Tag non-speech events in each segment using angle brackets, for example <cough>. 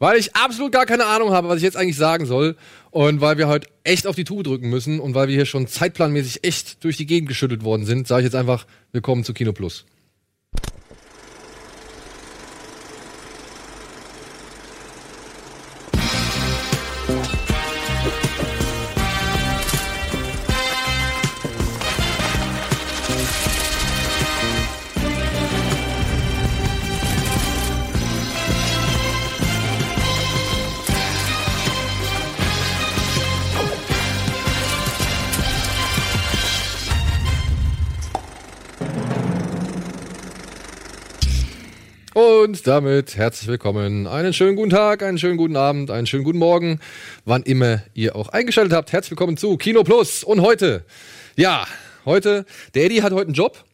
Weil ich absolut gar keine Ahnung habe, was ich jetzt eigentlich sagen soll. Und weil wir heute echt auf die Tube drücken müssen und weil wir hier schon zeitplanmäßig echt durch die Gegend geschüttelt worden sind, sage ich jetzt einfach, willkommen zu Kino Plus. Und damit herzlich willkommen. Einen schönen guten Tag, einen schönen guten Abend, einen schönen guten Morgen, wann immer ihr auch eingeschaltet habt. Herzlich willkommen zu Kino Plus. Und heute, ja, heute, der Eddie hat heute einen Job.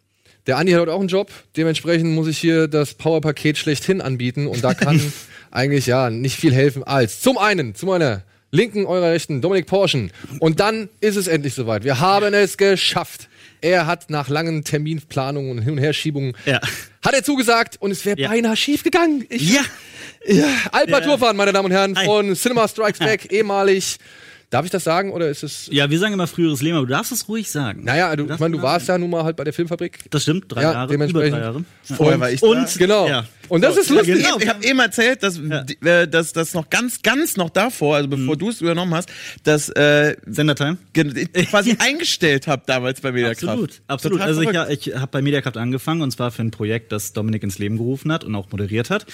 Der Andi hat heute auch einen Job. Dementsprechend muss ich hier das Powerpaket schlechthin anbieten. Und da kann <laughs> eigentlich ja nicht viel helfen als zum einen zu meiner linken, eurer rechten, Dominik Porschen. Und dann ist es endlich soweit. Wir haben es geschafft. Er hat nach langen Terminplanungen und Hin- und Herschiebungen Ja. hat er zugesagt und es wäre Ja. beinahe schief gegangen. Ich, Ja. ja. Altmar Ja. Turfan, meine Damen und Herren, Hi. von Cinema Strikes <laughs> Back, ehemalig. Darf ich das sagen oder ist es. Ja, wir sagen immer früheres Leben, aber du darfst es ruhig sagen. Naja, du, ich meine, du warst ja nun mal halt bei der Filmfabrik. Das stimmt, drei Ja, Jahre, über drei Jahre. Ja. Vorher war ich da. Und, Genau. Ja. Und das ist Ja, lustig. genau. Ich habe eben erzählt, dass, äh, dass das noch ganz, ganz noch davor, also bevor du es übernommen hast, dass äh, Sendertime? ich <laughs> quasi eingestellt habe damals bei Mediakraft. Absolut, absolut. Total also ich, verrückt. ja, ich habe bei Mediakraft angefangen und zwar für ein Projekt, das Dominik ins Leben gerufen hat und auch moderiert hat.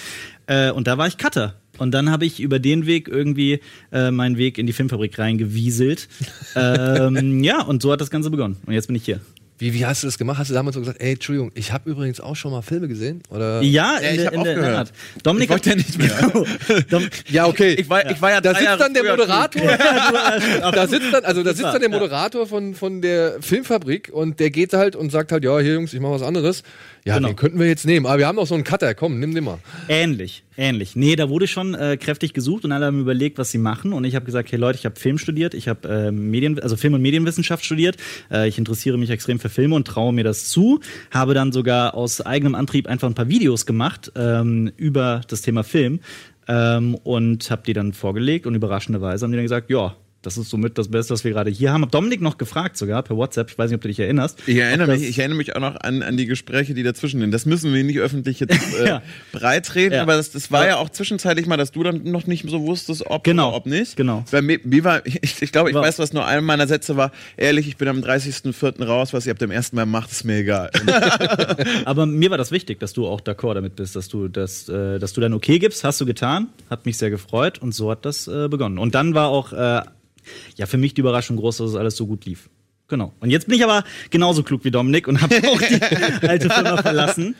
Äh, und da war ich Cutter. Und dann habe ich über den Weg irgendwie äh, meinen Weg in die Filmfabrik reingewieselt. <laughs> ähm, ja, und so hat das Ganze begonnen. Und jetzt bin ich hier. Wie, wie hast du das gemacht? Hast du damals so gesagt, ey, Entschuldigung, ich habe übrigens auch schon mal Filme gesehen? Oder? Ja, Ja, in ich der, hab in der. Art. Dominik Ich wollte ja nicht mehr. Dom Ja, okay. Ich war, ich war ja da sitzt Jahre dann der Moderator. <laughs> da sitzt dann, also da sitzt dann der Ja. Moderator von, von der Filmfabrik und der geht halt und sagt halt, ja, hier Jungs, ich mach was anderes. Ja, Genau. den könnten wir jetzt nehmen. Aber wir haben noch so einen Cutter, komm, nimm den mal. Ähnlich, ähnlich. Nee, da wurde schon äh, kräftig gesucht und alle haben überlegt, was sie machen. Und ich habe gesagt, hey Leute, ich habe Film studiert, ich habe äh, Medien, also Film und Medienwissenschaft studiert. Äh, ich interessiere mich extrem für Filme und traue mir das zu. Habe dann sogar aus eigenem Antrieb einfach ein paar Videos gemacht ähm, über das Thema Film ähm, und habe die dann vorgelegt und überraschenderweise haben die dann gesagt, ja. Das ist somit das Beste, was wir gerade hier haben. Hab Dominik noch gefragt sogar per WhatsApp. Ich weiß nicht, ob du dich erinnerst. Ich erinnere, mich, ich erinnere mich auch noch an, an die Gespräche, die dazwischen sind. Das müssen wir nicht öffentlich jetzt <laughs> äh, Ja. breitreden, Ja. aber das, das war Ja. ja auch zwischenzeitlich mal, dass du dann noch nicht so wusstest, ob Genau. oder ob nicht. Genau. Bei mir, mir war, <laughs> ich, ich glaube, ich War- weiß, was nur einer meiner Sätze war. Ehrlich, ich bin am 30.04. raus, was ihr ab dem 1. Mai macht, ist mir egal. <laughs> Aber mir war das wichtig, dass du auch d'accord damit bist, dass du das, äh, dass du dein Okay gibst. Hast du getan, hat mich sehr gefreut und so hat das äh, begonnen. Und dann war auch äh, ja für mich die Überraschung groß, dass es alles so gut lief. Genau. Und jetzt bin ich aber genauso klug wie Dominik und habe auch die <laughs> alte Firma verlassen.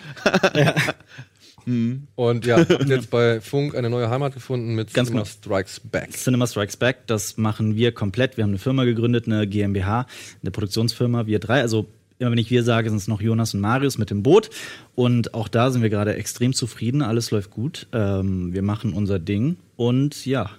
Und ja, <laughs> habt jetzt bei Funk eine neue Heimat gefunden mit Ganz Cinema genau. Strikes Back. Cinema Strikes Back, das machen wir komplett. Wir haben eine Firma gegründet, eine GmbH, eine Produktionsfirma, wir drei. Also immer wenn ich wir sage, sind es noch Jonas und Marius mit dem Boot. Und auch da sind wir gerade extrem zufrieden. Alles läuft gut. Ähm, wir machen unser Ding. Und ja,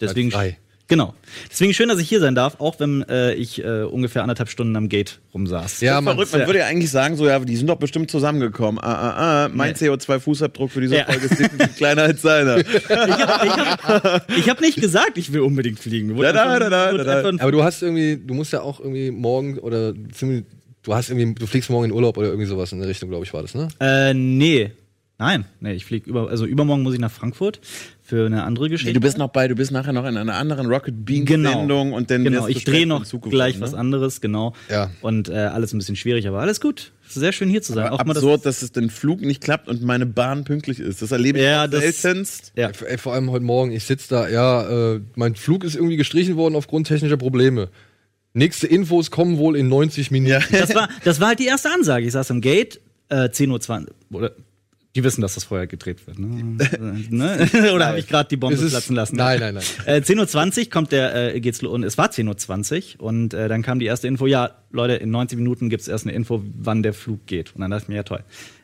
deswegen. frei. Genau. Deswegen schön, dass ich hier sein darf, auch wenn äh, ich äh, ungefähr anderthalb Stunden am Gate rumsaß. Ja, man, Verrückt, man würde ja eigentlich sagen, so, ja, die sind doch bestimmt zusammengekommen. Ah, ah, ah, mein Nee. CO2-Fußabdruck für diese Ja. Folge ist definitiv kleiner als seiner. <laughs> Ich habe ich hab, ich hab nicht gesagt, ich will unbedingt fliegen. Da, da, da, aber du hast irgendwie, du musst ja auch irgendwie morgen oder ziemlich, du hast irgendwie, du fliegst morgen in Urlaub oder irgendwie sowas in der Richtung, glaube ich, war das, ne? Äh, nee. Nein, nee, ich fliege über, also übermorgen muss ich nach Frankfurt für eine andere Geschichte. Nee, du bist noch bei, du bist nachher noch in einer anderen Rocket Bean Genau. Sendung und dann Genau, ich drehe noch gleich ne? was anderes, genau. Ja. Und äh, alles ein bisschen schwierig, aber alles gut. Sehr schön hier zu sein. Aber Auch mal das- absurd, dass es den Flug nicht klappt und meine Bahn pünktlich ist. Das erlebe ich Ja, seltenst. Ja. Ey, vor allem heute Morgen, ich sitze da, ja, äh, mein Flug ist irgendwie gestrichen worden aufgrund technischer Probleme. Nächste Infos kommen wohl in 90 Minuten. Ja. Das war, das war halt die erste Ansage. Ich saß am Gate, äh, 10.20 Uhr. Oder, die wissen, dass das vorher gedreht wird. Ne? <laughs> ne? <laughs> Oder habe ich gerade die Bombe ist- platzen lassen? Nein, nein, nein. Äh, 10.20 Uhr kommt der, äh, geht's lo- und es war 10.20 Uhr und äh, dann kam die erste Info, ja, Leute, in 90 Minuten gibt's erst eine Info, wann der Flug geht. Und dann dachte ich mir, ja toll,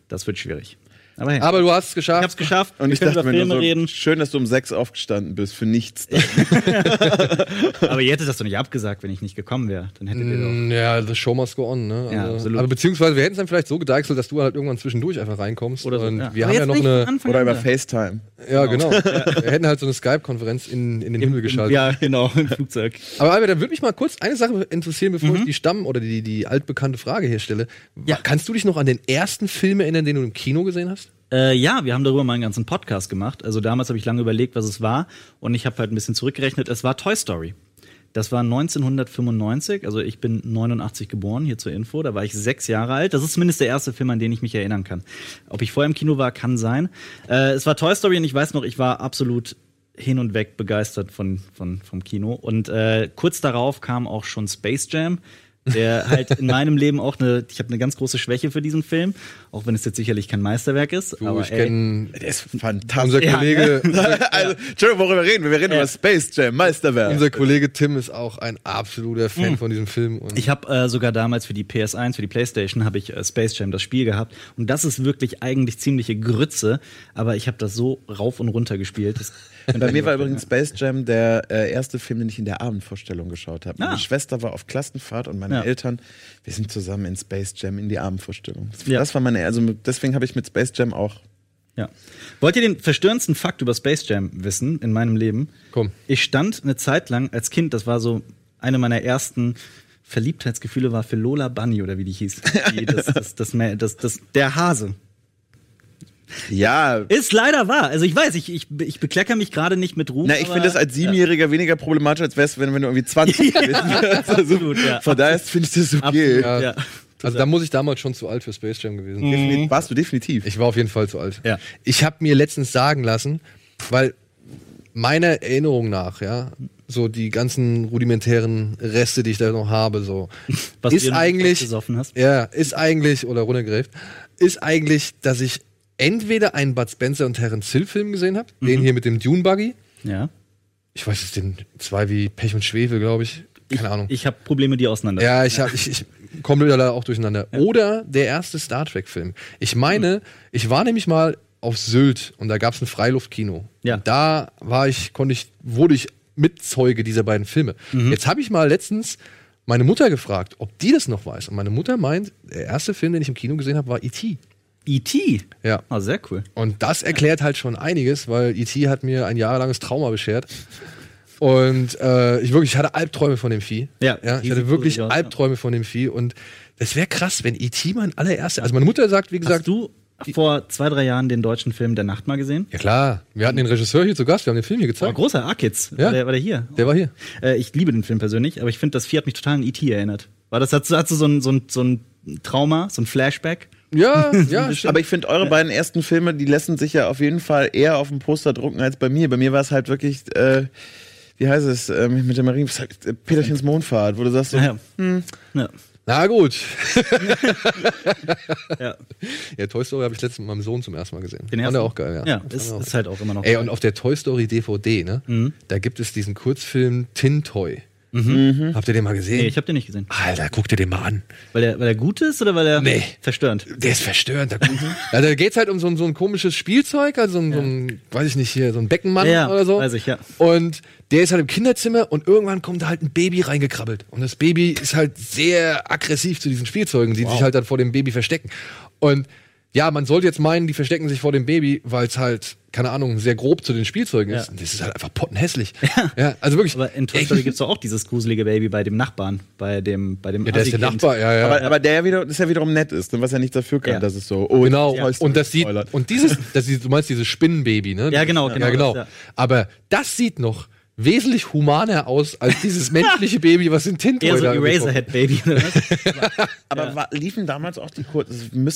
das wird schwierig. Aber hey, Aber du hast es ich geschafft. hab's geschafft. Und Wir ich dachte über mir nur Filme so, reden. schön, dass du um sechs aufgestanden bist, für nichts. <laughs> Aber ihr hättet das doch nicht abgesagt, wenn ich nicht gekommen wäre. Dann hättet ihr doch. Mm, Ja, the show must go on, ne? Ja, Also, absolut. Aber beziehungsweise wir hätten es dann vielleicht so gedeichselt, dass du halt irgendwann zwischendurch einfach reinkommst. Oder so. und ja. wir Aber haben ja noch eine. Anfang Oder über da. FaceTime. Ja, genau. Wir hätten halt so eine Skype-Konferenz in, in den Himmel geschaltet. Ja, genau, im Flugzeug. Aber Albert, dann würde mich mal kurz eine Sache interessieren, bevor ich die Stamm- oder die, die altbekannte Frage hier stelle. Mhm. Ja. Kannst du dich noch an den ersten Film erinnern, den du im Kino gesehen hast? Äh, ja, wir haben darüber mal einen ganzen Podcast gemacht. Also damals habe ich lange überlegt, was es war. Und ich habe halt ein bisschen zurückgerechnet. Es war Toy Story. Das war 1995, also ich bin 89 geboren, hier zur Info. Da war ich sechs Jahre alt. Das ist zumindest der erste Film, an den ich mich erinnern kann. Ob ich vorher im Kino war, kann sein. Äh, es war Toy Story und ich weiß noch, ich war absolut hin und weg begeistert von, von, vom Kino. Und äh, kurz darauf kam auch schon Space Jam, der halt in <laughs> meinem Leben auch eine, ich habe eine ganz große Schwäche für diesen Film, auch wenn es jetzt sicherlich kein Meisterwerk ist. Du, aber ich kenne Der ist fantastisch. unser Ja, Kollege, <laughs> also, Entschuldigung, worüber reden wir? Wir reden Ja. über Space Jam, Meisterwerk. unser Kollege Tim ist auch ein absoluter Fan von diesem Film. Und Ich habe äh, sogar damals für die PS1, für die PlayStation, habe ich äh, Space Jam das Spiel gehabt. Und das ist wirklich eigentlich ziemliche Grütze, aber ich habe das so rauf und runter gespielt. Das <laughs> Bei mir war übrigens Space Jam der äh, erste Film, den ich in der Abendvorstellung geschaut habe. Meine Ah. Schwester war auf Klassenfahrt und meine Ja. Eltern, wir sind zusammen in Space Jam in die Abendvorstellung. Das, Ja. das war meine, also deswegen habe ich mit Space Jam auch. Ja. Wollt ihr den verstörendsten Fakt über Space Jam wissen in meinem Leben? Komm. Ich stand eine Zeit lang als Kind, das war so eine meiner ersten Verliebtheitsgefühle war für Lola Bunny oder wie die hieß. <laughs> Die, das, das, das, das, das, das, der Hase. Ja. Ist leider wahr. Also ich weiß, ich, ich, ich bekleckere mich gerade nicht mit Ruhm. Na, ich finde das als Siebenjähriger weniger problematisch, als wärst, wenn, wenn du irgendwie 20 <laughs> gewesen wärst. Also, absolut, ja. Von daher finde ich das okay. Absolut, Ja. Also da muss ich damals schon zu alt für Space Jam gewesen. Defini- Warst du definitiv. Ich war auf jeden Fall zu alt. Ja. Ich habe mir letztens sagen lassen, weil meiner Erinnerung nach, ja, so die ganzen rudimentären Reste, die ich da noch habe, so <laughs> Was ist eigentlich, gesoffen hast. ja, ist eigentlich oder runtergreift, ist eigentlich, dass ich entweder einen Bud Spencer und Terence Hill Film gesehen habe, Mhm. den hier mit dem Dune Buggy. Ja. Ich weiß es den zwei wie Pech und Schwefel, glaube ich. Keine Ahnung. Ich habe Probleme, die auseinander. Ja, ich, hab, ich, ich komme da auch durcheinander. Oder der erste Star Trek-Film. Ich meine, ich war nämlich mal auf Sylt und da gab es ein Freiluftkino. Ja. Und da war ich, konnte ich, wurde ich Mitzeuge dieser beiden Filme. Jetzt habe ich mal letztens meine Mutter gefragt, ob die das noch weiß. Und meine Mutter meint, der erste Film, den ich im Kino gesehen habe, war E.T. E.T. Ja. Ah, sehr cool. Und das erklärt halt schon einiges, weil E.T. hat mir ein jahrelanges Trauma beschert. Und äh, ich wirklich, ich hatte Albträume von dem Vieh. Ja, ja ich hatte wirklich Albträume von dem Vieh. Und das wäre krass, wenn E.T. mein allererster. Also meine Mutter sagt, wie Hast gesagt. du vor zwei, drei Jahren den deutschen Film Der Nacht mal gesehen? Ja klar, wir hatten den Regisseur hier zu Gast, wir haben den Film hier Oh, gezeigt. großer A-Kids. Ja. War, der, war der hier? Der war hier. Äh, ich liebe den Film persönlich, aber ich finde, das Vieh hat mich total an E.T. erinnert. War das, hast, du- hast du so ein, so, ein, so ein Trauma, so ein Flashback? Ja, <laughs> ja, stimmt. Aber ich finde, eure beiden ersten Filme, die lassen sich ja auf jeden Fall eher auf dem Poster drucken als bei mir. Bei mir war es halt wirklich, äh, wie heißt es, ähm, mit der Marien, äh, Peterchens Mondfahrt, wo du sagst so, Ja. Ja. Na gut. <laughs> ja. Ja, Toy Story habe ich letztens mit meinem Sohn zum ersten Mal gesehen. Den Fand er auch geil, ja. Ja, ist, auch ist halt auch immer noch. Ey, geil. und auf der Toy Story DVD, ne? Mhm. Da gibt es diesen Kurzfilm Tin Toy. Habt ihr den mal gesehen? nee, ich habe den nicht gesehen. Alter, guck dir den mal an. Weil der, weil der gut ist oder weil er Nee. verstörend? Der ist verstörend. Da, ja, <laughs> da geht's halt um so ein, so ein komisches Spielzeug, also so ein, so ein, weiß ich nicht, hier, so ein Beckenmann Ja, oder so. weiß ich, ja. Und der ist halt im Kinderzimmer und irgendwann kommt da halt ein Baby reingekrabbelt. Und das Baby ist halt sehr aggressiv zu diesen Spielzeugen, die sich halt dann vor dem Baby verstecken. Und ja, man sollte jetzt meinen, die verstecken sich vor dem Baby, weil es halt, keine Ahnung, sehr grob zu den Spielzeugen ist. Ja. Und das ist halt einfach pottenhässlich. <laughs> Ja. also wirklich. Aber in Toy Story gibt's doch auch dieses gruselige Baby bei dem Nachbarn, bei dem, bei dem ja, der ist der. Nachbar, ja, ja. aber, aber der ja wieder, das ja wiederum nett ist, ne, was ja nicht dafür kann, Ja. dass es so, oh, Genau, und das sieht, und dieses, das sieht, du meinst dieses Spinnenbaby, ne? Ja, genau, genau Ja, genau. das, ja. Aber das sieht noch wesentlich humaner aus als dieses <laughs> menschliche Baby, was in Tintoy Eher so da irgendwie Eraserhead Baby. oder was? <laughs> Aber war, liefen damals auch die Kurz,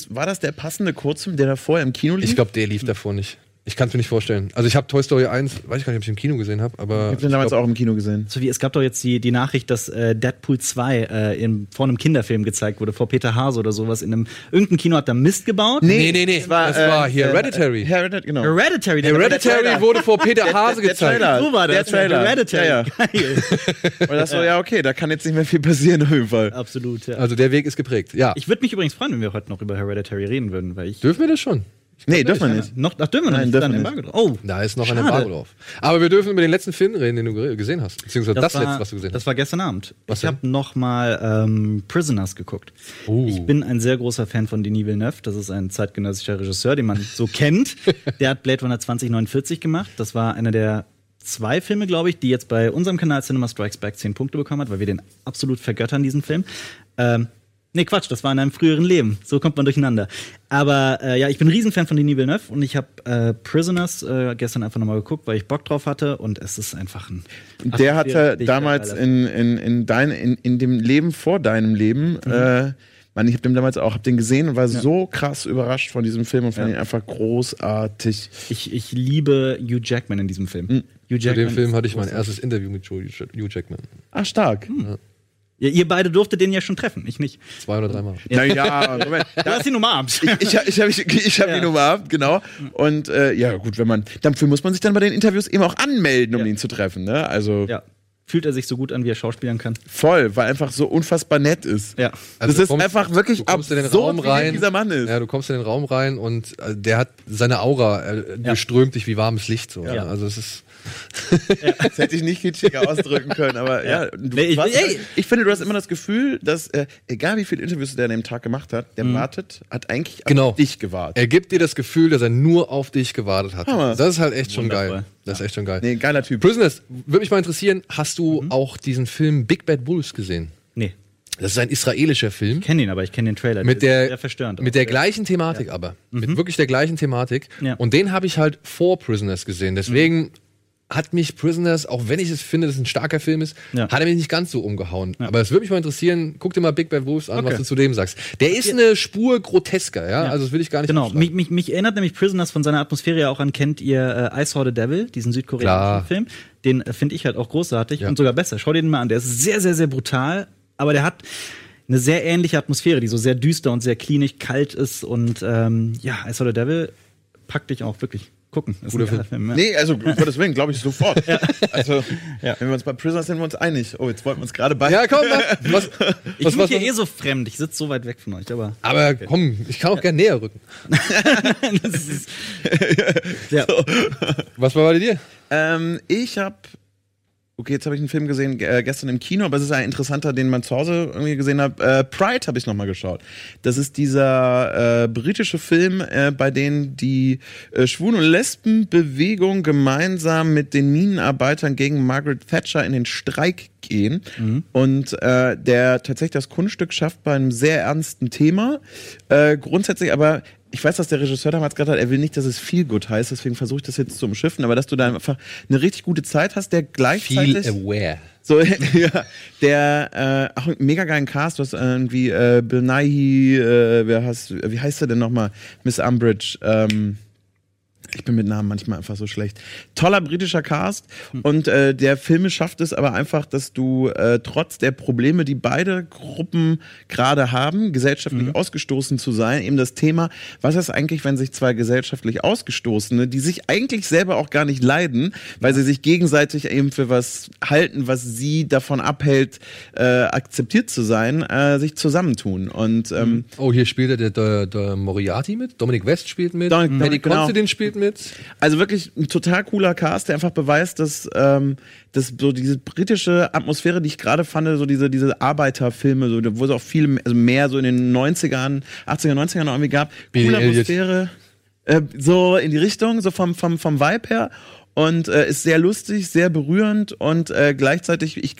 war das der passende Kurzfilm, der da vorher im Kino lief? Ich glaube, der lief davor nicht. Ich kann es mir nicht vorstellen. Also ich habe Toy Story 1, weiß ich gar nicht, ob ich im Kino gesehen habe, aber ich habe den damals glaub, auch im Kino gesehen. so wie es gab doch jetzt die, die Nachricht, dass äh, Deadpool 2 äh, in, vor einem Kinderfilm gezeigt wurde, vor Peter Hase oder sowas. In einem irgendein Kino hat da Mist gebaut. Nee, nee, nee, das war hier Hereditary. Hereditary, genau. Hereditary, der Hereditary wurde vor Peter <laughs> Hase der gezeigt. Trailer. So war Der das. Trailer. Hereditary. Ja, <laughs> Geil. <laughs> Und das so, ja, okay, da kann jetzt nicht mehr viel passieren auf jeden Fall. Absolut, ja. Also der Weg ist geprägt. Ja. Ich würde mich übrigens freuen, wenn wir heute noch über Hereditary reden würden, weil ich. Dürfen wir das schon? Nee, dürfen wir nicht. Noch, ach, dürfen wir Nein, nicht. dürfen Dann wir drauf. Oh, Da ist noch Schade. ein Embargo drauf. Aber wir dürfen über den letzten Film reden, den du ge- gesehen hast. Beziehungsweise das, war, letzte, was du gesehen Das hast. war gestern Abend. Was ich habe noch mal ähm, Prisoners geguckt. Oh. Ich bin ein sehr großer Fan von Denis Villeneuve. Das ist ein zeitgenössischer Regisseur, den man so <laughs> kennt. Der hat Blade Runner 2049 gemacht. Das war einer der zwei Filme, glaube ich, die jetzt bei unserem Kanal Cinema Strikes Back 10 Punkte bekommen hat, weil wir den absolut vergöttern, diesen Film. Ähm, Nee, Quatsch, das war in einem früheren Leben. So kommt man durcheinander. Aber äh, ja, ich bin ein Riesenfan von Denis Villeneuve und ich habe äh, Prisoners äh, gestern einfach nochmal geguckt, weil ich Bock drauf hatte und es ist einfach ein. Der hatte damals in, in, in, dein, in, in dem Leben vor deinem Leben, Mhm. äh, ich habe den damals auch, hab den gesehen und war so krass überrascht von diesem Film und fand ihn einfach großartig. Ich, ich liebe Hugh Jackman in diesem Film. Hugh Zu Jackman dem Film hatte ich mein großartig. erstes Interview mit Joe Hugh Jackman. Ach, stark. Hm. Ja, ihr beide durftet den ja schon treffen, ich nicht. Zwei oder dreimal. Naja, Moment. <laughs> Du hast ihn umarmt. Ich, ich, ich habe ich, ich hab Ja. ihn umarmt, genau. Und äh, ja, gut, wenn man, dafür muss man sich dann bei den Interviews eben auch anmelden, um Ja. ihn zu treffen. Ne? Also ja. Fühlt er sich so gut an, wie er schauspielern kann? voll, weil er einfach so unfassbar nett ist. Ja. Also das ist kommst- einfach wirklich du kommst in den absurd, Raum wie rein. dieser Mann ist. Ja, du kommst in den Raum rein und äh, der hat seine Aura, äh, durchströmt dich wie warmes Licht. So. Ja. Also es ist <laughs> Das hätte ich nicht kitschiger ausdrücken können, aber ja. du, Nee, ich- hast, ey. ich finde, du hast immer das Gefühl, dass, äh, egal wie viele Interviews der an dem Tag gemacht hat, der wartet, hat eigentlich Genau. auf dich gewartet. Er gibt dir das Gefühl, dass er nur auf dich gewartet hat. Hammer. Das ist halt echt schon Wundervoll. geil. Das ist echt schon geil. Nee, geiler Typ. Prisoners, würde mich mal interessieren, hast du auch diesen Film Big Bad Wolves gesehen? Nee. Das ist ein israelischer Film. Ich kenne ihn, aber ich kenne den Trailer. Mit Der ist der, sehr verstörend. mit der gleichen Thematik aber. Mit wirklich der gleichen Thematik. Ja. Und den habe ich halt vor Prisoners gesehen. Deswegen hat mich Prisoners, auch wenn ich es finde, dass es ein starker Film ist, Ja. hat er mich nicht ganz so umgehauen. Aber es würde mich mal interessieren, guck dir mal Big Bad Wolves an, was Okay. du zu dem sagst. Der ist eine Spur grotesker, ja? Also das will ich gar nicht Genau, mich, mich, mich erinnert nämlich Prisoners von seiner Atmosphäre ja auch an, kennt ihr äh, I Saw the Devil, diesen südkoreanischen Klar. Film? Den äh, finde ich halt auch großartig Ja. und sogar besser. Schau dir den mal an. Der ist sehr, sehr, sehr brutal, aber der hat eine sehr ähnliche Atmosphäre, die so sehr düster und sehr klinisch kalt ist und ähm, ja, I Saw the Devil packt dich auch wirklich gucken. Ist Guter geiler Film. ja. Nee, also um Gottes Willen, glaube ich sofort. <laughs> Also, Ja. wenn wir uns bei Prisoners sind wir uns einig. Oh, jetzt wollten wir uns gerade bei. Ja, komm, was, <laughs> was, Ich was, bin was, hier eh so fremd, ich sitze so weit weg von euch, aber aber komm, ich kann auch gerne näher rücken. <laughs> ist, ja. Was war bei dir? Ähm, ich habe Okay, jetzt habe ich einen Film gesehen äh, gestern im Kino, aber es ist ein interessanter, den man zu Hause irgendwie gesehen hat. Äh, Pride habe ich nochmal geschaut. Das ist dieser äh, britische Film, äh, bei dem die äh, Schwulen- und Lesbenbewegung gemeinsam mit den Minenarbeitern gegen Margaret Thatcher in den Streik gehen und äh, der tatsächlich das Kunststück schafft bei einem sehr ernsten Thema. Äh, grundsätzlich aber ich weiß, dass der Regisseur damals gesagt hat, er will nicht, dass es viel gut heißt, deswegen versuche ich das jetzt zu umschiffen, aber dass du da einfach eine richtig gute Zeit hast, der gleichzeitig Feel aware. so <laughs> ja, der äh, auch einen mega geilen Cast, hast irgendwie äh, Bill Nighy, äh, wer heißt, wie heißt er denn nochmal? Miss Umbridge, ähm, ich bin mit Namen manchmal einfach so schlecht. Toller britischer Cast und äh, der Film schafft es aber einfach, dass du äh, trotz der Probleme, die beide Gruppen gerade haben, gesellschaftlich ausgestoßen zu sein, eben das Thema, was ist eigentlich, wenn sich zwei gesellschaftlich Ausgestoßene, die sich eigentlich selber auch gar nicht leiden, weil sie sich gegenseitig eben für was halten, was sie davon abhält, äh, akzeptiert zu sein, äh, sich zusammentun. Und ähm, Oh, hier spielt der, der, der Moriarty mit, Dominic West spielt mit, Dominic- Paddy genau. Considine spielt mit. Also wirklich ein total cooler Cast, der einfach beweist, dass, ähm, dass so diese britische Atmosphäre, die ich gerade fand, so diese, diese Arbeiterfilme, so, wo es auch viel also mehr so in den 90ern, 80er, 90ern irgendwie gab, coole Elliot. Atmosphäre, äh, so in die Richtung, so vom, vom, vom Vibe her. Und äh, ist sehr lustig, sehr berührend und äh, gleichzeitig, ich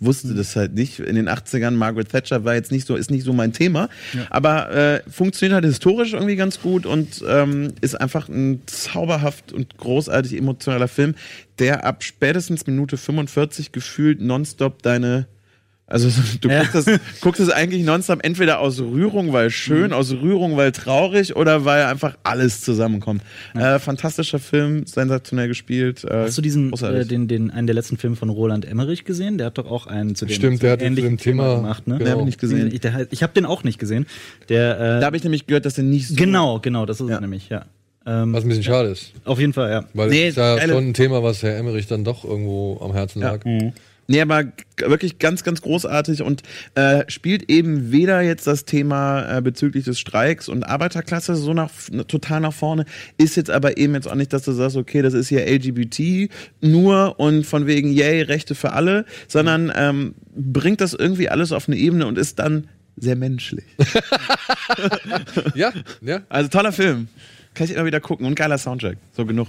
wusste das halt nicht, in den 80ern, Margaret Thatcher war jetzt nicht so, ist nicht so mein Thema, aber äh, funktioniert halt historisch irgendwie ganz gut und ähm, ist einfach ein zauberhaft und großartig emotionaler Film, der ab spätestens Minute 45 gefühlt nonstop deine also du Ja. guckst, das, guckst es eigentlich nonstop entweder aus Rührung, weil schön, aus Rührung, weil traurig oder weil einfach alles zusammenkommt. Äh, fantastischer Film, sensationell gespielt. Äh, Hast du diesen, äh, den, den, einen der letzten Filme von Roland Emmerich gesehen? Der hat doch auch einen zu dem Stimmt, der hat den zu dem Thema- gemacht, ne? genau. hab ich nicht gesehen. Ich, der, ich habe den auch nicht gesehen. Der, äh, Da habe ich nämlich gehört, dass er nicht so genau, genau, das ist Ja. es nämlich, ja. Ähm, Was ein bisschen schade ist. auf jeden Fall, ja. Weil Nee, das ist ja schon ein Thema, was Herr Emmerich dann doch irgendwo am Herzen lag. Mhm. Nee, aber wirklich ganz, ganz großartig und äh, spielt eben weder jetzt das Thema äh, bezüglich des Streiks und Arbeiterklasse so nach, total nach vorne, ist jetzt aber eben jetzt auch nicht, dass du sagst, okay, das ist hier LGBT nur und von wegen, yay, Rechte für alle, sondern ähm, bringt das irgendwie alles auf eine Ebene und ist dann sehr menschlich. <laughs> Ja, ja. Also toller Film. Kann ich immer wieder gucken und geiler Soundtrack. So genug.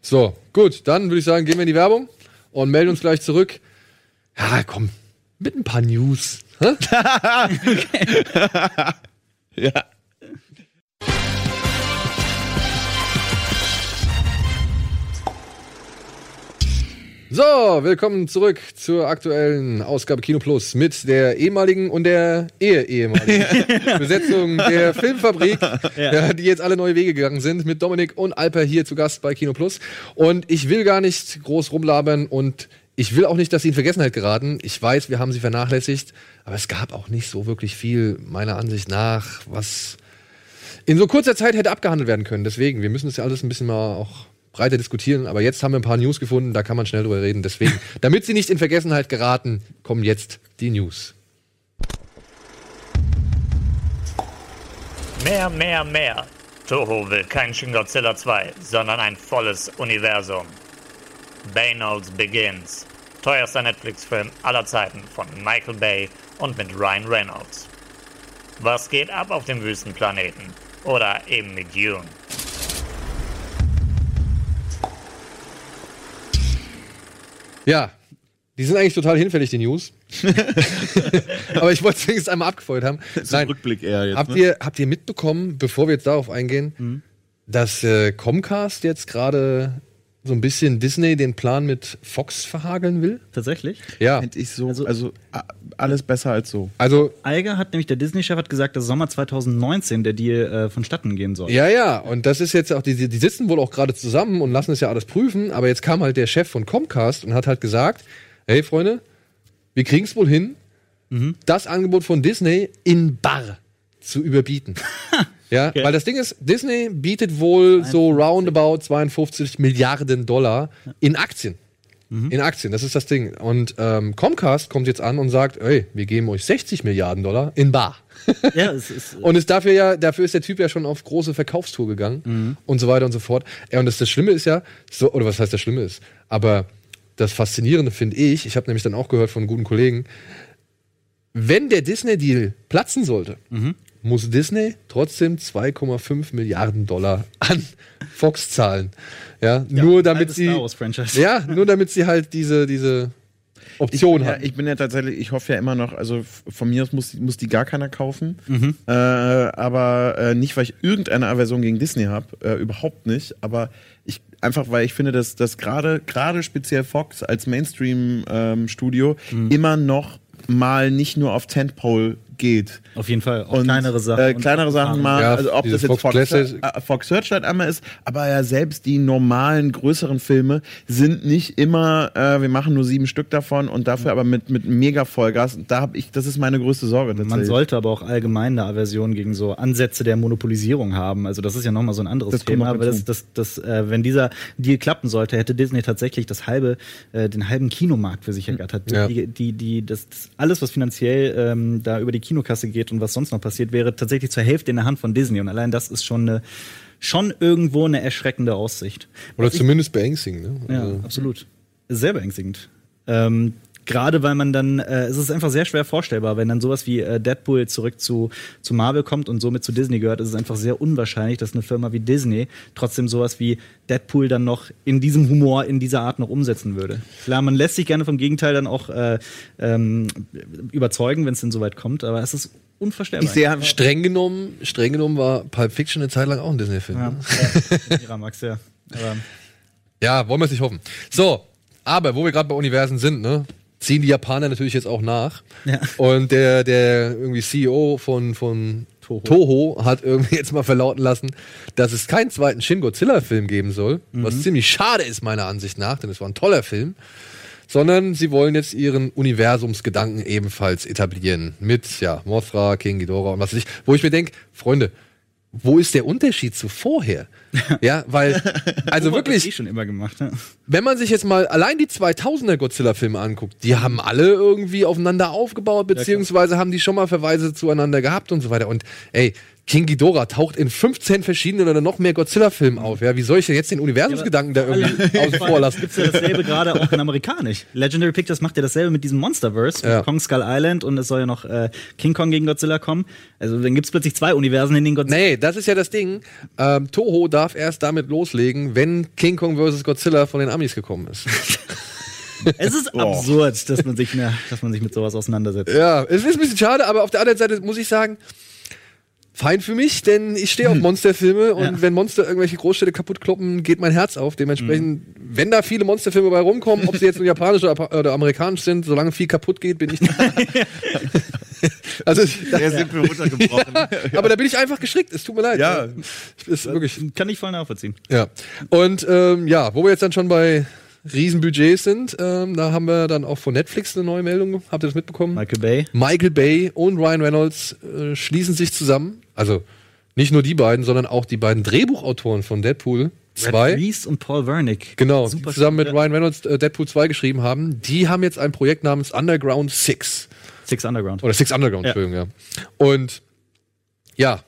So, gut, dann würde ich sagen, gehen wir in die Werbung und melden uns gleich zurück. Ja, komm, mit ein paar News. <laughs> <laughs> Ja. So, willkommen zurück zur aktuellen Ausgabe Kino Plus mit der ehemaligen und der ehe-ehemaligen <laughs> Besetzung der Filmfabrik, ja, die jetzt alle neue Wege gegangen sind, mit Dominik und Alper hier zu Gast bei Kino Plus. Und ich will gar nicht groß rumlabern und ich will auch nicht, dass sie in Vergessenheit geraten. Ich weiß, wir haben sie vernachlässigt, aber es gab auch nicht so wirklich viel, meiner Ansicht nach, was in so kurzer Zeit hätte abgehandelt werden können. Deswegen, wir müssen das ja alles ein bisschen mal auch breiter diskutieren. Aber jetzt haben wir ein paar News gefunden, da kann man schnell drüber reden. Deswegen, <laughs> damit sie nicht in Vergessenheit geraten, kommen jetzt die News. Mehr, mehr, mehr. Toho will kein Shin Godzilla 2, sondern ein volles Universum. Reynolds Begins. Teuerster Netflix-Film aller Zeiten von Michael Bay und mit Ryan Reynolds. Was geht ab auf dem Wüstenplaneten? Oder eben mit Dune? Ja, die sind eigentlich total hinfällig, die News. <laughs> aber ich wollte es wenigstens einmal abgefeuert haben. Nein, Rückblick eher jetzt. habt, ne? ihr, habt ihr mitbekommen, bevor wir jetzt darauf eingehen, dass äh, Comcast jetzt gerade so ein bisschen Disney den Plan mit Fox verhageln will? Tatsächlich. Ja. Find ich so, Also- also, alles besser als so. Also Eiger hat nämlich, der Disney-Chef hat gesagt, dass Sommer 2019 der Deal äh, vonstatten gehen soll. Ja, ja, und das ist jetzt auch, die, die sitzen wohl auch gerade zusammen und lassen es ja alles prüfen, aber jetzt kam halt der Chef von Comcast und hat halt gesagt, hey Freunde, wir kriegen es wohl hin, das Angebot von Disney in Bar zu überbieten. <laughs> ja, Okay. weil das Ding ist, Disney bietet wohl so roundabout 52 Milliarden Dollar in Aktien. In Aktien, das ist das Ding. Und ähm, Comcast kommt jetzt an und sagt, ey, wir geben euch 60 Milliarden Dollar in Bar. Ja, <laughs> es ist, Und ist dafür ja, dafür ist der Typ ja schon auf große Verkaufstour gegangen und so weiter und so fort. Ja, und das, das Schlimme ist ja, so, oder was heißt das Schlimme ist, aber das Faszinierende finde ich, ich habe nämlich dann auch gehört von guten Kollegen, wenn der Disney-Deal platzen sollte, muss Disney trotzdem 2,5 Milliarden Dollar an Fox zahlen. Ja, nur damit sie, Star Wars Franchise. ja, nur damit sie halt diese, diese Option ja, haben. ich bin ja tatsächlich, ich hoffe ja immer noch, also von mir aus muss, muss die gar keiner kaufen. Mhm. Äh, aber äh, nicht, weil ich irgendeine Aversion gegen Disney habe, äh, überhaupt nicht. Aber ich einfach, weil ich finde, dass dass gerade gerade speziell Fox als Mainstream-Studio Mhm. immer noch mal nicht nur auf Tentpole geht. Auf jeden Fall. Auch Und, kleinere Sachen. Äh, kleinere Sachen mal, Ja, also ob das jetzt Fox Fox, äh, Fox Searchlight einmal ist, aber ja selbst die normalen, größeren Filme sind nicht immer, äh, wir machen nur sieben Stück davon und dafür aber mit, mit mega Vollgas. Da habe ich, das ist meine größte Sorge. Man sollte aber auch allgemein eine Aversion gegen so Ansätze der Monopolisierung haben. Also das ist ja nochmal so ein anderes Das Thema. Aber das, das, das, äh, wenn dieser Deal klappen sollte, hätte Disney tatsächlich das halbe, äh, den halben Kinomarkt für sich ergattert. Ja. Die, die, die, das, das alles, was finanziell ähm, da über die Kinokasse geht und was sonst noch passiert, wäre tatsächlich zur Hälfte in der Hand von Disney. Und allein das ist schon eine, schon irgendwo eine erschreckende Aussicht. Oder Was ich- zumindest beängstigend. Ne? ja, Also- absolut. Sehr beängstigend. Ähm, Gerade weil man dann, äh, es ist einfach sehr schwer vorstellbar, wenn dann sowas wie äh, Deadpool zurück zu, zu Marvel kommt und somit zu Disney gehört, ist es einfach sehr unwahrscheinlich, dass eine Firma wie Disney trotzdem sowas wie Deadpool dann noch in diesem Humor, in dieser Art noch umsetzen würde. Klar, man lässt sich gerne vom Gegenteil dann auch äh, ähm, überzeugen, wenn es denn soweit kommt, aber es ist unvorstellbar. Ich sehe Streng genommen, streng genommen war Pulp Fiction eine Zeit lang auch ein Disney-Film. ja, ne? ja, Miramax, ja. Aber, <laughs> Ja, wollen wir es nicht hoffen. So, aber wo wir gerade bei Universen sind, ne, ziehen die Japaner natürlich jetzt auch nach. Ja. Und der, der irgendwie CEO von, von Toho. Toho. hat irgendwie jetzt mal verlauten lassen, dass es keinen zweiten Shin Godzilla-Film geben soll, was ziemlich schade ist meiner Ansicht nach, denn es war ein toller Film. Sondern sie wollen jetzt ihren Universumsgedanken ebenfalls etablieren. Mit, ja, Mothra, King Ghidorah und was weiß ich. Wo ich mir denke, Freunde, wo ist der Unterschied zu vorher? <laughs> Ja, weil, also hat das eh wirklich, schon immer gemacht. Ne? wenn man sich jetzt mal allein die 2000er Godzilla-Filme anguckt, die haben alle irgendwie aufeinander aufgebaut, beziehungsweise haben die schon mal Verweise zueinander gehabt und so weiter. Und ey, King Ghidorah taucht in 15 verschiedenen oder noch mehr Godzilla-Filmen auf. Ja, wie soll ich denn jetzt den Universumsgedanken da irgendwie außen vor lassen? Gibt's ja dasselbe gerade auch in amerikanisch. Legendary Pictures macht ja dasselbe mit diesem Monsterverse, mit Ja. Kong Skull Island und es soll ja noch äh, King Kong gegen Godzilla kommen. Also dann gibt's plötzlich zwei Universen, in denen Godzilla. Nee, das ist ja das Ding. Ähm, Toho darf erst damit loslegen, wenn King Kong vs. Godzilla von den Amis gekommen ist. <laughs> Es ist absurd, dass man sich, ne, dass man sich mit sowas auseinandersetzt. Ja, es ist ein bisschen schade, aber auf der anderen Seite muss ich sagen, fein für mich, denn ich stehe auf Monsterfilme und Ja. wenn Monster irgendwelche Großstädte kaputt kloppen, geht mein Herz auf. Dementsprechend, wenn da viele Monsterfilme bei rumkommen, ob sie jetzt nur japanisch oder, oder amerikanisch sind, solange viel kaputt geht, bin ich da. <laughs> also, Der sind wir runtergebrochen. aber da bin ich einfach geschickt. Es tut mir leid. Ja. ist wirklich. Kann ich voll nachvollziehen. Ja. Und ähm, ja, wo wir jetzt dann schon bei Riesenbudgets sind, ähm, da haben wir dann auch von Netflix eine neue Meldung. Habt ihr das mitbekommen? Michael Bay. Michael Bay und Ryan Reynolds äh, schließen sich zusammen. Also nicht nur die beiden, sondern auch die beiden Drehbuchautoren von Deadpool Red 2. Reese und Paul Wernick. Genau, Super die zusammen mit. Ryan Reynolds äh, Deadpool 2 geschrieben haben. Die haben jetzt ein Projekt namens Underground Six. Six Underground. Oder Six Underground, Ja. Entschuldigung, ja. Und ja,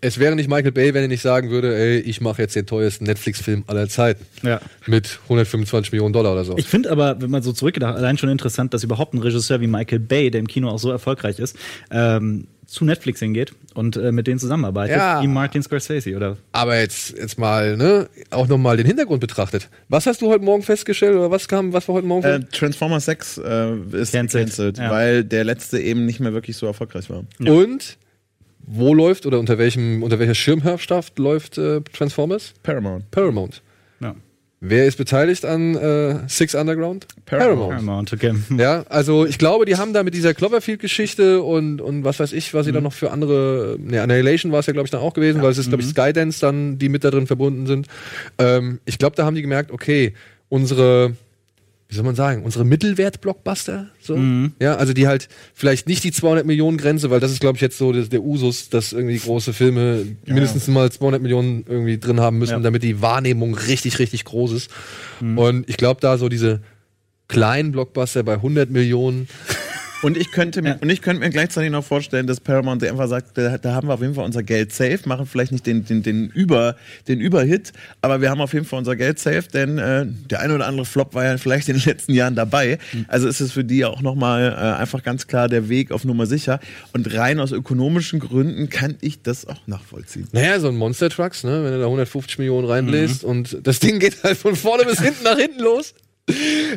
es wäre nicht Michael Bay, wenn er nicht sagen würde, ey, ich mache jetzt den teuersten Netflix-Film aller Zeiten. Ja. Mit 125 Millionen Dollar oder so. Ich finde aber, wenn man so zurückgedacht, allein schon interessant, dass überhaupt ein Regisseur wie Michael Bay, der im Kino auch so erfolgreich ist, ähm, zu Netflix hingeht und äh, mit denen zusammenarbeitet, Ja. wie Martin Scorsese oder Aber jetzt, jetzt mal, ne, auch nochmal den Hintergrund betrachtet. Was hast du heute Morgen festgestellt oder was kam, was war heute Morgen? Äh, Transformers 6 äh, ist Cancelled, cancelled, ja. weil der letzte eben nicht mehr wirklich so erfolgreich war. Und wo läuft oder unter welchem, unter welcher Schirmherrschaft läuft äh, Transformers? Paramount. Paramount. Ja. Wer ist beteiligt an äh, Six Underground? Paramount. Paramount, okay. <laughs> Ja, also ich glaube, die haben da mit dieser Cloverfield-Geschichte und, und was weiß ich, was sie Mhm. da noch für andere, ne, Annihilation war es ja, glaube ich, dann auch gewesen, weil es ist, glaube Mhm. ich, Skydance dann, die mit da drin verbunden sind. Ähm, ich glaube, da haben die gemerkt, okay, unsere, wie soll man sagen, unsere Mittelwert-Blockbuster, so, Mhm. ja, also die halt vielleicht nicht die 200 Millionen Grenze, weil das ist, glaube ich, jetzt so der, der Usus, dass irgendwie große Filme mindestens mal 200 Millionen irgendwie drin haben müssen, Ja. damit die Wahrnehmung richtig, richtig groß ist. Und ich glaube, da so diese kleinen Blockbuster bei 100 Millionen, Und ich könnte mir, und ich könnte mir gleichzeitig noch vorstellen, dass Paramount einfach sagt, da, da haben wir auf jeden Fall unser Geld safe, machen vielleicht nicht den, den, den, Über, den Überhit, aber wir haben auf jeden Fall unser Geld safe, denn äh, der eine oder andere Flop war ja vielleicht in den letzten Jahren dabei. Also ist es für die auch nochmal äh, einfach ganz klar der Weg auf Nummer sicher. Und rein aus ökonomischen Gründen kann ich das auch nachvollziehen. Naja, so ein Monster Trucks, ne, wenn du da 150 Millionen reinbläst und das Ding geht halt von vorne bis hinten nach hinten los,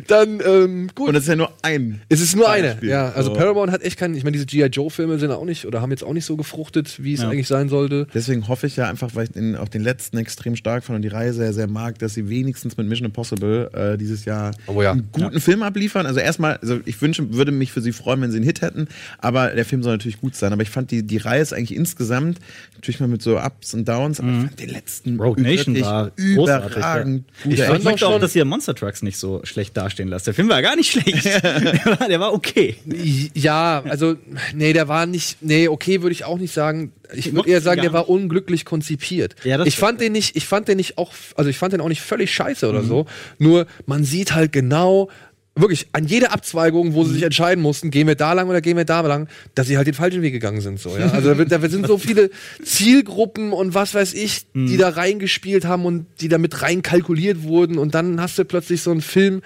dann ähm, gut. Und das ist ja nur ein. es ist nur eine. Beispiel. Ja, also So. Paramount hat echt keinen, ich meine, diese G.I. Joe-Filme sind auch nicht oder haben jetzt auch nicht so gefruchtet, wie es Ja. eigentlich sein sollte. Deswegen hoffe ich ja einfach, weil ich den, auch den letzten extrem stark fand und die Reihe sehr, sehr mag, dass sie wenigstens mit Mission Impossible äh, dieses Jahr Oh ja. einen guten Film abliefern. Also erstmal, also ich wünsche, würde mich für sie freuen, wenn sie einen Hit hätten, aber der Film soll natürlich gut sein. Aber ich fand die, die Reihe ist eigentlich insgesamt, natürlich mal mit so Ups und Downs, aber ich fand den letzten Rogue Nation war großartig, überragend Ich gut. fand Ich auch möchte auch, schon- dass ihr Monster Trucks nicht so schlecht dastehen lasst. Der Film war gar nicht schlecht. <laughs> der, war, der war okay. Ja, also, nee, der war nicht, nee, okay, würde ich auch nicht sagen. Ich würde eher sagen, der war unglücklich konzipiert. Ja, ich fand den nicht, ich fand den nicht auch, also ich fand den auch nicht völlig scheiße oder so. Nur, man sieht halt genau, wirklich, an jeder Abzweigung, wo sie sich entscheiden mussten, gehen wir da lang oder gehen wir da lang, dass sie halt den falschen Weg gegangen sind, so, ja. Also, da, sind so viele <laughs> Zielgruppen und was weiß ich, die da reingespielt haben und die da mit rein kalkuliert wurden und dann hast du plötzlich so einen Film,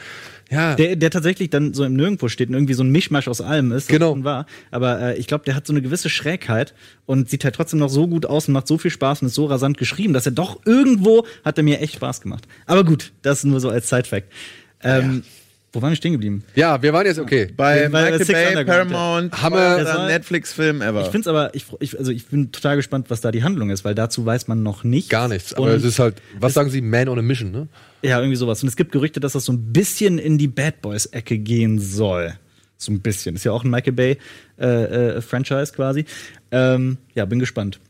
ja. Der, der tatsächlich dann so im Nirgendwo steht und irgendwie so ein Mischmasch aus allem ist. Genau. War. Aber äh, ich glaube, der hat so eine gewisse Schrägheit und sieht halt trotzdem noch so gut aus und macht so viel Spaß und ist so rasant geschrieben, dass er doch irgendwo hat er mir echt Spaß gemacht. Aber gut, das nur so als Side-Fact. Ähm, Wo waren wir stehen geblieben? ja, wir waren jetzt okay. Bei Bei Michael Six Bay, Paramount, Hammer. Netflix-Film ever. Ich finde es aber, ich, ich, also ich bin total gespannt, was da die Handlung ist, weil dazu weiß man noch nicht. Gar nichts. Aber Und- es ist halt, was sagen Sie, Man on a Mission, ne? Ja, irgendwie sowas. Und es gibt Gerüchte, dass das so ein bisschen in die Bad Boys-Ecke gehen soll. So ein bisschen. Ist ja auch ein Michael Bay äh, äh, Franchise quasi. Ähm, ja, bin gespannt.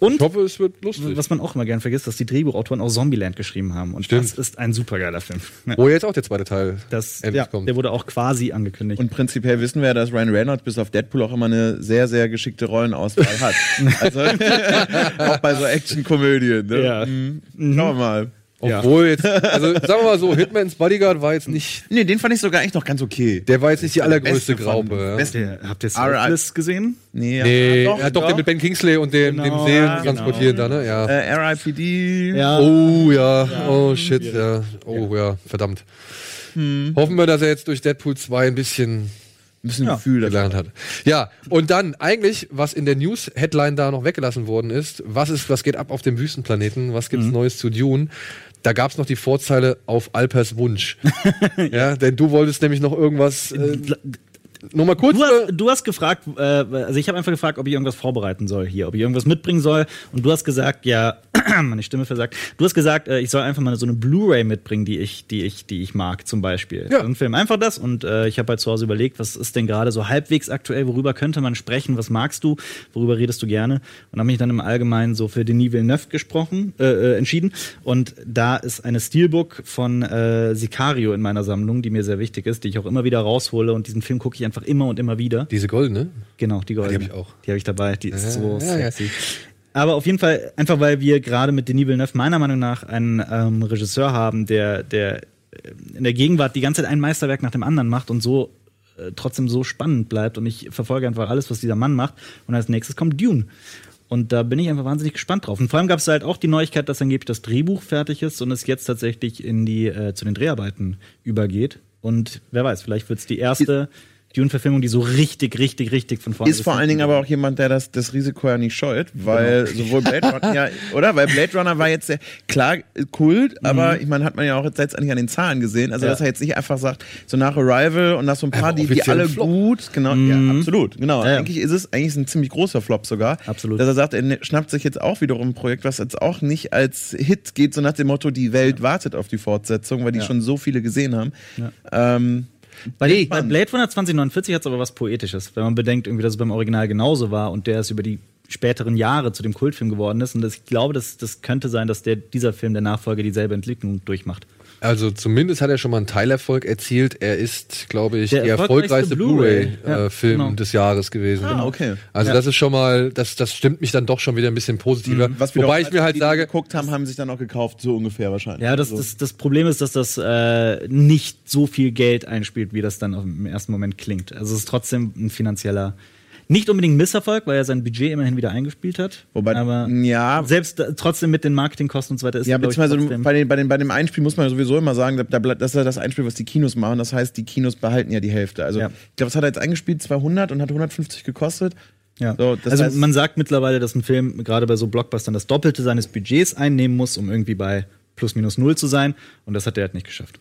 Und Ich hoffe, es wird lustig. was man auch immer gern vergisst, dass die Drehbuchautoren auch Zombieland geschrieben haben. Und Stimmt. das ist ein supergeiler Film. Ja, <laughs> Wo jetzt auch der zweite Teil das, endlich ja, kommt. der wurde auch quasi angekündigt. Und prinzipiell wissen wir ja, dass Ryan Reynolds bis auf Deadpool auch immer eine sehr, sehr geschickte Rollenauswahl hat. <laughs> Also <laughs> auch bei so Actionkomödien. Ne? Ja. Mhm. Schauen wir mal. Obwohl jetzt, also sagen wir mal so, Hitman's Bodyguard war jetzt nicht, Nee, den fand ich sogar echt noch ganz okay. der war jetzt nicht die allergrößte Graupe. Ja. Beste- habt ihr. Selfless gesehen? Nee, Nee, ja, ja, doch, den mit Ben Kingsley und dem, Genau, dem Seelen ja, transportieren da, ne? Ja. Äh, RIPD. Ja. Oh ja, oh shit, ja. Oh ja, verdammt. Hoffen wir, dass er jetzt durch Deadpool 2 ein bisschen Ein bisschen Ja. Gefühl gelernt hat. Ja, und dann eigentlich, was in der News-Headline da noch weggelassen worden ist, was ist, was geht ab auf dem Wüstenplaneten, was gibt's Neues zu Dune? Da gab's noch die Vorzeile auf Alpers Wunsch. <laughs> ja. denn du wolltest nämlich noch irgendwas. Äh, nur mal kurz. Du äh, hast, du hast gefragt, äh, also ich habe einfach gefragt, ob ich irgendwas vorbereiten soll hier, ob ich irgendwas mitbringen soll. Und du hast gesagt, ja, <clears throat> meine Stimme versagt. Du hast gesagt, äh, ich soll einfach mal so eine Blu-ray mitbringen, die ich, die ich, die ich mag, zum Beispiel. Ja. So ein Film, einfach das. Und äh, ich habe halt zu Hause überlegt, was ist denn gerade so halbwegs aktuell, worüber könnte man sprechen, was magst du, worüber redest du gerne? Und habe mich dann im Allgemeinen so für Denis Villeneuve gesprochen, äh, äh, entschieden. Und da ist eine Steelbook von äh, Sicario in meiner Sammlung, die mir sehr wichtig ist, die ich auch immer wieder raushole. Und diesen Film gucke ich einfach immer und immer wieder. diese goldene. Genau, die goldene. die hab ich auch. Die habe ich dabei, die ist Ja, so ja, ja. sexy. Aber auf jeden Fall, einfach weil wir gerade mit Denis Villeneuve meiner Meinung nach einen ähm, Regisseur haben, der, der äh, in der Gegenwart die ganze Zeit ein Meisterwerk nach dem anderen macht und so äh, trotzdem so spannend bleibt. Und ich verfolge einfach alles, was dieser Mann macht. Und als nächstes kommt Dune. Und da bin ich einfach wahnsinnig gespannt drauf. Und vor allem gab es halt auch die Neuigkeit, dass angeblich das Drehbuch fertig ist und es jetzt tatsächlich in die, äh, zu den Dreharbeiten übergeht. Und wer weiß, vielleicht wird es die erste Dune-Verfilmung, die so richtig, richtig, richtig von vorne Ist bis vor allen Dingen aber auch jemand, der das, das Risiko ja nicht scheut, weil sowohl <laughs> Blade Runner, ja, oder? Weil Blade Runner war jetzt sehr, klar Kult, aber ich meine, hat man ja auch jetzt letztendlich an den Zahlen gesehen, also Ja. dass er jetzt nicht einfach sagt, so nach Arrival und nach so ein paar, die, die alle Flop. gut, genau, ja, absolut, genau. Ja. Eigentlich ist es, eigentlich ist ein ziemlich großer Flop sogar. Absolut. Dass er sagt, er ne- schnappt sich jetzt auch wiederum ein Projekt, was jetzt auch nicht als Hit geht, so nach dem Motto, die Welt wartet auf die Fortsetzung, weil die schon so viele gesehen haben. Ähm, Bei, Nee, bei spannend. Blade Runner 2049 hat es aber was Poetisches, wenn man bedenkt, irgendwie, dass es beim Original genauso war und der ist über die späteren Jahre zu dem Kultfilm geworden ist. Und das, ich glaube, das, das könnte sein, dass der, dieser Film, der Nachfolger, dieselbe Entwicklung durchmacht. Also zumindest hat er schon mal einen Teilerfolg erzielt. Er ist, glaube ich, Der der erfolgreichste erfolgreichste Blu-ray. Blu-ray-Film Ja, genau. des Jahres gewesen. Ah, okay. Also Ja. das ist schon mal, das, das stimmt mich dann doch schon wieder ein bisschen positiver. was wir Wobei doch- ich mir halt die, die sage, geguckt haben, haben sich dann auch gekauft, so ungefähr wahrscheinlich. Ja, das, Also- das, das Problem ist, dass das äh, nicht so viel Geld einspielt, wie das dann auf- im ersten Moment klingt. Also es ist trotzdem ein finanzieller, nicht unbedingt ein Misserfolg, weil er sein Budget immerhin wieder eingespielt hat. Wobei- aber ja. selbst äh, trotzdem mit den Marketingkosten und so weiter ist Ja, ich, beziehungsweise trotzdem- bei, den, bei, den, bei dem Einspiel muss man ja sowieso immer sagen, da bleibt- das ist ja das Einspiel, was die Kinos machen. Das heißt, die Kinos behalten ja die Hälfte. Also, Ja. ich glaube, was hat er jetzt eingespielt? 200 und hat 150 gekostet. Ja. So, das also heißt- man sagt mittlerweile, dass ein Film gerade bei so Blockbustern das Doppelte seines Budgets einnehmen muss, um irgendwie bei plus minus null zu sein. Und das hat er halt nicht geschafft.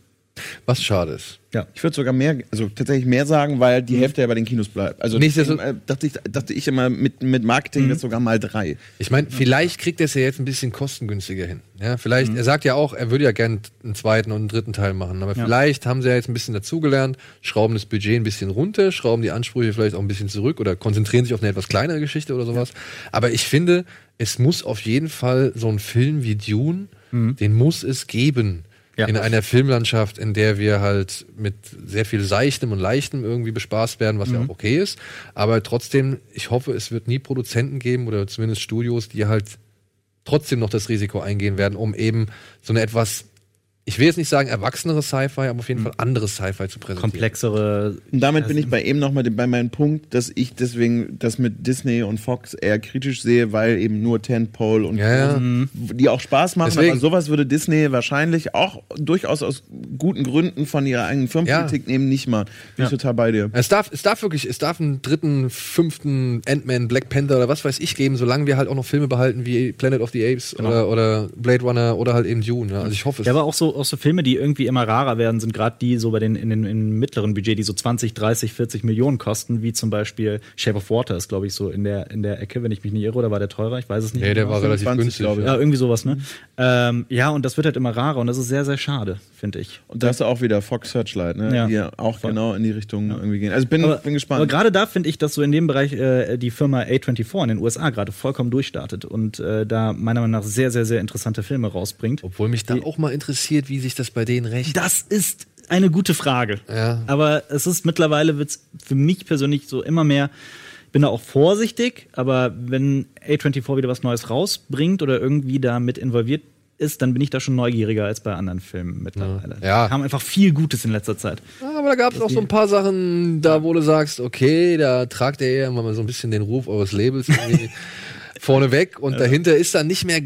Was schade ist. Ja. Ich würde sogar mehr, also tatsächlich mehr sagen, weil die Hälfte ja bei den Kinos bleibt. Also Nichtsdestotrotz- deswegen, äh, dachte, ich, dachte ich immer, mit, mit Marketing wird sogar mal drei. Ich meine, vielleicht kriegt er es ja jetzt ein bisschen kostengünstiger hin. Ja, vielleicht, er sagt ja auch, er würde ja gern einen zweiten und einen dritten Teil machen, aber vielleicht haben sie ja jetzt ein bisschen dazugelernt, schrauben das Budget ein bisschen runter, schrauben die Ansprüche vielleicht auch ein bisschen zurück oder konzentrieren sich auf eine etwas kleinere Geschichte oder sowas. Aber ich finde, es muss auf jeden Fall so ein Film wie Dune, den muss es geben. Ja. in einer Filmlandschaft, in der wir halt mit sehr viel Seichtem und Leichtem irgendwie bespaßt werden, was ja auch okay ist. Aber trotzdem, ich hoffe, es wird nie Produzenten geben oder zumindest Studios, die halt trotzdem noch das Risiko eingehen werden, um eben so eine etwas, ich will jetzt nicht sagen erwachsenere Sci-Fi, aber auf jeden Fall anderes Sci-Fi zu präsentieren. Komplexere. Und damit bin ich bei eben nochmal bei meinem Punkt, dass ich deswegen das mit Disney und Fox eher kritisch sehe, weil eben nur Tentpole und Ja, ja. die auch Spaß machen, Deswegen. aber sowas würde Disney wahrscheinlich auch durchaus aus guten Gründen von ihrer eigenen Firmenpolitik nehmen, nicht mal. Bin ich total bei dir. Es darf, es darf wirklich, es darf einen dritten, fünften Ant-Man, Black Panther oder was weiß ich geben, solange wir halt auch noch Filme behalten wie Planet of the Apes oder, oder Blade Runner oder halt eben Dune. Ja. Also ich hoffe es. Ja, aber auch so, auch, auch so Filme, die irgendwie immer rarer werden, sind gerade die so bei den in den in mittleren Budget, die so 20, 30, 40 Millionen kosten, wie zum Beispiel Shape of Water ist, glaube ich, so in der, in der Ecke, wenn ich mich nicht irre, oder war der teurer? Ich weiß es nicht. Nee, der genau. war relativ 25, günstig. glaube ich. Ja, irgendwie sowas, ne? Ähm, ja, und das wird halt immer rarer und das ist sehr, sehr schade, finde ich. Und da hast du auch wieder Fox Searchlight, ne? Ja. die ja auch genau in die Richtung irgendwie gehen. Also bin, Aber, bin aber gespannt. gerade da finde ich, dass so in dem Bereich äh, die Firma A24 in den USA gerade vollkommen durchstartet und äh, da meiner Meinung nach sehr, sehr, sehr interessante Filme rausbringt. Obwohl mich da auch mal interessiert, wie sich das bei denen rechnet. Das ist eine gute Frage. Ja. Aber es ist mittlerweile wird's für mich persönlich so immer mehr. Ich bin da auch vorsichtig, aber wenn A24 wieder was Neues rausbringt oder irgendwie da mit involviert ist, dann bin ich da schon neugieriger als bei anderen Filmen mittlerweile. Ja. Da kam einfach viel Gutes in letzter Zeit. Ja, aber da gab es auch so ein paar Sachen, da wo du sagst, okay, da tragt er eher mal so ein bisschen den Ruf eures Labels irgendwie <laughs> vorne weg und dahinter ist dann nicht mehr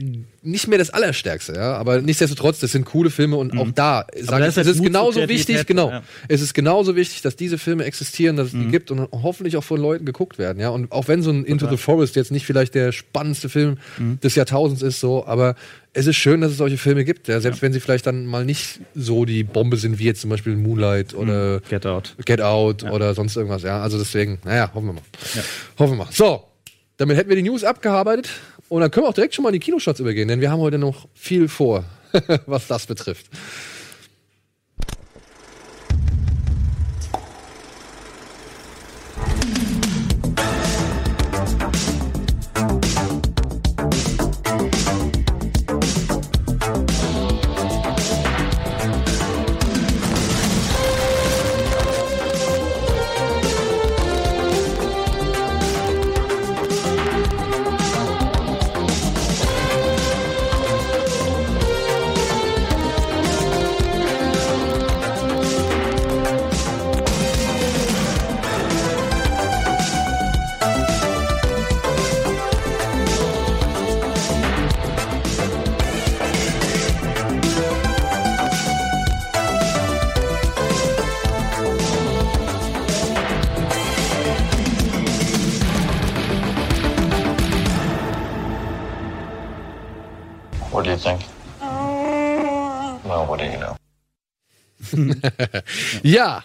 nicht mehr das Allerstärkste, ja. Aber nichtsdestotrotz, das sind coole Filme und auch da sage ich, ist halt es ist Mut zur genauso wichtig, genau. ja. Es ist genauso wichtig, dass diese Filme existieren, dass es die gibt und hoffentlich auch von Leuten geguckt werden, ja. Und auch wenn so ein Into the Forest jetzt nicht vielleicht der spannendste Film des Jahrtausends ist, so, aber es ist schön, dass es solche Filme gibt, ja, selbst wenn sie vielleicht dann mal nicht so die Bombe sind wie jetzt zum Beispiel Moonlight oder Get Out. Get Out oder sonst irgendwas. Ja, also deswegen, naja, hoffen wir mal. Hoffen wir mal. So, damit hätten wir die News abgearbeitet und dann können wir auch direkt schon mal in die Kinostarts übergehen, denn wir haben heute noch viel vor, <laughs> was das betrifft. <laughs> Ja,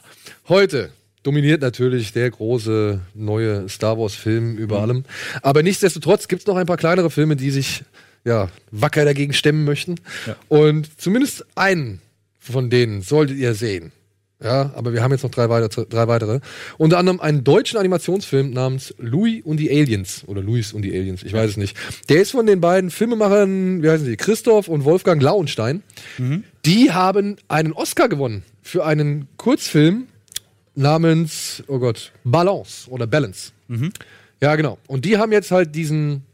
heute dominiert natürlich der große neue Star Wars-Film über allem. Aber nichtsdestotrotz gibt es noch ein paar kleinere Filme, die sich ja, wacker dagegen stemmen möchten. Und zumindest einen von denen solltet ihr sehen. Ja, aber wir haben jetzt noch drei weitere, drei weitere. Unter anderem einen deutschen Animationsfilm namens Louis und die Aliens. Oder Louis und die Aliens, ich weiß es nicht. Der ist von den beiden Filmemachern, wie heißen sie, Christoph und Wolfgang Lauenstein. Die haben einen Oscar gewonnen für einen Kurzfilm namens, oh Gott, Balance oder Balance. Ja, genau. Und die haben jetzt halt diesen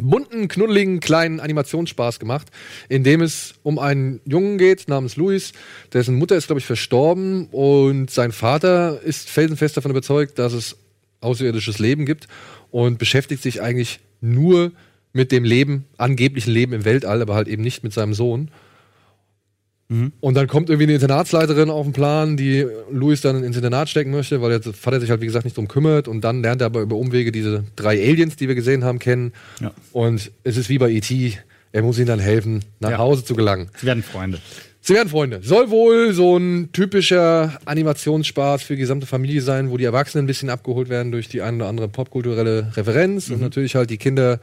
bunten, knuddeligen, kleinen Animationsspaß gemacht, in dem es um einen Jungen geht namens Louis, dessen Mutter ist, glaube ich, verstorben und sein Vater ist felsenfest davon überzeugt, dass es außerirdisches Leben gibt und beschäftigt sich eigentlich nur mit dem Leben, angeblichen Leben im Weltall, aber halt eben nicht mit seinem Sohn. Und dann kommt irgendwie eine Internatsleiterin auf den Plan, die Louis dann ins Internat stecken möchte, weil der Vater sich halt, wie gesagt, nicht drum kümmert. Und dann lernt er aber über Umwege diese drei Aliens, die wir gesehen haben, kennen. Ja. Und es ist wie bei E.T., er muss ihnen dann helfen, nach Ja. Hause zu gelangen. Sie werden Freunde. Sie werden Freunde. Soll wohl so ein typischer Animationsspaß für die gesamte Familie sein, wo die Erwachsenen ein bisschen abgeholt werden durch die ein oder andere popkulturelle Referenz und natürlich halt die Kinder,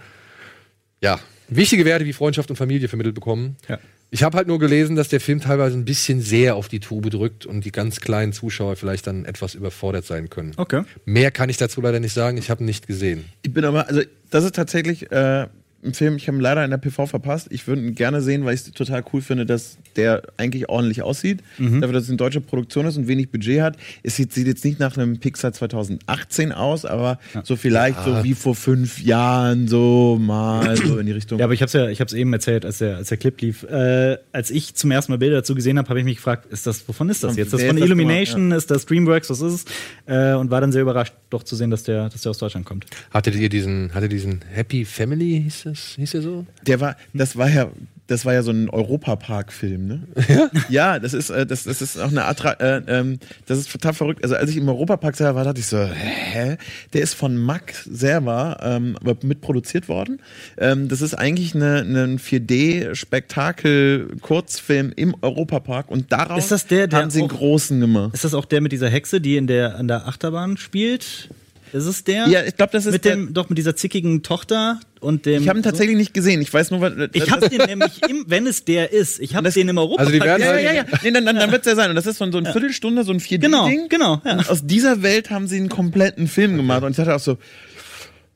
ja, wichtige Werte wie Freundschaft und Familie vermittelt bekommen. Ja. Ich habe halt nur gelesen, dass der Film teilweise ein bisschen sehr auf die Tube drückt und die ganz kleinen Zuschauer vielleicht dann etwas überfordert sein können. Okay. Mehr kann ich dazu leider nicht sagen, ich habe ihn nicht gesehen. Ich bin aber, also das ist tatsächlich äh, ein Film, ich habe ihn leider in der PV verpasst. Ich würde ihn gerne sehen, weil ich es total cool finde, dass der eigentlich ordentlich aussieht. Dafür, dass es eine deutsche Produktion ist und wenig Budget hat. Es sieht, sieht jetzt nicht nach einem Pixar 2018 aus, aber so vielleicht so wie vor fünf Jahren so mal so in die Richtung. Ja, aber ich hab's ja, ich hab's eben erzählt, als der, als der Clip lief. Äh, als ich zum ersten Mal Bilder dazu gesehen habe, habe ich mich gefragt, ist das, wovon ist das jetzt? Das von ist das Illumination, ist das Dreamworks, was ist es? Äh, und war dann sehr überrascht, doch zu sehen, dass der, dass der aus Deutschland kommt. Hattet ihr diesen, hattet ihr diesen Happy Family, hieß das, hieß der so? Der war, das war ja das war ja so ein Europapark-Film, ne? Ja? Ja, das ist, äh, das, das ist auch eine Attra äh, ähm, das ist total verrückt. Also als ich im Europapark selber war, dachte ich so, hä? Der ist von Mack selber ähm, mitproduziert worden. Ähm, das ist eigentlich eine, eine 4D-Spektakel-Kurzfilm im Europapark und daraus Ist das der, der haben sie einen großen gemacht. Ist das auch der mit dieser Hexe, die in der, an der Achterbahn spielt? Ist es der? Ja, ich glaube, das ist mit der- dem, doch mit dieser zickigen Tochter und dem. Ich habe ihn tatsächlich nicht gesehen. Ich weiß nur, was. Ich habe den nämlich, im, wenn es der ist, ich habe Das- den im Europa. Also die werden Ja, halt- ja, ja, ja. Nee, dann, dann, dann wird es ja sein. Und das ist von so eine Viertelstunde, so ein 4D-Ding. Genau, genau, ja. Und aus dieser Welt haben sie einen kompletten Film gemacht. Und ich dachte auch so,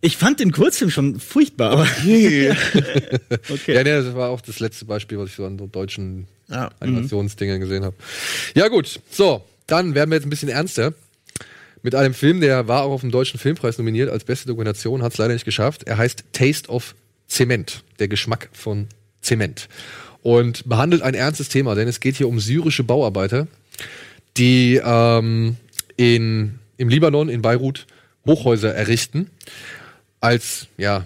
Ich fand den Kurzfilm schon furchtbar, aber hey. <laughs> okay. Ja, nee, das war auch das letzte Beispiel, was ich so an so deutschen Ja. Animationsdingern gesehen habe. Ja, gut. So, dann werden wir jetzt ein bisschen ernster. Mit einem Film, der war auch auf dem Deutschen Filmpreis nominiert als beste Dokumentation, hat es leider nicht geschafft. Er heißt Taste of Zement, der Geschmack von Zement. Und behandelt ein ernstes Thema, denn es geht hier um syrische Bauarbeiter, die ähm, in, im Libanon, in Beirut, Hochhäuser errichten. Als, ja,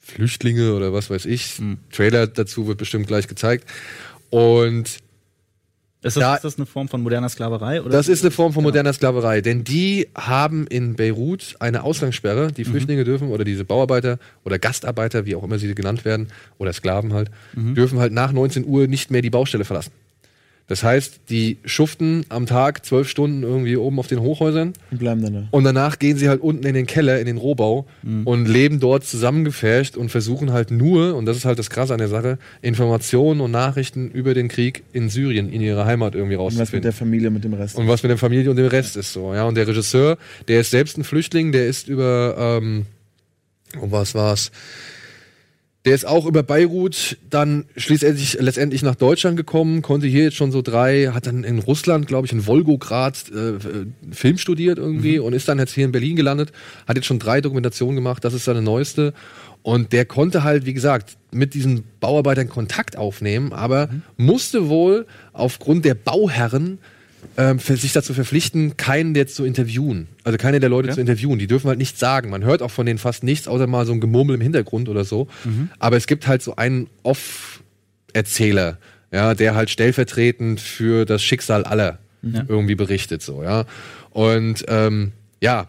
Flüchtlinge oder was weiß ich. Trailer dazu wird bestimmt gleich gezeigt. Und Ist das, Da- ist das eine Form von moderner Sklaverei? Oder? das ist eine Form von moderner Sklaverei, denn die haben in Beirut eine Ausgangssperre. Mhm. Die Flüchtlinge dürfen oder diese Bauarbeiter oder Gastarbeiter, wie auch immer sie genannt werden, oder Sklaven halt, Mhm. dürfen halt nach 19 Uhr nicht mehr die Baustelle verlassen. Das heißt, die schuften am Tag zwölf Stunden irgendwie oben auf den Hochhäusern Und bleiben dann da. und danach gehen sie halt unten in den Keller, in den Rohbau und leben dort zusammengefärcht und versuchen halt nur, und das ist halt das Krasse an der Sache, Informationen und Nachrichten über den Krieg in Syrien, in ihrer Heimat irgendwie Und was mit rauszufinden. der Familie, mit dem Rest. Und was mit der Familie und dem Rest ist so, ja. Und der Regisseur, der ist selbst ein Flüchtling, der ist über, ähm, oh, was war's? Der ist auch über Beirut. Dann schließlich letztendlich nach Deutschland gekommen, konnte hier jetzt schon so drei, hat dann in Russland, glaube ich, in Volgograd äh, äh, Film studiert irgendwie und ist dann jetzt hier in Berlin gelandet, hat jetzt schon drei Dokumentationen gemacht, das ist seine neueste. Und der konnte halt, wie gesagt, mit diesen Bauarbeitern Kontakt aufnehmen, aber musste wohl aufgrund der Bauherren ähm, für sich dazu verpflichten, keinen der zu interviewen. Also keine der Leute zu interviewen. Die dürfen halt nichts sagen. Man hört auch von denen fast nichts, außer mal so ein Gemurmel im Hintergrund oder so. Aber es gibt halt so einen Off-Erzähler, ja, der halt stellvertretend für das Schicksal aller irgendwie berichtet, so, ja. Und ähm, ja,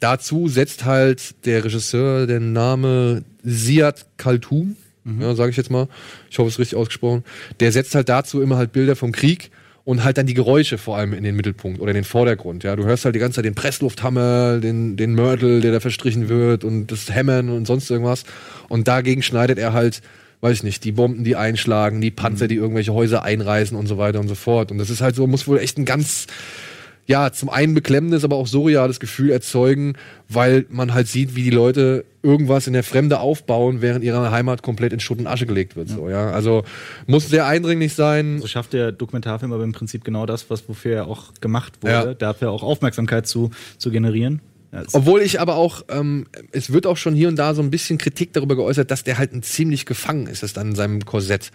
dazu setzt halt der Regisseur den Name Siad Khaltoum, ja, sage ich jetzt mal. Ich hoffe, es ist richtig ausgesprochen. Der setzt halt dazu immer halt Bilder vom Krieg und halt dann die Geräusche vor allem in den Mittelpunkt oder in den Vordergrund. Ja, du hörst halt die ganze Zeit den Presslufthammer, den, den Mörtel, der da verstrichen wird und das Hämmern und sonst irgendwas. Und dagegen schneidet er halt, weiß ich nicht, die Bomben, die einschlagen, die Panzer, die irgendwelche Häuser einreißen und so weiter und so fort. Und das ist halt so, muss wohl echt ein ganz, ja, zum einen beklemmendes, aber auch surreales Gefühl erzeugen, weil man halt sieht, wie die Leute irgendwas in der Fremde aufbauen, während ihre Heimat komplett in Schutt und Asche gelegt wird. So, ja. Also muss sehr eindringlich sein. So schafft der Dokumentarfilm aber im Prinzip genau das, was wofür er auch gemacht wurde, Ja. dafür auch Aufmerksamkeit zu, zu generieren. Ja, Obwohl ich aber auch, ähm, es wird auch schon hier und da so ein bisschen Kritik darüber geäußert, dass der halt ein ziemlich gefangen ist, es dann in seinem Korsett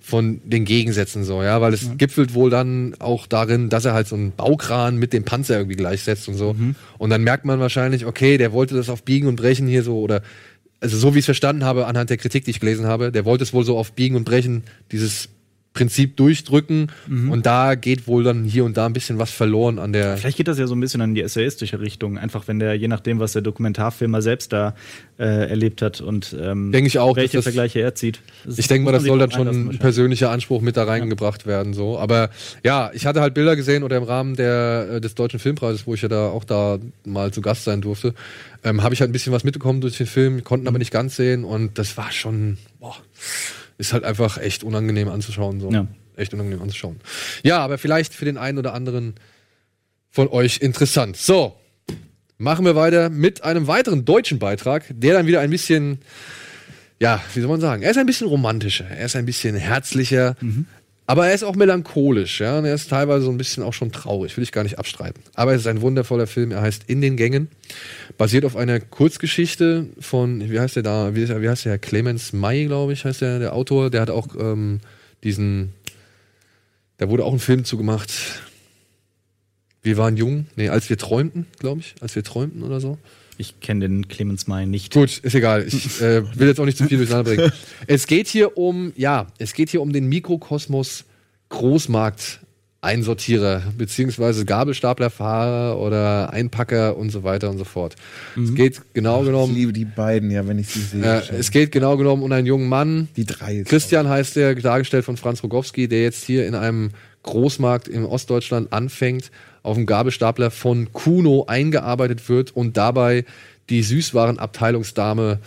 von den Gegensätzen so, ja, weil es gipfelt wohl dann auch darin, dass er halt so einen Baukran mit dem Panzer irgendwie gleichsetzt und so. Und dann merkt man wahrscheinlich, okay, der wollte das auf Biegen und Brechen hier so oder also so wie ich es verstanden habe anhand der Kritik, die ich gelesen habe, der wollte es wohl so auf Biegen und Brechen dieses Prinzip durchdrücken und da geht wohl dann hier und da ein bisschen was verloren an der Vielleicht geht das ja so ein bisschen in die essayistische Richtung, einfach wenn der, je nachdem, was der Dokumentarfilmer selbst da äh, erlebt hat und ähm, Denke ich auch, dass welche das- Vergleiche er zieht. Das Ich denke mal, das soll dann schon ein persönlicher Anspruch mit da reingebracht werden, so. Aber ja, ich hatte halt Bilder gesehen oder im Rahmen der, äh, des Deutschen Filmpreises, wo ich ja da auch da mal zu Gast sein durfte, ähm, habe ich halt ein bisschen was mitbekommen durch den Film, konnten aber nicht ganz sehen und das war schon, boah, ist halt einfach echt unangenehm anzuschauen, so. Ja. Echt unangenehm anzuschauen. Ja, aber vielleicht für den einen oder anderen von euch interessant. So. Machen wir weiter mit einem weiteren deutschen Beitrag, der dann wieder ein bisschen ja, wie soll man sagen? Er ist ein bisschen romantischer, er ist ein bisschen herzlicher, aber er ist auch melancholisch, ja, und er ist teilweise so ein bisschen auch schon traurig, will ich gar nicht abstreiten. Aber es ist ein wundervoller Film, er heißt In den Gängen, basiert auf einer Kurzgeschichte von, wie heißt der da, wie, wie heißt der, Clemens May, glaube ich, heißt der, der Autor, der hat auch ähm, diesen, da wurde auch ein Film zugemacht. Wir waren jung, nee, als wir träumten, glaube ich, als wir träumten oder so. Ich kenne den Clemens May nicht. Gut, ist egal. Ich <laughs> äh, will jetzt auch nicht zu viel durcheinander bringen. Es geht hier um, ja, es geht hier um den Mikrokosmos Großmarkt Einsortierer, beziehungsweise Gabelstaplerfahrer oder Einpacker und so weiter und so fort. Es geht genau Ich genommen, liebe die beiden, ja, wenn ich sie sehe. äh, es geht genau genommen um einen jungen Mann, die drei. Christian heißt der, dargestellt von Franz Rogowski, der jetzt hier in einem Großmarkt in Ostdeutschland anfängt, auf dem Gabelstapler von Kuno eingearbeitet wird und dabei die Süßwarenabteilungsdame,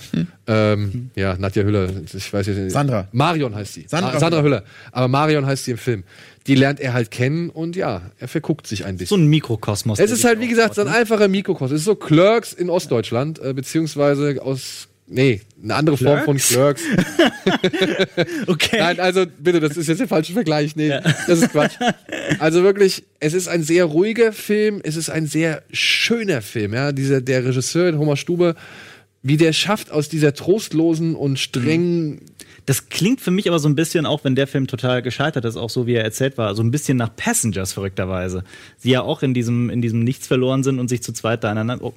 ähm, ja, Nadja Hüller, ich weiß jetzt nicht. Sandra. Marion heißt sie. Sandra Ah, Sandra Hüller. Aber Marion heißt sie im Film. Die lernt er halt kennen und ja, er verguckt sich ein So bisschen. ein Mikrokosmos. Es ist halt, wie gesagt, so ein aufbaut, einfacher Mikrokosmos. Es ist so Clerks in Ostdeutschland, äh, beziehungsweise aus, nee, eine andere Form von Clerks. <laughs> Okay. Nein, also bitte, das ist jetzt der falsche Vergleich. Nee, das ist Quatsch. Also wirklich, es ist ein sehr ruhiger Film, es ist ein sehr schöner Film. Ja, dieser, der Regisseur, Homer Stube, wie der schafft, aus dieser trostlosen und strengen. Das klingt für mich aber so ein bisschen, auch wenn der Film total gescheitert ist, auch so wie er erzählt war, so ein bisschen nach Passengers verrückterweise. Sie ja auch in diesem, in diesem Nichts verloren sind und sich zu zweit da aneinander. Oh.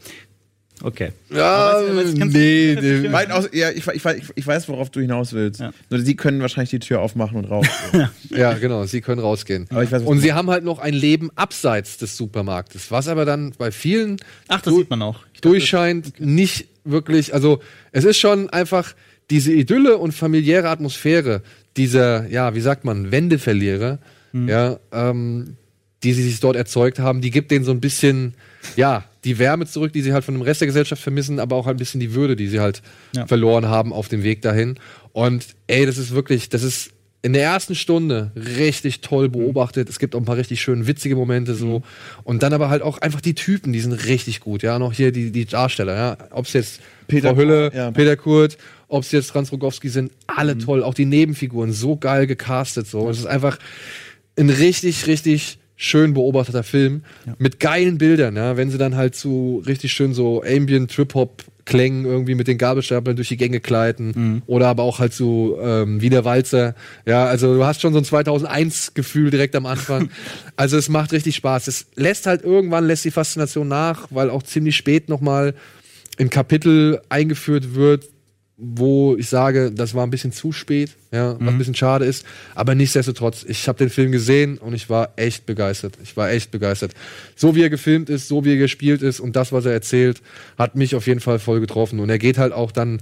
Okay. Ja, nee, nee. Weit aus, ja, ich, ich, ich, ich weiß, worauf du hinaus willst. Ja. Nur sie können wahrscheinlich die Tür aufmachen und raus. <laughs> Ja, genau, sie können rausgehen. Aber ich weiß, und sie haben halt noch ein Leben abseits des Supermarktes, was aber dann bei vielen Ach, das du- sieht man auch. Durchscheint nicht wirklich, also es ist schon einfach diese Idylle und familiäre Atmosphäre dieser, ja, wie sagt man, Wendeverlierer, ja, ähm, die sie sich dort erzeugt haben, die gibt denen so ein bisschen, ja, die Wärme zurück, die sie halt von dem Rest der Gesellschaft vermissen, aber auch halt ein bisschen die Würde, die sie halt Ja. verloren haben auf dem Weg dahin. Und ey, das ist wirklich, das ist in der ersten Stunde richtig toll beobachtet. Es gibt auch ein paar richtig schön witzige Momente so. Und dann aber halt auch einfach die Typen, die sind richtig gut. Ja, noch hier die, die Darsteller, ja. Ob es jetzt Peter Frau Hülle, ja. Peter Kurt, ob es jetzt Franz Rogowski sind, alle toll. Auch die Nebenfiguren, so geil gecastet so. Es ist einfach ein richtig, richtig schön beobachteter Film mit geilen Bildern, ja, wenn sie dann halt zu richtig schön so Ambient Trip Hop Klängen irgendwie mit den Gabelstaplern durch die Gänge gleiten oder aber auch halt so ähm, wie der Walzer. Ja, also du hast schon so ein 2001 Gefühl direkt am Anfang. <laughs> also es macht richtig Spaß. Es lässt halt irgendwann lässt die Faszination nach, weil auch ziemlich spät noch mal ein Kapitel eingeführt wird, wo ich sage, das war ein bisschen zu spät, ja, was ein bisschen schade ist. Aber nichtsdestotrotz, ich habe den Film gesehen und ich war echt begeistert. Ich war echt begeistert. So wie er gefilmt ist, so wie er gespielt ist und das, was er erzählt, hat mich auf jeden Fall voll getroffen. Und er geht halt auch dann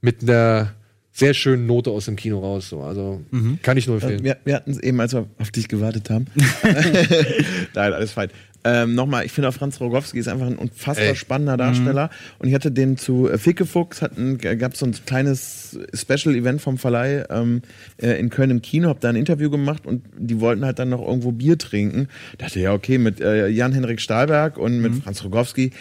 mit einer sehr schönen Note aus dem Kino raus. So. Also kann ich nur empfehlen. Wir, wir hatten es eben, als wir auf dich gewartet haben. <laughs> <laughs> Nein, alles fein. Ähm, Nochmal, ich finde auch Franz Rogowski ist einfach ein unfassbar Ey. spannender Darsteller. Und ich hatte den zu äh, Fickefuchs, gab so ein kleines Special-Event vom Verleih ähm, äh, in Köln im Kino, hab da ein Interview gemacht und die wollten halt dann noch irgendwo Bier trinken. Dachte, ja, okay, mit äh, Jan-Henrik Stahlberg und mit Franz Rogowski,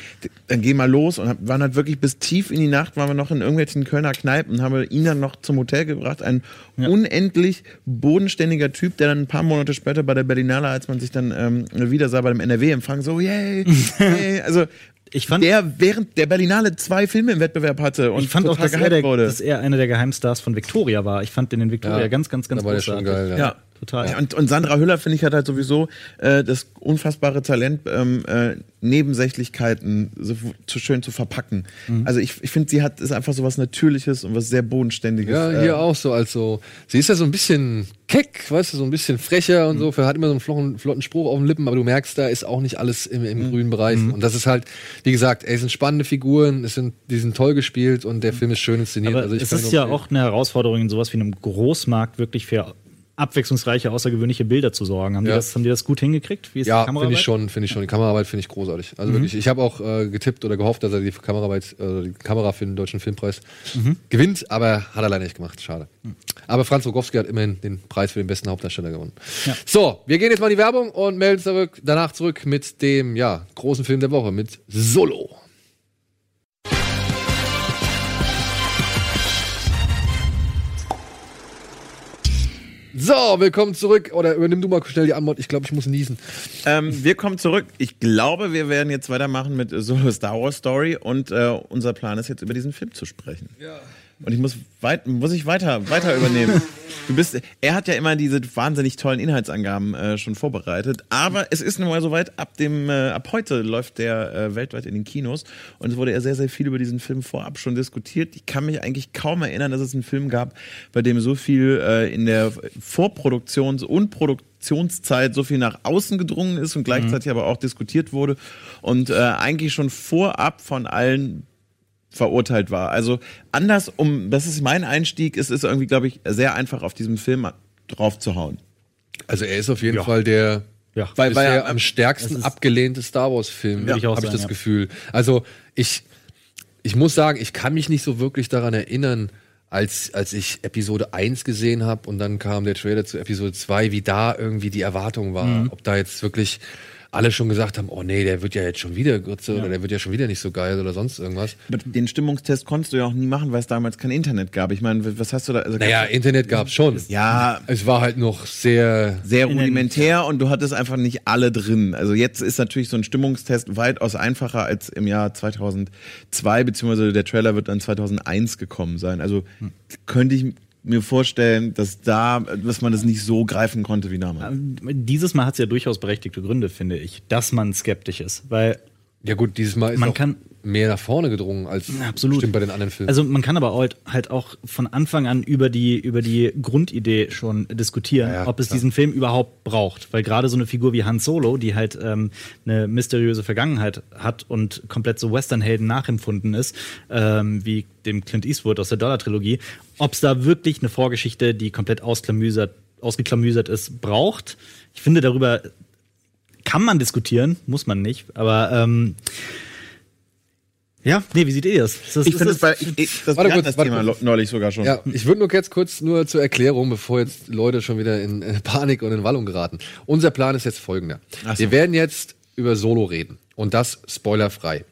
dann geh mal los und hab, waren halt wirklich bis tief in die Nacht, waren wir noch in irgendwelchen Kölner Kneipen und haben ihn dann noch zum Hotel gebracht. Ein unendlich bodenständiger Typ, der dann ein paar Monate später bei der Berlinale, als man sich dann ähm, wieder sah bei dem NRW-Empfang, so, yay, <laughs> yay. Also, Ich fand- der während der Berlinale zwei Filme im Wettbewerb hatte und Ich fand auch, dass er, der, wurde. dass er einer der Geheimstars von Victoria war. Ich fand den in Victoria Ja, ganz, ganz, ganz da war der schon großartig. geil, Ja, Total. Ja, und, und Sandra Hüller, finde ich, hat halt sowieso äh, das unfassbare Talent, ähm, äh, Nebensächlichkeiten so zu schön zu verpacken. Mhm. Also ich, ich finde, sie hat ist einfach so was Natürliches und was sehr Bodenständiges. Ja, äh, hier auch so, also sie ist ja so ein bisschen keck, weißt du, so ein bisschen frecher und so, hat immer so einen flotten, flotten Spruch auf den Lippen, aber du merkst, da ist auch nicht alles im, im grünen Bereich. Und das ist halt, wie gesagt, ey, es sind spannende Figuren, es sind, die sind toll gespielt und der Film ist schön inszeniert. Aber also ich es ist ja auch eine Herausforderung, in sowas wie einem Großmarkt wirklich für abwechslungsreiche, außergewöhnliche Bilder zu sorgen. Haben, Ja. die, das, haben die das gut hingekriegt? Wie ist Ja, finde ich schon, finde ich schon. Die Kameraarbeit finde ich großartig. Also wirklich, ich habe auch äh, getippt oder gehofft, dass er die Kameraarbeit, äh, die Kamera für den Deutschen Filmpreis gewinnt, aber hat er leider nicht gemacht. Schade. Aber Franz Rogowski hat immerhin den Preis für den besten Hauptdarsteller gewonnen. Ja. So, wir gehen jetzt mal in die Werbung und melden uns zurück, danach zurück mit dem ja, großen Film der Woche, mit Solo. So, willkommen zurück. Oder übernimm du mal schnell die Antwort. Ich glaube, ich muss niesen. Ähm, wir kommen zurück. Ich glaube, wir werden jetzt weitermachen mit Solo Star Wars Story und äh, unser Plan ist jetzt über diesen Film zu sprechen. Und ich muss, weit, muss ich weiter, weiter übernehmen. Du bist, er hat ja immer diese wahnsinnig tollen Inhaltsangaben äh, schon vorbereitet. Aber es ist nun mal soweit, ab dem, äh, ab heute läuft der äh, weltweit in den Kinos. Und es wurde ja sehr, sehr viel über diesen Film vorab schon diskutiert. Ich kann mich eigentlich kaum erinnern, dass es einen Film gab, bei dem so viel äh, in der Vorproduktions- und Produktionszeit so viel nach außen gedrungen ist und gleichzeitig aber auch diskutiert wurde und äh, eigentlich schon vorab von allen verurteilt war. Also anders, um, das ist mein Einstieg, es ist irgendwie, glaube ich, sehr einfach auf diesem Film draufzuhauen. Also er ist auf jeden Fall der Ja. weil, weil er am stärksten abgelehnte Star Wars Film, auch habe ich das ja. Gefühl. Also ich ich muss sagen, ich kann mich nicht so wirklich daran erinnern, als als ich Episode 1 gesehen habe und dann kam der Trailer zu Episode 2, wie da irgendwie die Erwartung war, Mhm. ob da jetzt wirklich alle schon gesagt haben, oh nee, der wird ja jetzt schon wieder Grütze oder der wird ja schon wieder nicht so geil oder sonst irgendwas. Aber den Stimmungstest konntest du ja auch nie machen, weil es damals kein Internet gab. Ich meine, was hast du da? Also Naja, Internet gab's schon. ja, Es war halt noch sehr sehr rudimentär und du hattest einfach nicht alle drin. Also jetzt ist natürlich so ein Stimmungstest weitaus einfacher als im Jahr 2002, beziehungsweise der Trailer wird dann 2001 gekommen sein. Also könnte ich mir vorstellen, dass da, dass man das nicht so greifen konnte wie damals. Dieses Mal hat es ja durchaus berechtigte Gründe, finde ich, dass man skeptisch ist. Weil Ja gut, dieses Mal ist Man auch kann- mehr nach vorne gedrungen als Absolut. stimmt bei den anderen Filmen. Also man kann aber halt, halt auch von Anfang an über die, über die Grundidee schon diskutieren, Ja, ja, ob es klar. diesen Film überhaupt braucht. Weil gerade so eine Figur wie Han Solo, die halt ähm, eine mysteriöse Vergangenheit hat und komplett so Westernhelden nachempfunden ist, ähm, wie dem Clint Eastwood aus der Dollar-Trilogie, ob es da wirklich eine Vorgeschichte, die komplett ausklamüsert, ausgeklamüsert ist, braucht. Ich finde, darüber kann man diskutieren, muss man nicht, aber ähm, ja, nee, wie seht ihr das? Ist das Ich ist finde das- bei, ich, ich, das, Warte kurz, das warte Thema kurz. neulich sogar schon. Ja, ich würde nur jetzt kurz nur zur Erklärung, bevor jetzt Leute schon wieder in Panik und in Wallung geraten. Unser Plan ist jetzt folgender. So. Wir werden jetzt über Solo reden und das spoilerfrei.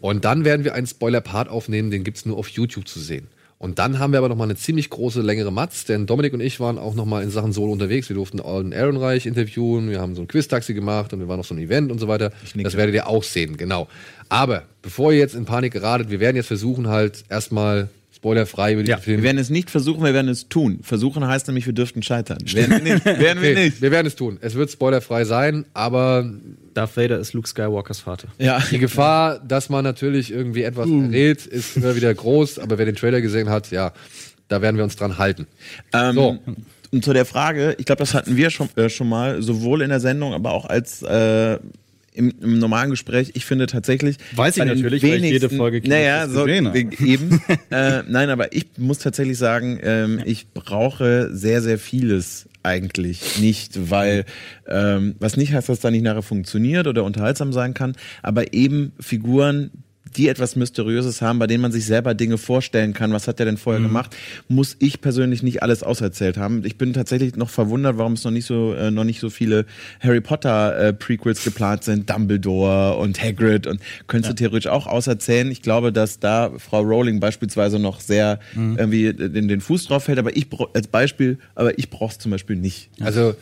Und dann werden wir einen Spoiler-Part aufnehmen, den gibt's nur auf YouTube zu sehen. Und dann haben wir aber noch mal eine ziemlich große, längere Matz, denn Dominik und ich waren auch noch mal in Sachen Solo unterwegs. Wir durften Alden Ehrenreich interviewen, wir haben so ein Quiz-Taxi gemacht und wir waren auf so ein Event und so weiter. Das werdet ihr auch sehen, genau. Aber bevor ihr jetzt in Panik geratet, wir werden jetzt versuchen halt erstmal spoilerfrei über diesen Ja, Film Wir werden es nicht versuchen, wir werden es tun. Versuchen heißt nämlich, wir dürften scheitern. Werden wir nicht. <laughs> Werden wir Okay, nicht. wir werden es tun. Es wird spoilerfrei sein, aber Darth Vader ist Luke Skywalkers Vater. Ja. die Gefahr, dass man natürlich irgendwie etwas errät, ist immer wieder groß. Aber wer den Trailer gesehen hat, ja, da werden wir uns dran halten. Ähm, So. Und zu der Frage, ich glaube, das hatten wir schon, äh, schon mal, sowohl in der Sendung, aber auch als äh, im, im normalen Gespräch. Ich finde tatsächlich. Weiß ich natürlich, weil ich jede Folge Naja, so, eben. <laughs> äh, nein, aber ich muss tatsächlich sagen, ähm, ich brauche sehr, sehr vieles eigentlich nicht, weil ähm, was nicht heißt, dass da nicht nachher funktioniert oder unterhaltsam sein kann, aber eben Figuren, die etwas Mysteriöses haben, bei denen man sich selber Dinge vorstellen kann, was hat der denn vorher gemacht, muss ich persönlich nicht alles auserzählt haben. Ich bin tatsächlich noch verwundert, warum es noch nicht so äh, noch nicht so viele Harry Potter äh, Prequels geplant sind, Dumbledore und Hagrid und könntest du theoretisch auch auserzählen. Ich glaube, dass da Frau Rowling beispielsweise noch sehr irgendwie den, den Fuß drauf hält, aber ich als Beispiel, aber ich brauch's zum Beispiel nicht. Also,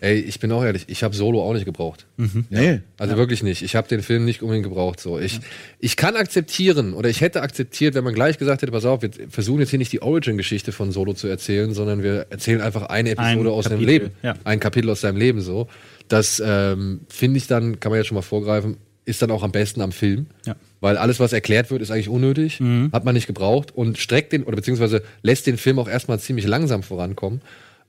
ey, ich bin auch ehrlich, ich habe Solo auch nicht gebraucht. Nee. Also wirklich nicht. Ich habe den Film nicht unbedingt gebraucht. So, ich, ich kann akzeptieren oder ich hätte akzeptiert, wenn man gleich gesagt hätte, pass auf, wir versuchen jetzt hier nicht die Origin-Geschichte von Solo zu erzählen, sondern wir erzählen einfach eine Episode Ein aus seinem Kapitel, Leben, ja. ein Kapitel aus seinem Leben. So, das ähm, finde ich dann, kann man jetzt schon mal vorgreifen, ist dann auch am besten am Film. Ja. Weil alles, was erklärt wird, ist eigentlich unnötig, hat man nicht gebraucht und streckt den oder beziehungsweise lässt den Film auch erstmal ziemlich langsam vorankommen,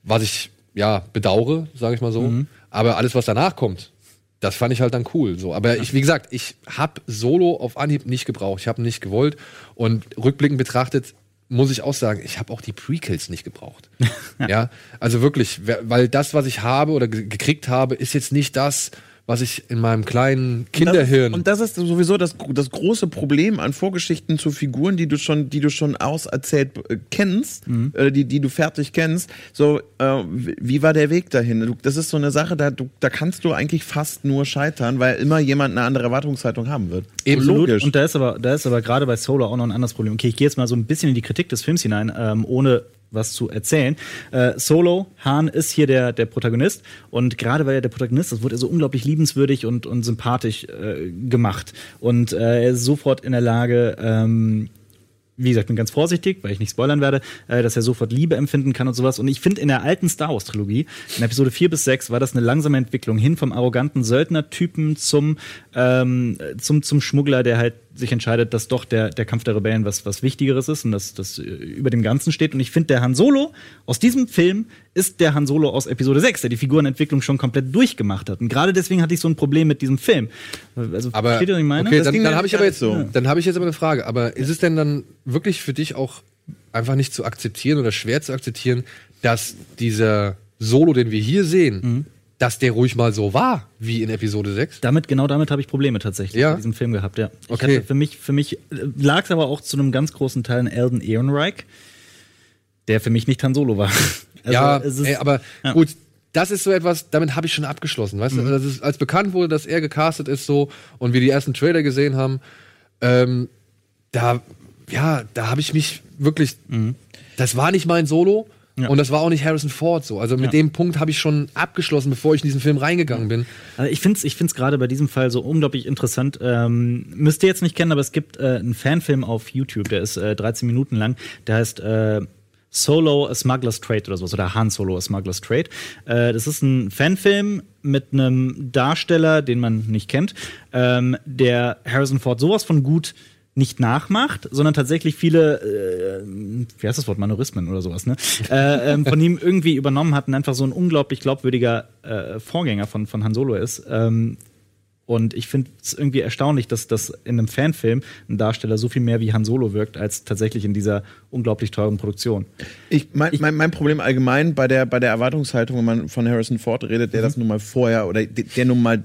was ich ja bedaure, sage ich mal so. Aber alles, was danach kommt, das fand ich halt dann cool. So, aber ich, wie gesagt, ich habe Solo auf Anhieb nicht gebraucht. Ich habe nicht gewollt und rückblickend betrachtet muss ich auch sagen, ich habe auch die Prequels nicht gebraucht. <laughs> ja, also wirklich, weil das, was ich habe oder ge- gekriegt habe, ist jetzt nicht das, was ich in meinem kleinen Kinderhirn. Und das ist sowieso das, das große Problem an Vorgeschichten zu Figuren, die du schon, die du schon auserzählt äh, kennst, äh, die, die du fertig kennst. So, äh, wie war der Weg dahin? Du, das ist so eine Sache, da, du, da kannst du eigentlich fast nur scheitern, weil immer jemand eine andere Erwartungshaltung haben wird. Eben So logisch. Und da ist aber, da ist aber gerade bei Solo auch noch ein anderes Problem. Okay, ich gehe jetzt mal so ein bisschen in die Kritik des Films hinein, ähm, ohne was zu erzählen. Äh, Solo, Hahn ist hier der, der Protagonist und gerade weil er der Protagonist ist, wurde er so unglaublich liebenswürdig und, und sympathisch äh, gemacht. Und äh, er ist sofort in der Lage, ähm, wie gesagt, bin ganz vorsichtig, weil ich nicht spoilern werde, äh, dass er sofort Liebe empfinden kann und sowas. Und ich finde, in der alten Star Wars-Trilogie, in Episode 4 bis 6, war das eine langsame Entwicklung hin vom arroganten Söldnertypen zum, ähm, zum, zum Schmuggler, der halt sich entscheidet, dass doch der, der Kampf der Rebellen was, was Wichtigeres ist und dass das äh, über dem Ganzen steht. Und ich finde, der Han Solo aus diesem Film ist der Han Solo aus Episode 6, der die Figurenentwicklung schon komplett durchgemacht hat. Und gerade deswegen hatte ich so ein Problem mit diesem Film. Also, Aber versteht ihr, was ich meine? okay, Das dann, dann habe ich aber jetzt so. dann habe ich jetzt aber eine Frage. Aber ist es denn dann wirklich für dich auch einfach nicht zu akzeptieren oder schwer zu akzeptieren, dass dieser Solo, den wir hier sehen, Mhm. Dass der ruhig mal so war wie in Episode 6? Damit, genau damit habe ich Probleme tatsächlich Ja? bei diesem Film gehabt, ja. Ich Okay. hatte für mich, für mich lag es aber auch zu einem ganz großen Teil an Elden Ehrenreich, der für mich nicht Han Solo war. <laughs> Also, ja, ist- ey, aber ja. gut, das ist so etwas, damit habe ich schon abgeschlossen, weißt Mhm. du? Ist, als bekannt wurde, dass er gecastet ist so und wir die ersten Trailer gesehen haben, ähm, da, ja, da habe ich mich wirklich, das war nicht mein Solo. Ja. Und das war auch nicht Harrison Ford so. Also mit Ja. dem Punkt habe ich schon abgeschlossen, bevor ich in diesen Film reingegangen bin. Also ich finde es ich find's gerade bei diesem Fall so unglaublich interessant. Ähm, müsst ihr jetzt nicht kennen, aber es gibt äh, einen Fanfilm auf YouTube, der ist äh, 13 Minuten lang. Der heißt äh, Solo A Smuggler's Trade oder sowas. Oder Han Solo A Smuggler's Trade. Äh, das ist ein Fanfilm mit einem Darsteller, den man nicht kennt, ähm, der Harrison Ford sowas von gut nicht nachmacht, sondern tatsächlich viele, äh, wie heißt das Wort, Manorismen oder sowas, ne? äh, ähm, von ihm irgendwie übernommen hat und einfach so ein unglaublich glaubwürdiger äh, Vorgänger von, von Han Solo ist. Ähm, und ich finde es irgendwie erstaunlich, dass das in einem Fanfilm ein Darsteller so viel mehr wie Han Solo wirkt, als tatsächlich in dieser unglaublich teuren Produktion. Ich, mein, mein, mein Problem allgemein bei der, bei der Erwartungshaltung, wenn man von Harrison Ford redet, der das nun mal vorher oder der, der nun mal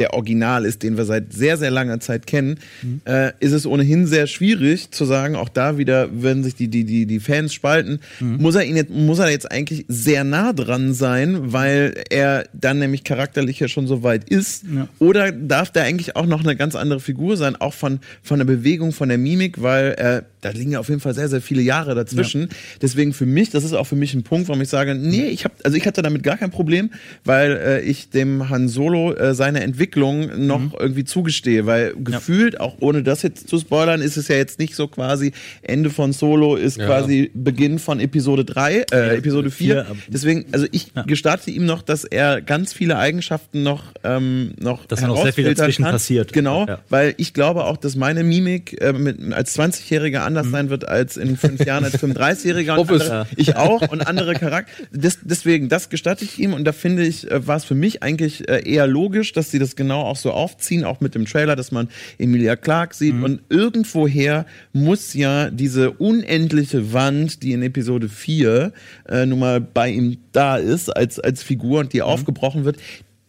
der Original ist, den wir seit sehr, sehr langer Zeit kennen, äh, ist es ohnehin sehr schwierig zu sagen, auch da wieder, wenn sich die, die, die, die Fans spalten, muss er ihn jetzt, muss er jetzt eigentlich sehr nah dran sein, weil er dann nämlich charakterlich ja schon so weit ist. Ja. Oder darf der eigentlich auch noch eine ganz andere Figur sein, auch von, von der Bewegung, von der Mimik, weil äh, da liegen ja auf jeden Fall sehr, sehr viele Jahre dazwischen. Deswegen für mich, das ist auch für mich ein Punkt, warum ich sage, nee, ich habe, also ich hatte damit gar kein Problem, weil äh, ich dem Han Solo äh, seine Entwicklung noch irgendwie zugestehe, weil gefühlt, auch ohne das jetzt zu spoilern, ist es ja jetzt nicht so quasi Ende von Solo ist Ja. quasi Beginn von Episode 3, äh, Episode 4. vier, aber- Deswegen, also ich Ja. gestatte ihm noch, dass er ganz viele Eigenschaften noch, ähm, noch Dass da noch sehr viel dazwischen kann. passiert. Genau, Ja. weil ich glaube auch, dass meine Mimik äh, mit, als 20-Jähriger anders Mhm. sein wird als in fünf Jahren als 35-Jähriger. <laughs> und Hoffe es. andere- Ich auch und andere Charakter. Des, deswegen, das gestatte ich ihm und da finde ich, äh, war es für mich eigentlich äh, eher logisch, dass sie das genau auch so aufziehen, auch mit dem Trailer, dass man Emilia Clarke sieht Mhm. und irgendwoher muss ja diese unendliche Wand, die in Episode 4 äh, nun mal bei ihm da ist, als, als Figur und Mhm. die aufgebrochen wird,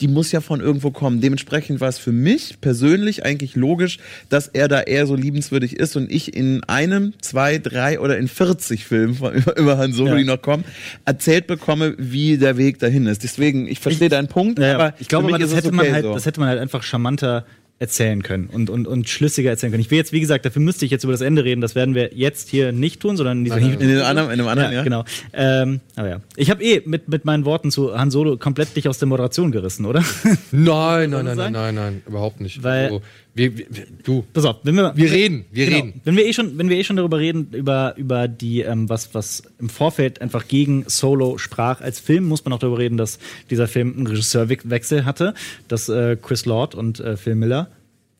die muss ja von irgendwo kommen. Dementsprechend war es für mich persönlich eigentlich logisch, dass er da eher so liebenswürdig ist und ich in einem, zwei, drei oder in 40 Filmen von, <laughs> über, Han Solo, Ja. die noch kommen, erzählt bekomme, wie der Weg dahin ist. Deswegen, ich verstehe deinen Punkt, Ja, aber ich glaube, aber das man okay halt, so. das hätte man halt einfach charmanter erzählen können und, und, und schlüssiger erzählen können. Ich will jetzt, wie gesagt, dafür müsste ich jetzt über das Ende reden. Das werden wir jetzt hier nicht tun, sondern in dieser Nein, in dem anderen, in dem anderen, ja. Genau. Ähm, aber ja. Ich habe eh mit, mit meinen Worten zu Han Solo komplett dich aus der Moderation gerissen, oder? Nein, nein, nein, nein, nein, nein, überhaupt nicht. Weil- also, wir, wir, du, Pass auf, wenn wir wir reden, wir Genau. reden. Wenn wir eh schon, wenn wir eh schon darüber reden, über, über die, ähm, was, was im Vorfeld einfach gegen Solo sprach als Film, muss man auch darüber reden, dass dieser Film einen Regisseurwechsel hatte, dass äh, Chris Lord und äh, Phil Miller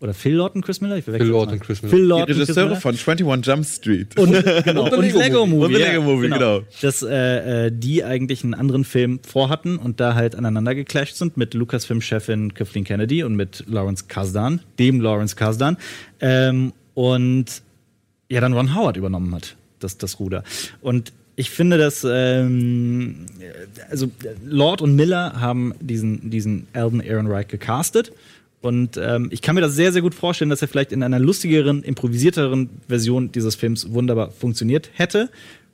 oder Phil Lord und Chris Miller? Ich Phil Lord und Chris Miller. Phil Die Lord und Chris Regisseure von 21 Jump Street. und, <laughs> genau, Und und, Lego Lego Movie. Und Lego Movie, genau. Dass äh, äh, die eigentlich einen anderen Film vorhatten und da halt aneinander geclasht sind mit Lucasfilm-Chefin Kathleen Kennedy und mit Lawrence Kasdan, dem Lawrence Kasdan. Ähm, und ja, dann Ron Howard übernommen hat, das, das Ruder. Und ich finde, dass ähm, also Lord und Miller haben diesen, diesen Alden Ehrenreich gecastet. Und ähm, ich kann mir das sehr, sehr gut vorstellen, dass er vielleicht in einer lustigeren, improvisierteren Version dieses Films wunderbar funktioniert hätte.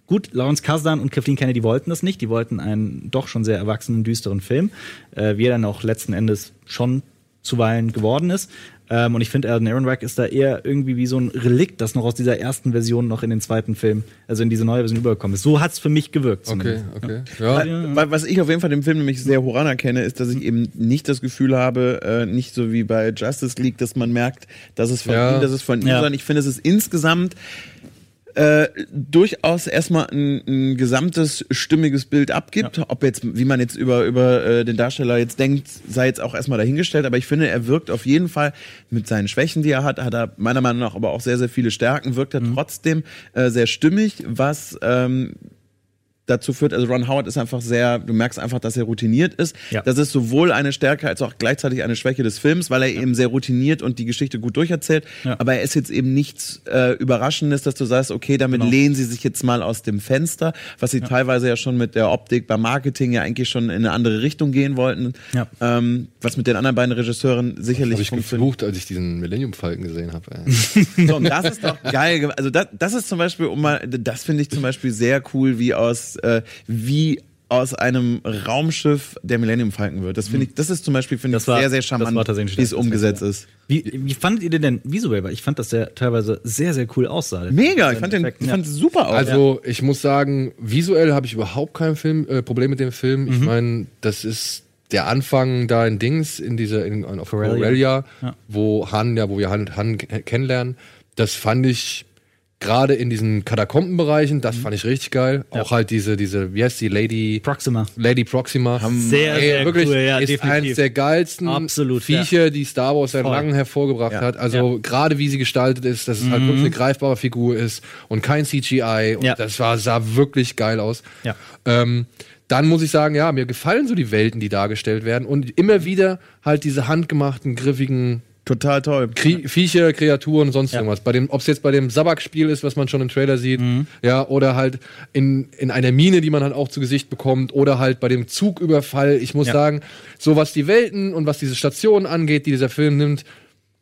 Gut, Lawrence Kasdan und Kathleen Kennedy wollten das nicht. Die wollten einen doch schon sehr erwachsenen, düsteren Film, äh, wie er dann auch letzten Endes schon zuweilen geworden ist. Ähm, und ich finde, Alden Ehrenreich ist da eher irgendwie wie so ein Relikt, das noch aus dieser ersten Version noch in den zweiten Film, also in diese neue Version übergekommen ist. So hat's für mich gewirkt. Okay, zumindest. okay. Ja. Weil- Was ich auf jeden Fall dem Film nämlich sehr hoch anerkenne, ist, dass ich eben nicht das Gefühl habe, äh, nicht so wie bei Justice League, dass man merkt, dass es von Ja. ihm, dass es von ihm, Ja. sondern ich finde, es ist insgesamt äh, durchaus erstmal ein, ein gesamtes stimmiges Bild abgibt. Ob jetzt, wie man jetzt über, über äh, den Darsteller jetzt denkt, sei jetzt auch erstmal dahingestellt. Aber ich finde, er wirkt auf jeden Fall mit seinen Schwächen, die er hat, hat er meiner Meinung nach aber auch sehr, sehr viele Stärken, wirkt er trotzdem äh, sehr stimmig, was ähm, dazu führt, also Ron Howard ist einfach sehr, du merkst einfach, dass er routiniert ist. Ja. Das ist sowohl eine Stärke als auch gleichzeitig eine Schwäche des Films, weil er eben sehr routiniert und die Geschichte gut durcherzählt. Ja. Aber er ist jetzt eben nichts äh, Überraschendes, dass du sagst, okay, damit Genau. lehnen sie sich jetzt mal aus dem Fenster, was sie teilweise ja schon mit der Optik beim Marketing ja eigentlich schon in eine andere Richtung gehen wollten. Ja. Ähm, was mit den anderen beiden Regisseuren sicherlich Habe ich geflucht, als ich diesen Millennium Falken gesehen habe. <laughs> So, und das ist doch geil. ge- Also das, das ist zum Beispiel, um mal, das finde ich zum Beispiel sehr cool, wie aus, äh, wie aus einem Raumschiff der Millennium Falcon wird. Das finde ich, das ist zum Beispiel finde ich Das war- sehr, sehr charmant, wie es umgesetzt ist. Wie, wie fandet ihr den denn visuell? Weil ich fand, dass der teilweise sehr, sehr cool aussah. Mega, ich fand den, ich Ja. fand es super aus. Also ich muss sagen, visuell habe ich überhaupt kein Film, äh, Problem mit dem Film. Mhm. Ich meine, das ist der Anfang da in Dings, in dieser, in, auf Corellia. Corellia, Ja. wo Han, ja, wo wir Han, Han ke- kennenlernen. Das fand ich gerade in diesen Katakombenbereichen, Mhm. das fand ich richtig geil. Auch halt diese, diese, wie heißt die, Lady, Proxima. Lady Proxima. Sehr, Ey, sehr wirklich, cool, ja, ist definitiv. eines der geilsten Absolut, Viecher, die Star Wars seit langem hervorgebracht Ja. hat. Also gerade wie sie gestaltet ist, dass es halt wirklich eine greifbare Figur ist und kein CGI. Und Mhm. Ja. das war, sah wirklich geil aus. Ja. Ähm, dann muss ich sagen, ja, mir gefallen so die Welten, die dargestellt werden und immer wieder halt diese handgemachten, griffigen Total toll. Krie Viecher, Kreaturen und sonst Ja. irgendwas. Bei dem, ob es jetzt bei dem Sabak-Spiel ist, was man schon im Trailer sieht, Mhm. ja, oder halt in, in einer Mine, die man halt auch zu Gesicht bekommt, oder halt bei dem Zugüberfall. Ich muss Ja. sagen, so was die Welten und was diese Stationen angeht, die dieser Film nimmt,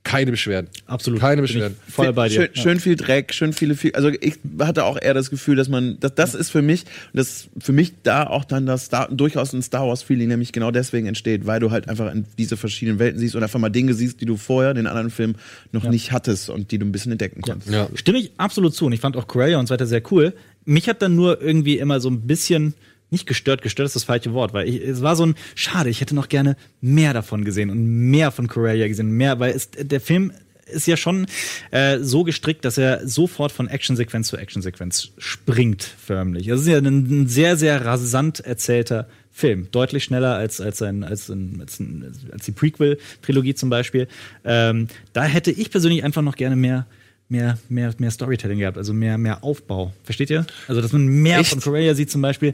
keine Beschwerden. Absolut. Keine Beschwerden. Voll bei dir. Schön, schön viel Dreck, schön viele, viel, also ich hatte auch eher das Gefühl, dass man, das, das ist für mich, das für mich da auch dann das Star, durchaus ein Star Wars Feeling, nämlich genau deswegen entsteht, weil du halt einfach in diese verschiedenen Welten siehst und einfach mal Dinge siehst, die du vorher in den anderen Filmen noch nicht hattest und die du ein bisschen entdecken konntest. Ja. Stimme ich absolut zu. Und ich fand auch Corellia und so weiter sehr cool. Mich hat dann nur irgendwie immer so ein bisschen nicht gestört, gestört ist das falsche Wort, weil ich, es war so ein, schade, ich hätte noch gerne mehr davon gesehen und mehr von Corellia gesehen, mehr, weil es, der Film ist ja schon äh, so gestrickt, dass er sofort von Actionsequenz zu Actionsequenz springt, förmlich. Das ist ja ein, ein sehr, sehr rasant erzählter Film. Deutlich schneller als, als, ein, als, ein, als, ein, als die Prequel-Trilogie zum Beispiel. Ähm, da hätte ich persönlich einfach noch gerne mehr mehr, mehr, mehr Storytelling gehabt, also mehr, mehr Aufbau. Versteht ihr? Also, dass man mehr Echt? von Corellia sieht zum Beispiel.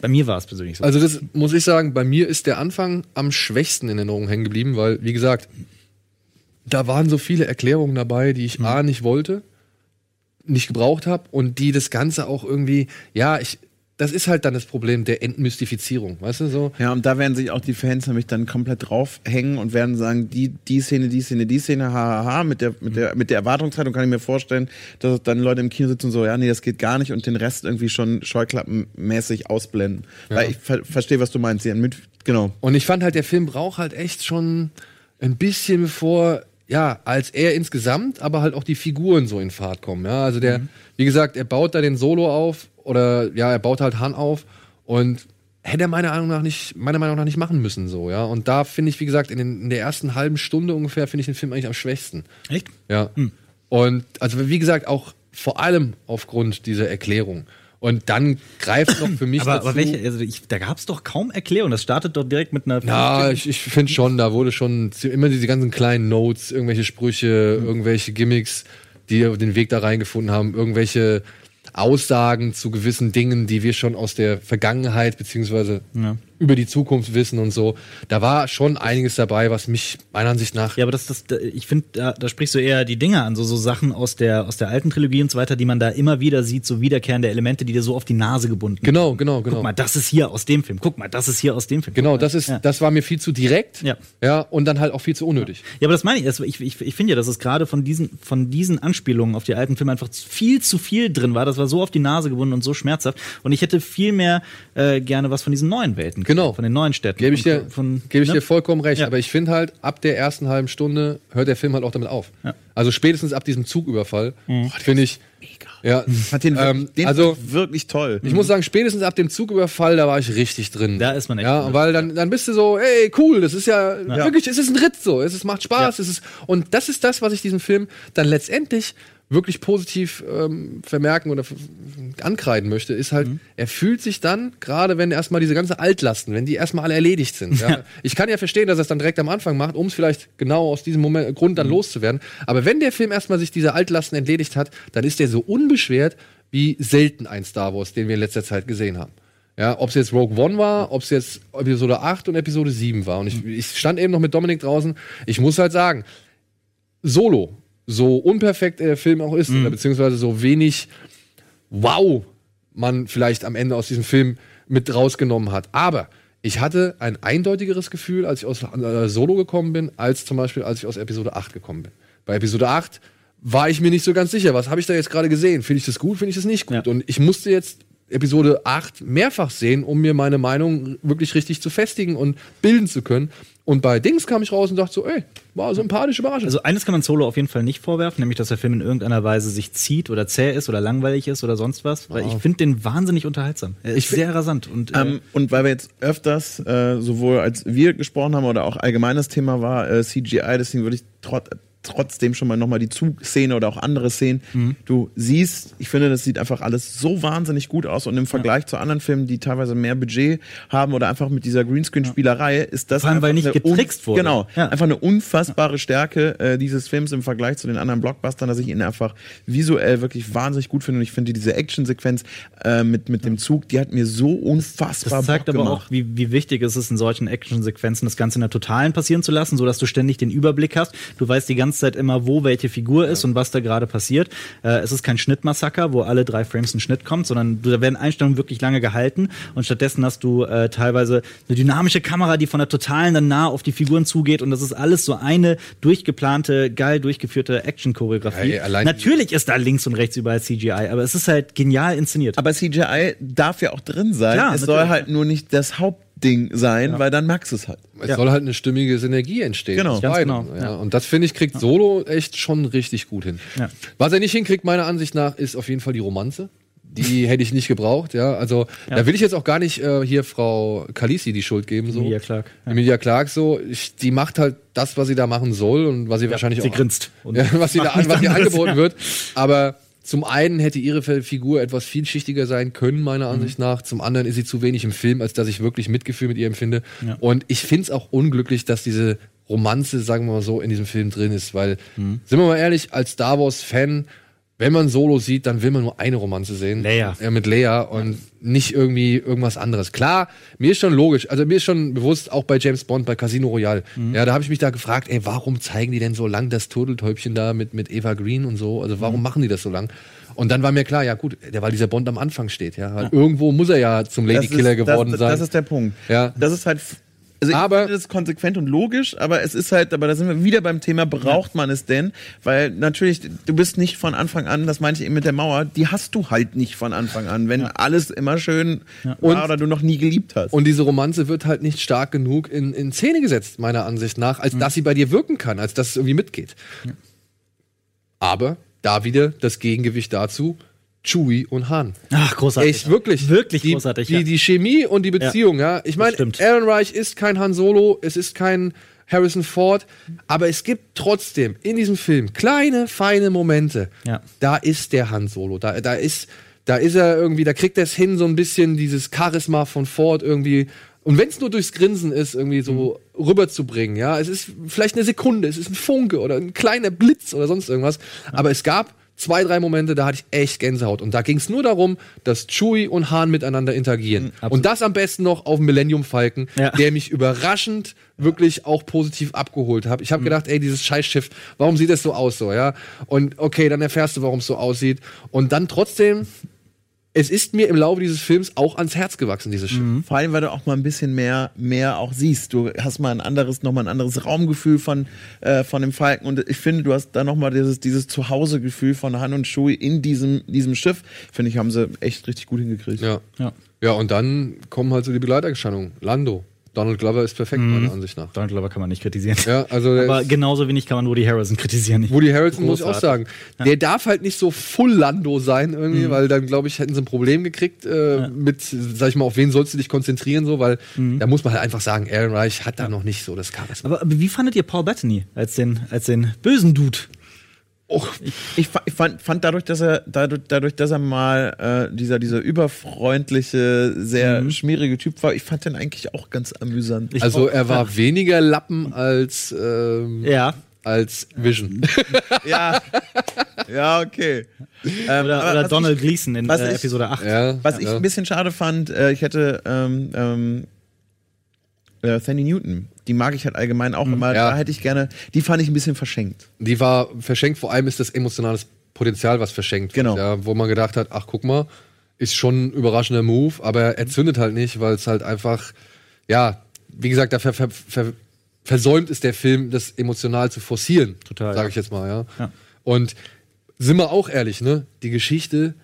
Bei mir war es persönlich so. Also das muss ich sagen, bei mir ist der Anfang am schwächsten in Erinnerung hängen geblieben, weil, wie gesagt, da waren so viele Erklärungen dabei, die ich A nicht wollte, nicht gebraucht habe und die das Ganze auch irgendwie, ja, ich, das ist halt dann das Problem der Entmystifizierung, weißt du so? Ja, und da werden sich auch die Fans nämlich dann komplett draufhängen und werden sagen, die, die Szene, die Szene, die Szene, hahaha, ha, ha. mit der, mit der, mit der Erwartungshaltung kann ich mir vorstellen, dass dann Leute im Kino sitzen und so, ja, nee, das geht gar nicht und den Rest irgendwie schon scheuklappenmäßig ausblenden. Weil ich ver verstehe, was du meinst, Jan, mit, genau. Und ich fand halt, der Film braucht halt echt schon ein bisschen bevor, ja, als er insgesamt, aber halt auch die Figuren so in Fahrt kommen. Ja, also der, wie gesagt, er baut da den Solo auf oder ja, er baut halt Han auf und hätte er meiner Meinung nach nicht, meiner Meinung nach nicht machen müssen, so, ja. Und da finde ich, wie gesagt, in, den, in der ersten halben Stunde ungefähr finde ich den Film eigentlich am schwächsten. Echt? Ja. Und also wie gesagt, auch vor allem aufgrund dieser Erklärung. Und dann greift noch für mich Aber, dazu, aber welche, also ich, da gab es doch kaum Erklärung. Das startet doch direkt mit einer. Ja, ich, ich finde schon, da wurde schon immer diese ganzen kleinen Notes, irgendwelche Sprüche, irgendwelche Gimmicks, die den Weg da reingefunden haben, irgendwelche Aussagen zu gewissen Dingen, die wir schon aus der Vergangenheit beziehungsweise Ja. Über die Zukunft wissen und so. Da war schon einiges dabei, was mich meiner Ansicht nach Ja, aber das, das, da- ich finde, da, da sprichst du eher die Dinge an, so, so Sachen aus der, aus der alten Trilogie und so weiter, die man da immer wieder sieht, so wiederkehrende Elemente, die dir so auf die Nase gebunden genau, genau, genau. Guck mal, das ist hier aus dem Film. Guck mal, das ist hier aus dem Film. Genau, das ist, Ja. das war mir viel zu direkt. Ja. Ja, und dann halt auch viel zu unnötig. Ja, aber das meine ich. Das, ich ich, ich finde ja, dass es gerade von diesen, von diesen Anspielungen auf die alten Filme einfach viel zu viel drin war. Das war so auf die Nase gebunden und so schmerzhaft. Und ich hätte viel mehr äh, gerne was von diesen neuen Welten. Genau. Von den neuen Städten. Gebe ich dir, von, gebe ich ne? dir vollkommen recht. Ja. Aber ich finde halt, ab der ersten halben Stunde hört der Film halt auch damit auf. Ja. Also spätestens ab diesem Zugüberfall finde ich. Ja, Fand den, ähm, den also wirklich toll. ich muss sagen, spätestens ab dem Zugüberfall, da war ich richtig drin. Da ist man echt Ja, drin. weil dann, dann bist du so, ey, cool, das ist ja, wirklich, es ist ein Ritt so, es ist, macht Spaß, Ja. es ist, und das ist das, was ich diesem Film dann letztendlich wirklich positiv ähm, vermerken oder ankreiden möchte, ist halt, er fühlt sich dann, gerade wenn erstmal diese ganze Altlasten, wenn die erstmal alle erledigt sind. Ja. <laughs> Ich kann ja verstehen, dass er es dann direkt am Anfang macht, um es vielleicht genau aus diesem Moment, Grund dann loszuwerden. Aber wenn der Film erstmal sich diese Altlasten entledigt hat, dann ist der so unbeschwert wie selten ein Star Wars, den wir in letzter Zeit gesehen haben. Ja, ob es jetzt Rogue One war, ob es jetzt Episode 8 und Episode 7 war. Und ich, ich stand eben noch mit Dominik draußen. Ich muss halt sagen, Solo, so unperfekt der Film auch ist, oder beziehungsweise so wenig Wow man vielleicht am Ende aus diesem Film mit rausgenommen hat. Aber ich hatte ein eindeutigeres Gefühl, als ich aus äh, Solo gekommen bin, als zum Beispiel, als ich aus Episode 8 gekommen bin. Bei Episode 8 war ich mir nicht so ganz sicher, was habe ich da jetzt gerade gesehen? Finde ich das gut, finde ich das nicht gut? Ja. Und ich musste jetzt Episode 8 mehrfach sehen, um mir meine Meinung wirklich richtig zu festigen und bilden zu können. Und bei Dings kam ich raus und dachte so, ey, war sympathisch überraschend. Also eines kann man Solo auf jeden Fall nicht vorwerfen, nämlich dass der Film in irgendeiner Weise sich zieht oder zäh ist oder langweilig ist oder sonst was. Weil ich finde den wahnsinnig unterhaltsam. Er ist sehr rasant und äh, Ähm, und weil wir jetzt öfters, äh, sowohl als wir gesprochen haben oder auch allgemeines Thema war, äh, CGI, deswegen würde ich trot trotzdem schon mal nochmal die Zugszene oder auch andere Szenen. Mhm. Du siehst, ich finde, das sieht einfach alles so wahnsinnig gut aus und im Vergleich zu anderen Filmen, die teilweise mehr Budget haben oder einfach mit dieser Greenscreen-Spielerei, ist das Vor allem, weil einfach nicht getrickst wurde. Genau, Ja. einfach eine unfassbare Stärke äh, dieses Films im Vergleich zu den anderen Blockbustern, dass ich ihn einfach visuell wirklich wahnsinnig gut finde und ich finde diese Action-Sequenz äh, mit, mit dem Zug, die hat mir so unfassbar Das zeigt Bock aber gemacht. auch, wie, wie wichtig es ist, in solchen Actionsequenzen das Ganze in der Totalen passieren zu lassen, sodass du ständig den Überblick hast. Du weißt die ganze Zeit immer, wo welche Figur ist und was da gerade passiert. Äh, es ist kein Schnittmassaker, wo alle drei Frames ein Schnitt kommt, sondern da werden Einstellungen wirklich lange gehalten und stattdessen hast du äh, teilweise eine dynamische Kamera, die von der Totalen dann nah auf die Figuren zugeht und das ist alles so eine durchgeplante, geil durchgeführte Action-Choreografie. Ja, ey, Natürlich ist da links und rechts überall CGI, aber es ist halt genial inszeniert. Aber CGI darf ja auch drin sein. Klar, es soll halt nur nicht das Hauptding sein, weil dann merkst du es halt. Es Ja. soll halt eine stimmige Synergie entstehen. Genau. genau, Ja. ja. Und das finde ich, kriegt Solo echt schon richtig gut hin. Ja. Was er nicht hinkriegt, meiner Ansicht nach, ist auf jeden Fall die Romanze. Die <laughs> hätte ich nicht gebraucht, ja. Also, da will ich jetzt auch gar nicht äh, hier Frau Kalisi die Schuld geben, so. Emilia Clarke, ja. Emilia Clarke, so. Ich, die macht halt das, was sie da machen soll und was sie wahrscheinlich sie auch. grinst <laughs> und ja, was sie da an, was ihr angeboten ja. wird. Aber zum einen hätte ihre Figur etwas vielschichtiger sein können, meiner Mhm. Ansicht nach. Zum anderen ist sie zu wenig im Film, als dass ich wirklich Mitgefühl mit ihr empfinde. Ja. Und ich finde es auch unglücklich, dass diese Romanze, sagen wir mal so, in diesem Film drin ist. Weil, Mhm. sind wir mal ehrlich, als Star Wars-Fan, wenn man Solo sieht, dann will man nur eine Romanze sehen. Leia. Ja, mit Leia und nicht irgendwie irgendwas anderes. Klar, mir ist schon logisch, also mir ist schon bewusst, auch bei James Bond, bei Casino Royale, Mhm. ja, da habe ich mich da gefragt, ey, warum zeigen die denn so lang das Turteltäubchen da mit, mit Eva Green und so? Also Mhm. warum machen die das so lang? Und dann war mir klar, ja gut, der, weil dieser Bond am Anfang steht, ja. Weil Irgendwo muss er ja zum Ladykiller geworden das, sein. Das ist der Punkt. Ja. Das ist halt. Also ich Aber- finde das konsequent und logisch, aber es ist halt, aber da sind wir wieder beim Thema, braucht man es denn? Weil natürlich, du bist nicht von Anfang an, das meinte ich eben mit der Mauer, die hast du halt nicht von Anfang an, wenn alles immer schön war Und- oder du noch nie geliebt hast. Und diese Romanze wird halt nicht stark genug in, in Szene gesetzt, meiner Ansicht nach, Mhm. als dass sie bei dir wirken kann, als dass es irgendwie mitgeht. Aber da wieder das Gegengewicht dazu, Chewie und Han. Ach, großartig. Echt, wirklich. Wirklich die, großartig. Die, ja. die Chemie und die Beziehung, ja. Ich meine. Aaron Reich ist kein Han Solo, es ist kein Harrison Ford, aber es gibt trotzdem in diesem Film kleine, feine Momente. Ja. Da ist der Han Solo, da, da ist, da ist er irgendwie, da kriegt er es hin, so ein bisschen dieses Charisma von Ford irgendwie. Und wenn es nur durchs Grinsen ist, irgendwie so Mhm. rüberzubringen, ja, es ist vielleicht eine Sekunde, es ist ein Funke oder ein kleiner Blitz oder sonst irgendwas. Aber es gab zwei, drei Momente, da hatte ich echt Gänsehaut. Und da ging es nur darum, dass Chewie und Han miteinander interagieren. und das am besten noch auf Millennium Falcon, Ja. der mich überraschend wirklich auch positiv abgeholt hat. Ich habe gedacht, ey, dieses Scheißschiff, warum sieht das so aus so, ja? Und okay, dann erfährst du, warum es so aussieht. Und dann trotzdem, es ist mir im Laufe dieses Films auch ans Herz gewachsen, dieses Schiff. Vor allem, weil du auch mal ein bisschen mehr, mehr auch siehst. Du hast mal ein anderes, nochmal ein anderes Raumgefühl von, äh, von dem Falken. Und ich finde, du hast da nochmal dieses, dieses Zuhausegefühl von Han und Chewie in diesem, diesem Schiff. Finde ich, haben sie echt richtig gut hingekriegt. Ja. Ja. Ja, und dann kommen halt so die Begleiterscheinungen. Lando. Donald Glover ist perfekt, meiner Ansicht nach. Donald Glover kann man nicht kritisieren. Ja, also Aber genauso wenig kann man Woody Harrison kritisieren. Woody Harrelson muss ich auch sagen. Der darf halt nicht so full Lando sein irgendwie, weil dann glaube ich hätten sie ein Problem gekriegt äh, mit, sag ich mal, auf wen sollst du dich konzentrieren so, weil da muss man halt einfach sagen, Aaron Reich hat da noch nicht so das Charisma. Aber, aber wie fandet ihr Paul Bettany als den, als den bösen Dude? Och, Ich, ich fand, fand dadurch, dass er dadurch, dadurch, dass er mal äh, dieser dieser überfreundliche, sehr schmierige Typ war, ich fand den eigentlich auch ganz amüsant. Ich also er war weniger Lappen als, ähm, Ja. als Vision. <laughs> ja, ja, okay. Ähm, Oder, Donald ich, Gleason in äh, ich- Episode 8. ja, Was ich ja. ein bisschen schade fand, äh, ich hätte ähm, ähm, äh, Fanny Newton, die mag ich halt allgemein auch immer. Ja. Da hätte ich gerne, die fand ich ein bisschen verschenkt. Die war verschenkt, vor allem ist das emotionales Potenzial, was verschenkt wird. Genau. Ja, wo man gedacht hat, ach guck mal, ist schon ein überraschender Move, aber er zündet halt nicht, weil es halt einfach, ja, wie gesagt, da ver, ver, ver, versäumt ist der Film, das emotional zu forcieren. Total, Sage ja. ich jetzt mal, ja. Ja. Und sind wir auch ehrlich, ne? Die Geschichte.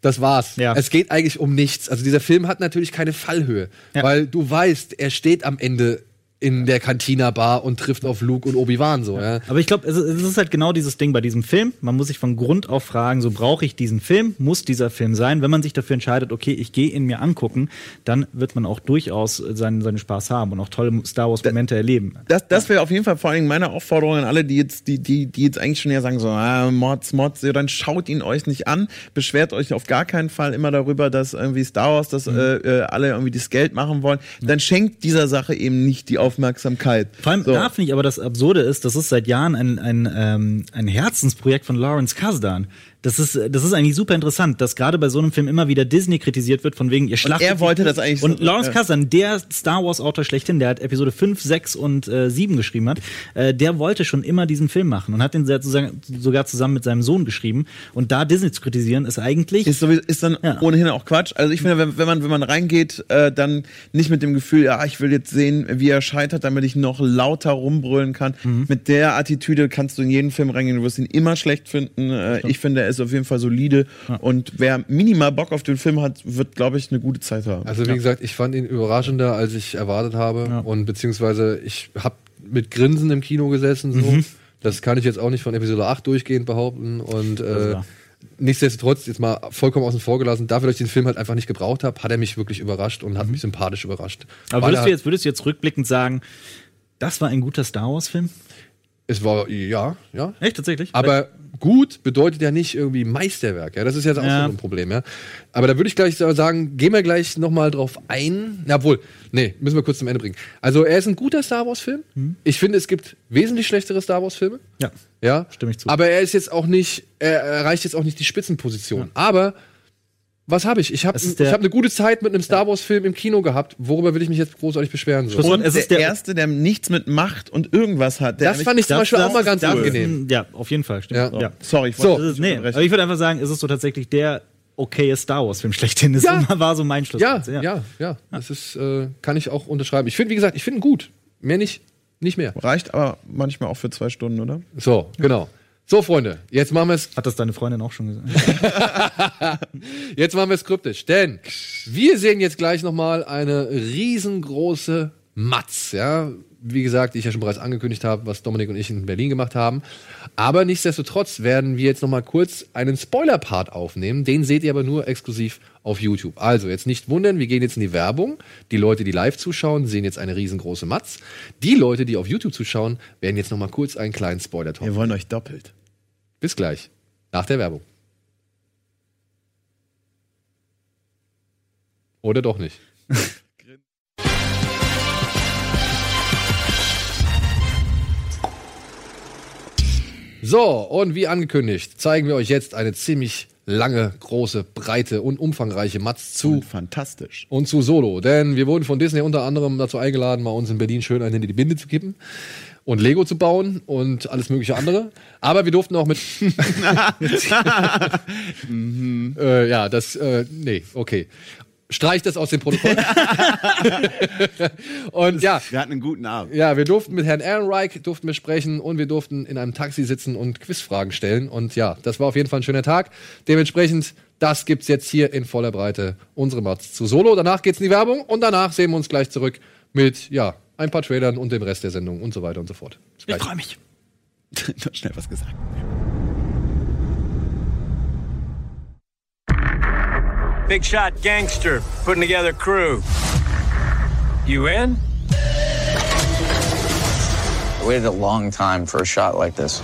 Das war's. Ja. Es geht eigentlich um nichts. Also dieser Film hat natürlich keine Fallhöhe, Ja. weil du weißt, er steht am Ende in der Cantina Bar und trifft auf Luke und Obi-Wan so, ja. Aber ich glaube, es, ist halt genau dieses Ding bei diesem Film. Man muss sich von Grund auf fragen, so brauche ich diesen Film? Muss dieser Film sein? Wenn man sich dafür entscheidet, okay, ich gehe ihn mir angucken, dann wird man auch durchaus seinen, seinen Spaß haben und auch tolle Star Wars Momente erleben. Das, das wäre auf jeden Fall vor allen Dingen meine Aufforderung an alle, die jetzt, die, die, die jetzt eigentlich schon ja sagen so, ah, Mods, Mods, ja, dann schaut ihn euch nicht an, beschwert euch auf gar keinen Fall immer darüber, dass irgendwie Star Wars, dass Mhm. äh, äh, alle irgendwie das Geld machen wollen. Dann schenkt dieser Sache eben nicht die Aufmerksamkeit. Vor allem So. da finde ich aber das Absurde ist, das ist seit Jahren ein, ein, ähm, ein Herzensprojekt von Lawrence Kasdan. Das ist, das ist eigentlich super interessant, dass gerade bei so einem Film immer wieder Disney kritisiert wird, von wegen, ihr schlachtet. er wollte das eigentlich Und so- Lawrence ja. Kasdan, der Star Wars-Autor schlechthin, der hat Episode 5, 6 und äh, 7 geschrieben hat, äh, der wollte schon immer diesen Film machen und hat den sogar zusammen mit seinem Sohn geschrieben. Und da Disney zu kritisieren, ist eigentlich. Ist, sowieso, ist dann Ja. ohnehin auch Quatsch. Also ich finde, wenn, wenn man wenn man reingeht, äh, dann nicht mit dem Gefühl, ja, ich will jetzt sehen, wie er scheitert, damit ich noch lauter rumbrüllen kann. Mhm. Mit der Attitüde kannst du in jeden Film reingehen, du wirst ihn immer schlecht finden. Äh, ich finde, er ist auf jeden Fall solide und wer minimal Bock auf den Film hat, wird, glaube ich, eine gute Zeit haben. Also wie gesagt, ich fand ihn überraschender, als ich erwartet habe. Und beziehungsweise ich habe mit Grinsen im Kino gesessen. So. Mhm. Das kann ich jetzt auch nicht von Episode 8 durchgehend behaupten. Und äh, nichtsdestotrotz, jetzt mal vollkommen außen vor gelassen, dafür, dass ich den Film halt einfach nicht gebraucht habe, hat er mich wirklich überrascht und hat mich sympathisch überrascht. Mhm. aber würdest er- du, jetzt, würdest du jetzt rückblickend sagen, das war ein guter Star Wars-Film? Es war, ja, ja. Echt, tatsächlich? Aber gut bedeutet ja nicht irgendwie Meisterwerk. Ja, das ist jetzt auch Ja. so ein Problem. Ja, aber da würde ich gleich sagen, gehen wir gleich noch mal drauf ein. Na, obwohl, nee, müssen wir kurz zum Ende bringen. Also er ist ein guter Star Wars Film. Ich finde, es gibt wesentlich schlechtere Star Wars Filme. ja. Ja, Stimme ich zu. Aber er ist jetzt auch nicht, er erreicht jetzt auch nicht die Spitzenposition. Aber was habe ich? Ich habe Es ist habe eine gute Zeit mit einem Star Wars Film im Kino gehabt. Worüber will ich mich jetzt großartig beschweren? So. Und es ist der, der- Erste, der nichts mit Macht und irgendwas hat. Der Das fand ich zum Beispiel auch mal ganz das ist angenehm. Ja, auf jeden Fall. Stimmt. Ja. Ja. Sorry, ich So. wollte ist, nee, aber ich würde einfach sagen, es ist so tatsächlich der okaye Star Wars-Film schlechthin. Das Ja. war so mein Schluss. Ja, ja, ja, Das ist, äh, kann ich auch unterschreiben. Ich finde, wie gesagt, ich finde ihn gut. Mehr nicht, nicht mehr. Reicht aber manchmal auch für zwei Stunden, oder? So, genau. So, Freunde, jetzt machen wir es, Hat das deine Freundin auch schon gesagt? <laughs> jetzt machen wir es kryptisch, denn wir sehen jetzt gleich nochmal eine riesengroße Matz, ja. Wie gesagt, die ich ja schon bereits angekündigt habe, was Dominik und ich in Berlin gemacht haben. Aber nichtsdestotrotz werden wir jetzt nochmal kurz einen Spoiler-Part aufnehmen. Den seht ihr aber nur exklusiv auf YouTube. Also jetzt nicht wundern, wir gehen jetzt in die Werbung. Die Leute, die live zuschauen, sehen jetzt eine riesengroße Matz. Die Leute, die auf YouTube zuschauen, werden jetzt nochmal kurz einen kleinen Spoiler-Talk Wir wollen euch doppelt. Bis gleich. Nach der Werbung. Oder doch nicht. <laughs> so, und wie angekündigt, zeigen wir euch jetzt eine ziemlich lange, große, breite und umfangreiche Matz zu Und fantastisch. und zu Solo. Denn wir wurden von Disney unter anderem dazu eingeladen, mal uns in Berlin schön einen in die Binde zu kippen und Lego zu bauen und alles mögliche andere. Aber wir durften auch mit. <laughs> äh, ja, das. Äh, nee, okay. Streich das aus dem Protokoll. <laughs> und ja. Wir hatten einen guten Abend. Ja, wir durften mit Herrn Ehrenreich durften wir sprechen und wir durften in einem Taxi sitzen und Quizfragen stellen. Und ja, das war auf jeden Fall ein schöner Tag. Dementsprechend, das gibt's jetzt hier in voller Breite. Unsere Mats zu Solo. Danach geht's in die Werbung und danach sehen wir uns gleich zurück mit, ja, ein paar Trailern und dem Rest der Sendung und so weiter und so fort. Ich freue mich. <laughs> Noch schnell was gesagt. Big shot gangster putting together crew. You in? I waited a long time for a shot like this.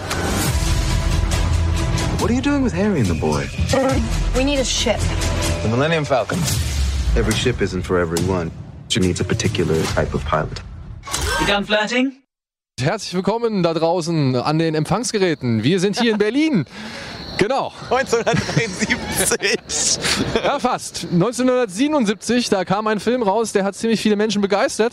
What are you doing with Harry and the boy? We need a ship. The Millennium Falcon. Every ship isn't for everyone. She needs a particular type of pilot. You done flirting? Herzlich willkommen da draußen an den Empfangsgeräten. Wir sind hier in Berlin. <laughs> Genau. 1973. <laughs> Ja, fast. 1977, da kam ein Film raus, der hat ziemlich viele Menschen begeistert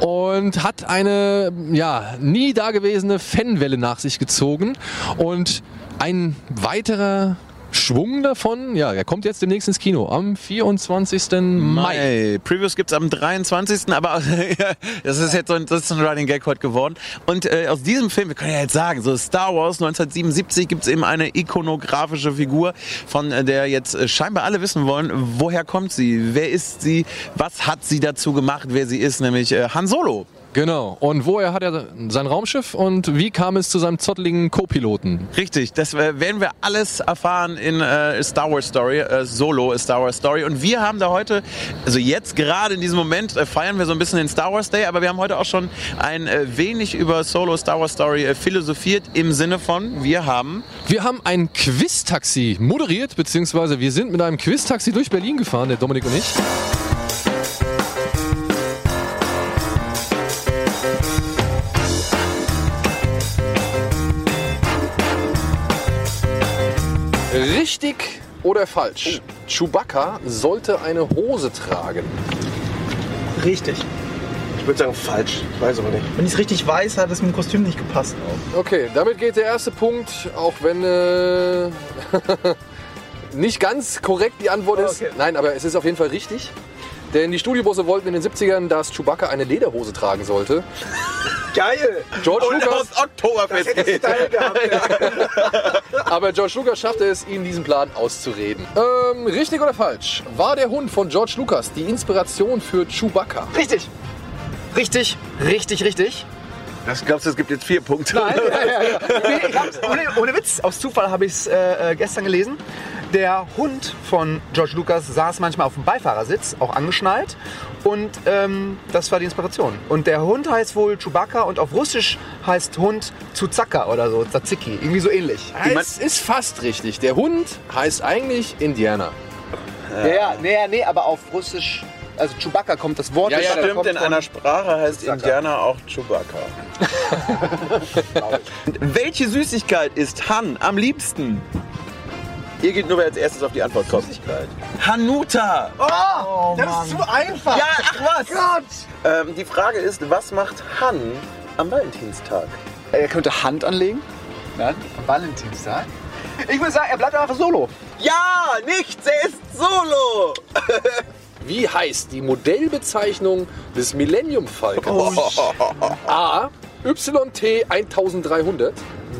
und hat eine ja, nie dagewesene Fanwelle nach sich gezogen. Und ein weiterer Schwung davon, ja, er kommt jetzt demnächst ins Kino am 24. Mai. Mai. Previews gibt's am 23. Aber <laughs> das ist jetzt so ein, das ist ein Running Gag heute geworden. Und äh, aus diesem Film, wir können ja jetzt sagen, so Star Wars 1977 gibt's eben eine ikonografische Figur, von äh, der jetzt äh, scheinbar alle wissen wollen, woher kommt sie, wer ist sie, was hat sie dazu gemacht, wer sie ist, nämlich äh, Han Solo. Genau. Und woher hat er sein Raumschiff und wie kam es zu seinem zotteligen Co-Piloten? Richtig, das werden wir alles erfahren in äh, Star Wars Story, äh, Solo Star Wars Story. Und wir haben da heute, also jetzt gerade in diesem Moment äh, feiern wir so ein bisschen den Star Wars Day, aber wir haben heute auch schon ein äh, wenig über Solo Star Wars Story äh, philosophiert im Sinne von, wir haben Wir haben ein Quiz-Taxi moderiert, beziehungsweise wir sind mit einem Quiz-Taxi durch Berlin gefahren, der Dominik und ich. Richtig oder falsch? Chewbacca sollte eine Hose tragen. Richtig. Ich würde sagen falsch. Ich weiß aber nicht. Wenn ich es richtig weiß, hat es mit dem Kostüm nicht gepasst. Okay, damit geht der erste Punkt, auch wenn äh, <laughs> nicht ganz korrekt die Antwort ist. Okay. Nein, aber es ist auf jeden Fall richtig. Denn die Studiobusse wollten in den 70ern, dass Chewbacca eine Lederhose tragen sollte. Geil! George und Lucas, aus Oktoberfest. Ich Style gehabt. Ja. <laughs> aber George Lucas schaffte es, ihnen diesen Plan auszureden. Ähm, richtig oder falsch? War der Hund von George Lucas die Inspiration für Chewbacca? Richtig. Richtig, richtig, richtig. Das glaubst du, es gibt jetzt vier Punkte? Nein, ja, ja, ja. Nee, ich hab's, ohne, ohne Witz, aus Zufall habe ich es äh, äh, gestern gelesen. Der Hund von George Lucas saß manchmal auf dem Beifahrersitz, auch angeschnallt. Und ähm, das war die Inspiration. Und der Hund heißt wohl Chewbacca und auf Russisch heißt Hund Zuzaka oder so, Tzatziki. Irgendwie so ähnlich. Es ist fast richtig. Der Hund heißt eigentlich Indianer. Ja, ja, nee, nee, aber auf Russisch, also Chewbacca kommt das Wort. Ja, ja, stimmt, kommt in von- einer Sprache heißt Chewbacca. Indianer auch Chewbacca. <laughs> Welche Süßigkeit ist Han am liebsten? Ihr geht nur, wer als erstes auf die Antwort kommt. Süßigkeit. Hanuta! Oh, das ist zu einfach. Ja, ach was! Ähm, die Frage ist, was macht Han am Valentinstag? Er könnte Hand anlegen. Nein, am Valentinstag. Ich würde sagen, er bleibt einfach solo. Ja, nichts, er ist Solo! <laughs> Wie heißt die Modellbezeichnung des Millennium Falcons? <laughs> A. YT 1300,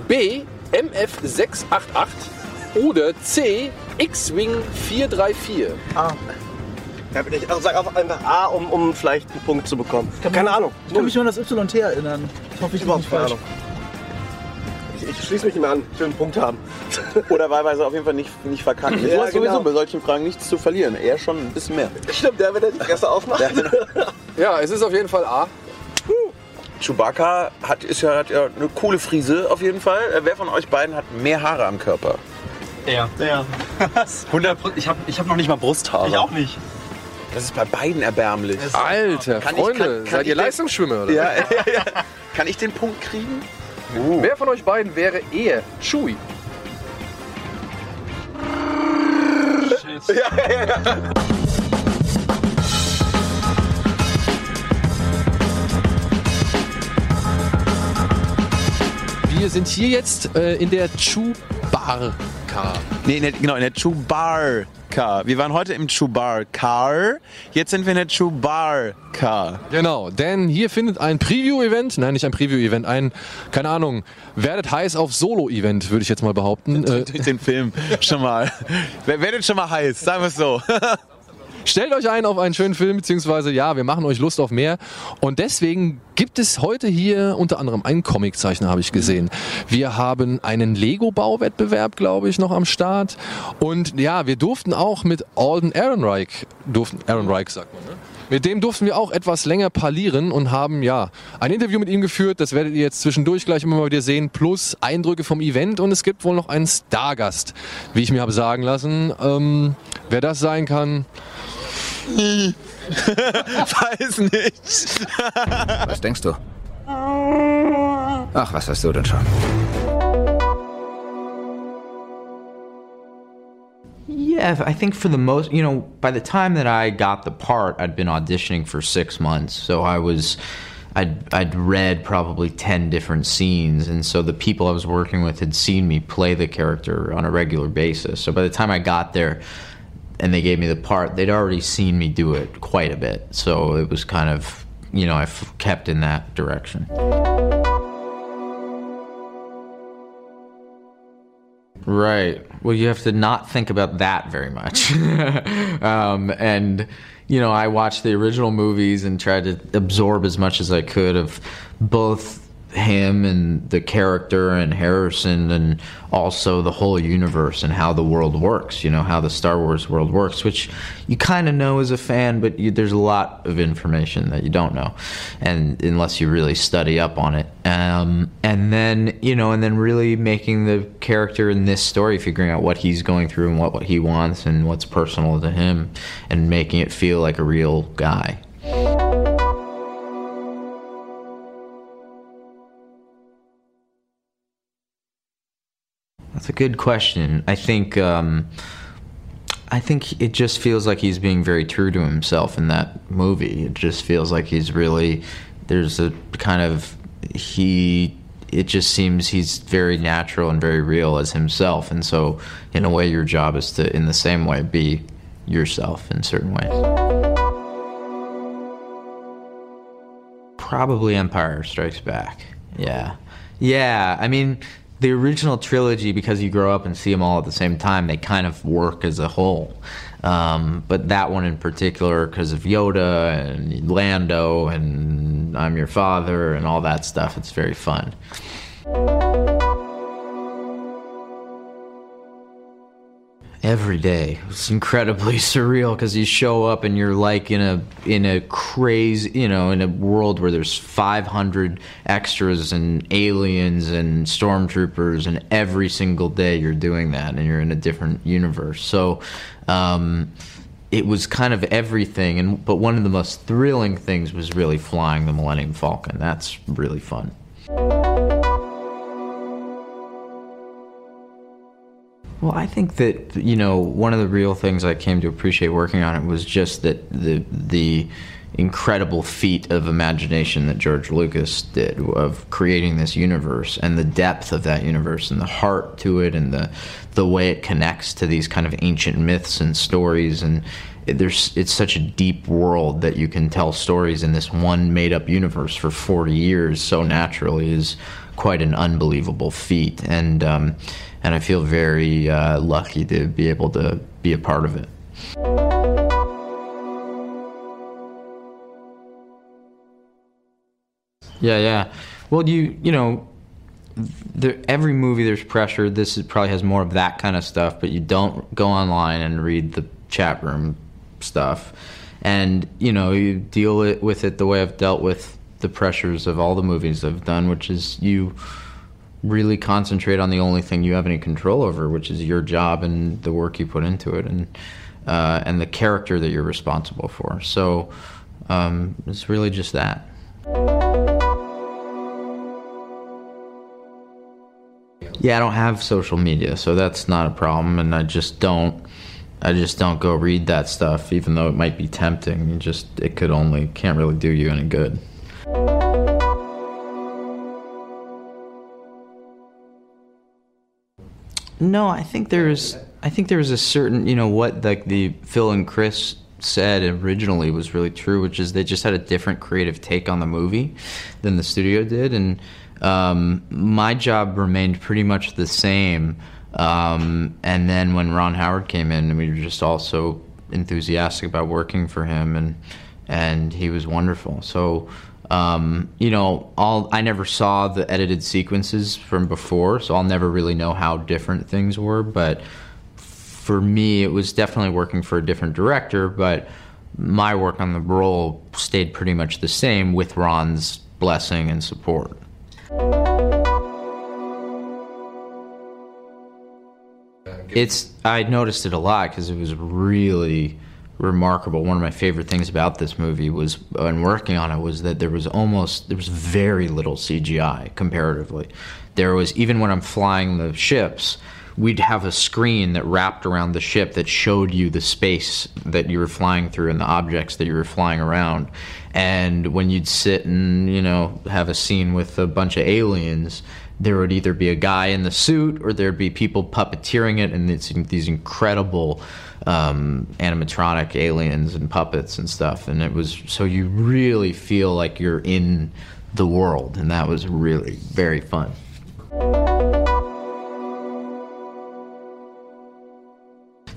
B. MF 688 oder C. X-Wing 434. Ja, bitte, ich also sag einfach einfach A, um, um vielleicht einen Punkt zu bekommen. Keine Ahnung. Ich kann mich nur an das YT erinnern. Ich hoffe, ich bin Überhaupt nicht keine falsch. Ahnung. Ich, ich schließe mich nicht mehr an. Ich will einen Punkt haben. <laughs> Oder wahlweise auf jeden Fall nicht, nicht verkacken. Du Ja, hast sowieso genau. bei solchen Fragen nichts zu verlieren. Er schon ein bisschen mehr. Stimmt, der wird ja die Fresse aufmachen. <laughs> Ja, es ist auf jeden Fall A. Chewbacca hat, ist ja, hat ja eine coole Frise auf jeden Fall. Äh, Wer von euch beiden hat mehr Haare am Körper? Ja. Ja. 100 Ich habe ich hab noch nicht mal Brusthaare. Ich auch nicht. Das ist bei beiden erbärmlich. Alter, Kann ich- Freunde, kann- kann seid ich ihr Leistungsschwimmer oder? Ja, <laughs> ja, ja. Kann ich den Punkt kriegen? Wer von euch beiden wäre eher Chewie? <laughs> Wir sind hier jetzt äh, in der Chewbarca. Nee, in der, genau, in der Chewbarca. Wir waren heute im Chewbarca. Jetzt sind wir in der Chewbarca. Genau, denn hier findet ein Preview-Event, nein, nicht ein Preview-Event, ein, keine Ahnung, werdet heiß auf Solo-Event, würde ich jetzt mal behaupten. Äh, Durch den Film schon mal. <laughs> Wer- Werdet schon mal heiß, sagen wir es so. Stellt euch ein auf einen schönen Film, beziehungsweise ja, wir machen euch Lust auf mehr. Und deswegen gibt es heute hier unter anderem einen Comiczeichner, habe ich gesehen. Wir haben einen Lego-Bauwettbewerb, glaube ich, noch am Start. Und ja, wir durften auch mit Alden Ehrenreich, durften, Ehrenreich sagt man, ne? Mit dem durften wir auch etwas länger parlieren und haben ja ein Interview mit ihm geführt. Das werdet ihr jetzt zwischendurch gleich immer mal wieder sehen. Plus Eindrücke vom Event und es gibt wohl noch einen Stargast, wie ich mir habe sagen lassen. Ähm, wer das sein kann, <laughs> Weiß nicht. Was denkst du? Ach, was hast du denn schon? Yeah, I think for the most, you know, by the time that I got the part, I'd been auditioning for six months. So I was, I'd, I'd read probably 10 different scenes. And so the people I was working with had seen me play the character on a regular basis. So by the time I got there and they gave me the part, they'd already seen me do it quite a bit. So it was kind of, you know, I kept in that direction. Right. Well, you have to not think about that very much. <laughs> um, and, you know, I watched the original movies and tried to absorb as much as I could of both him and the character and Harrison and also the whole universe and how the world works, you know, how the Star Wars world works, which you kind of know as a fan, but you, there's a lot of information that you don't know. And unless you really study up on it. Um, and then, you know, and then really making the character in this story, figuring out what he's going through and what, what he wants and what's personal to him and making it feel like a real guy. That's a good question. I think um, I think it just feels like he's being very true to himself in that movie. It just feels like he's really there's a kind of he it just seems he's very natural and very real as himself. And so in a way your job is to in the same way be yourself in certain ways. Probably Empire Strikes Back. Yeah. Yeah, I mean the original trilogy, because you grow up and see them all at the same time, they kind of work as a whole. Um, but that one in particular, because of Yoda and Lando and I'm Your Father and all that stuff, it's very fun. Every day, it's incredibly <laughs> surreal because you show up and you're like in a in a crazy, you know, in a world where there's 500 extras and aliens and stormtroopers, and every single day you're doing that, and you're in a different universe. So, um, it was kind of everything, and but one of the most thrilling things was really flying the Millennium Falcon. That's really fun. Well, I think that you know one of the real things I came to appreciate working on it was just that the the incredible feat of imagination that George Lucas did of creating this universe and the depth of that universe and the heart to it and the the way it connects to these kind of ancient myths and stories and there's it's such a deep world that you can tell stories in this one made up universe for 40 years so naturally is quite an unbelievable feat. And um, and I feel very uh, lucky to be able to be a part of it. Yeah, yeah. Well, you you know, there, every movie there's pressure. This is, probably has more of that kind of stuff, but you don't go online and read the chat room stuff, and you know you deal it, with it the way I've dealt with the pressures of all the movies I've done, which is you really concentrate on the only thing you have any control over, which is your job and the work you put into it, and uh, and the character that you're responsible for. So um, it's really just that. Yeah, I don't have social media, so that's not a problem, and I just don't. I just don't go read that stuff, even though it might be tempting. You just it could only can't really do you any good. No, I think there's I think there was a certain you know what like the Phil and Chris said originally was really true, which is they just had a different creative take on the movie than the studio did, and um, my job remained pretty much the same. Um, and then when Ron Howard came in, we were just all so enthusiastic about working for him, and and he was wonderful. So um, you know, I'll, I never saw the edited sequences from before, so I'll never really know how different things were. But for me, it was definitely working for a different director. But my work on the role stayed pretty much the same with Ron's blessing and support. It's I noticed it a lot because it was really remarkable. One of my favorite things about this movie was when working on it was that there was almost there was very little CGI comparatively. There was even when I'm flying the ships, we'd have a screen that wrapped around the ship that showed you the space that you were flying through and the objects that you were flying around. And when you'd sit and, you know, have a scene with a bunch of aliens, there would either be a guy in the suit or there'd be people puppeteering it and it's these incredible um, animatronic aliens and puppets and stuff. And it was so you really feel like you're in the world. And that was really very fun.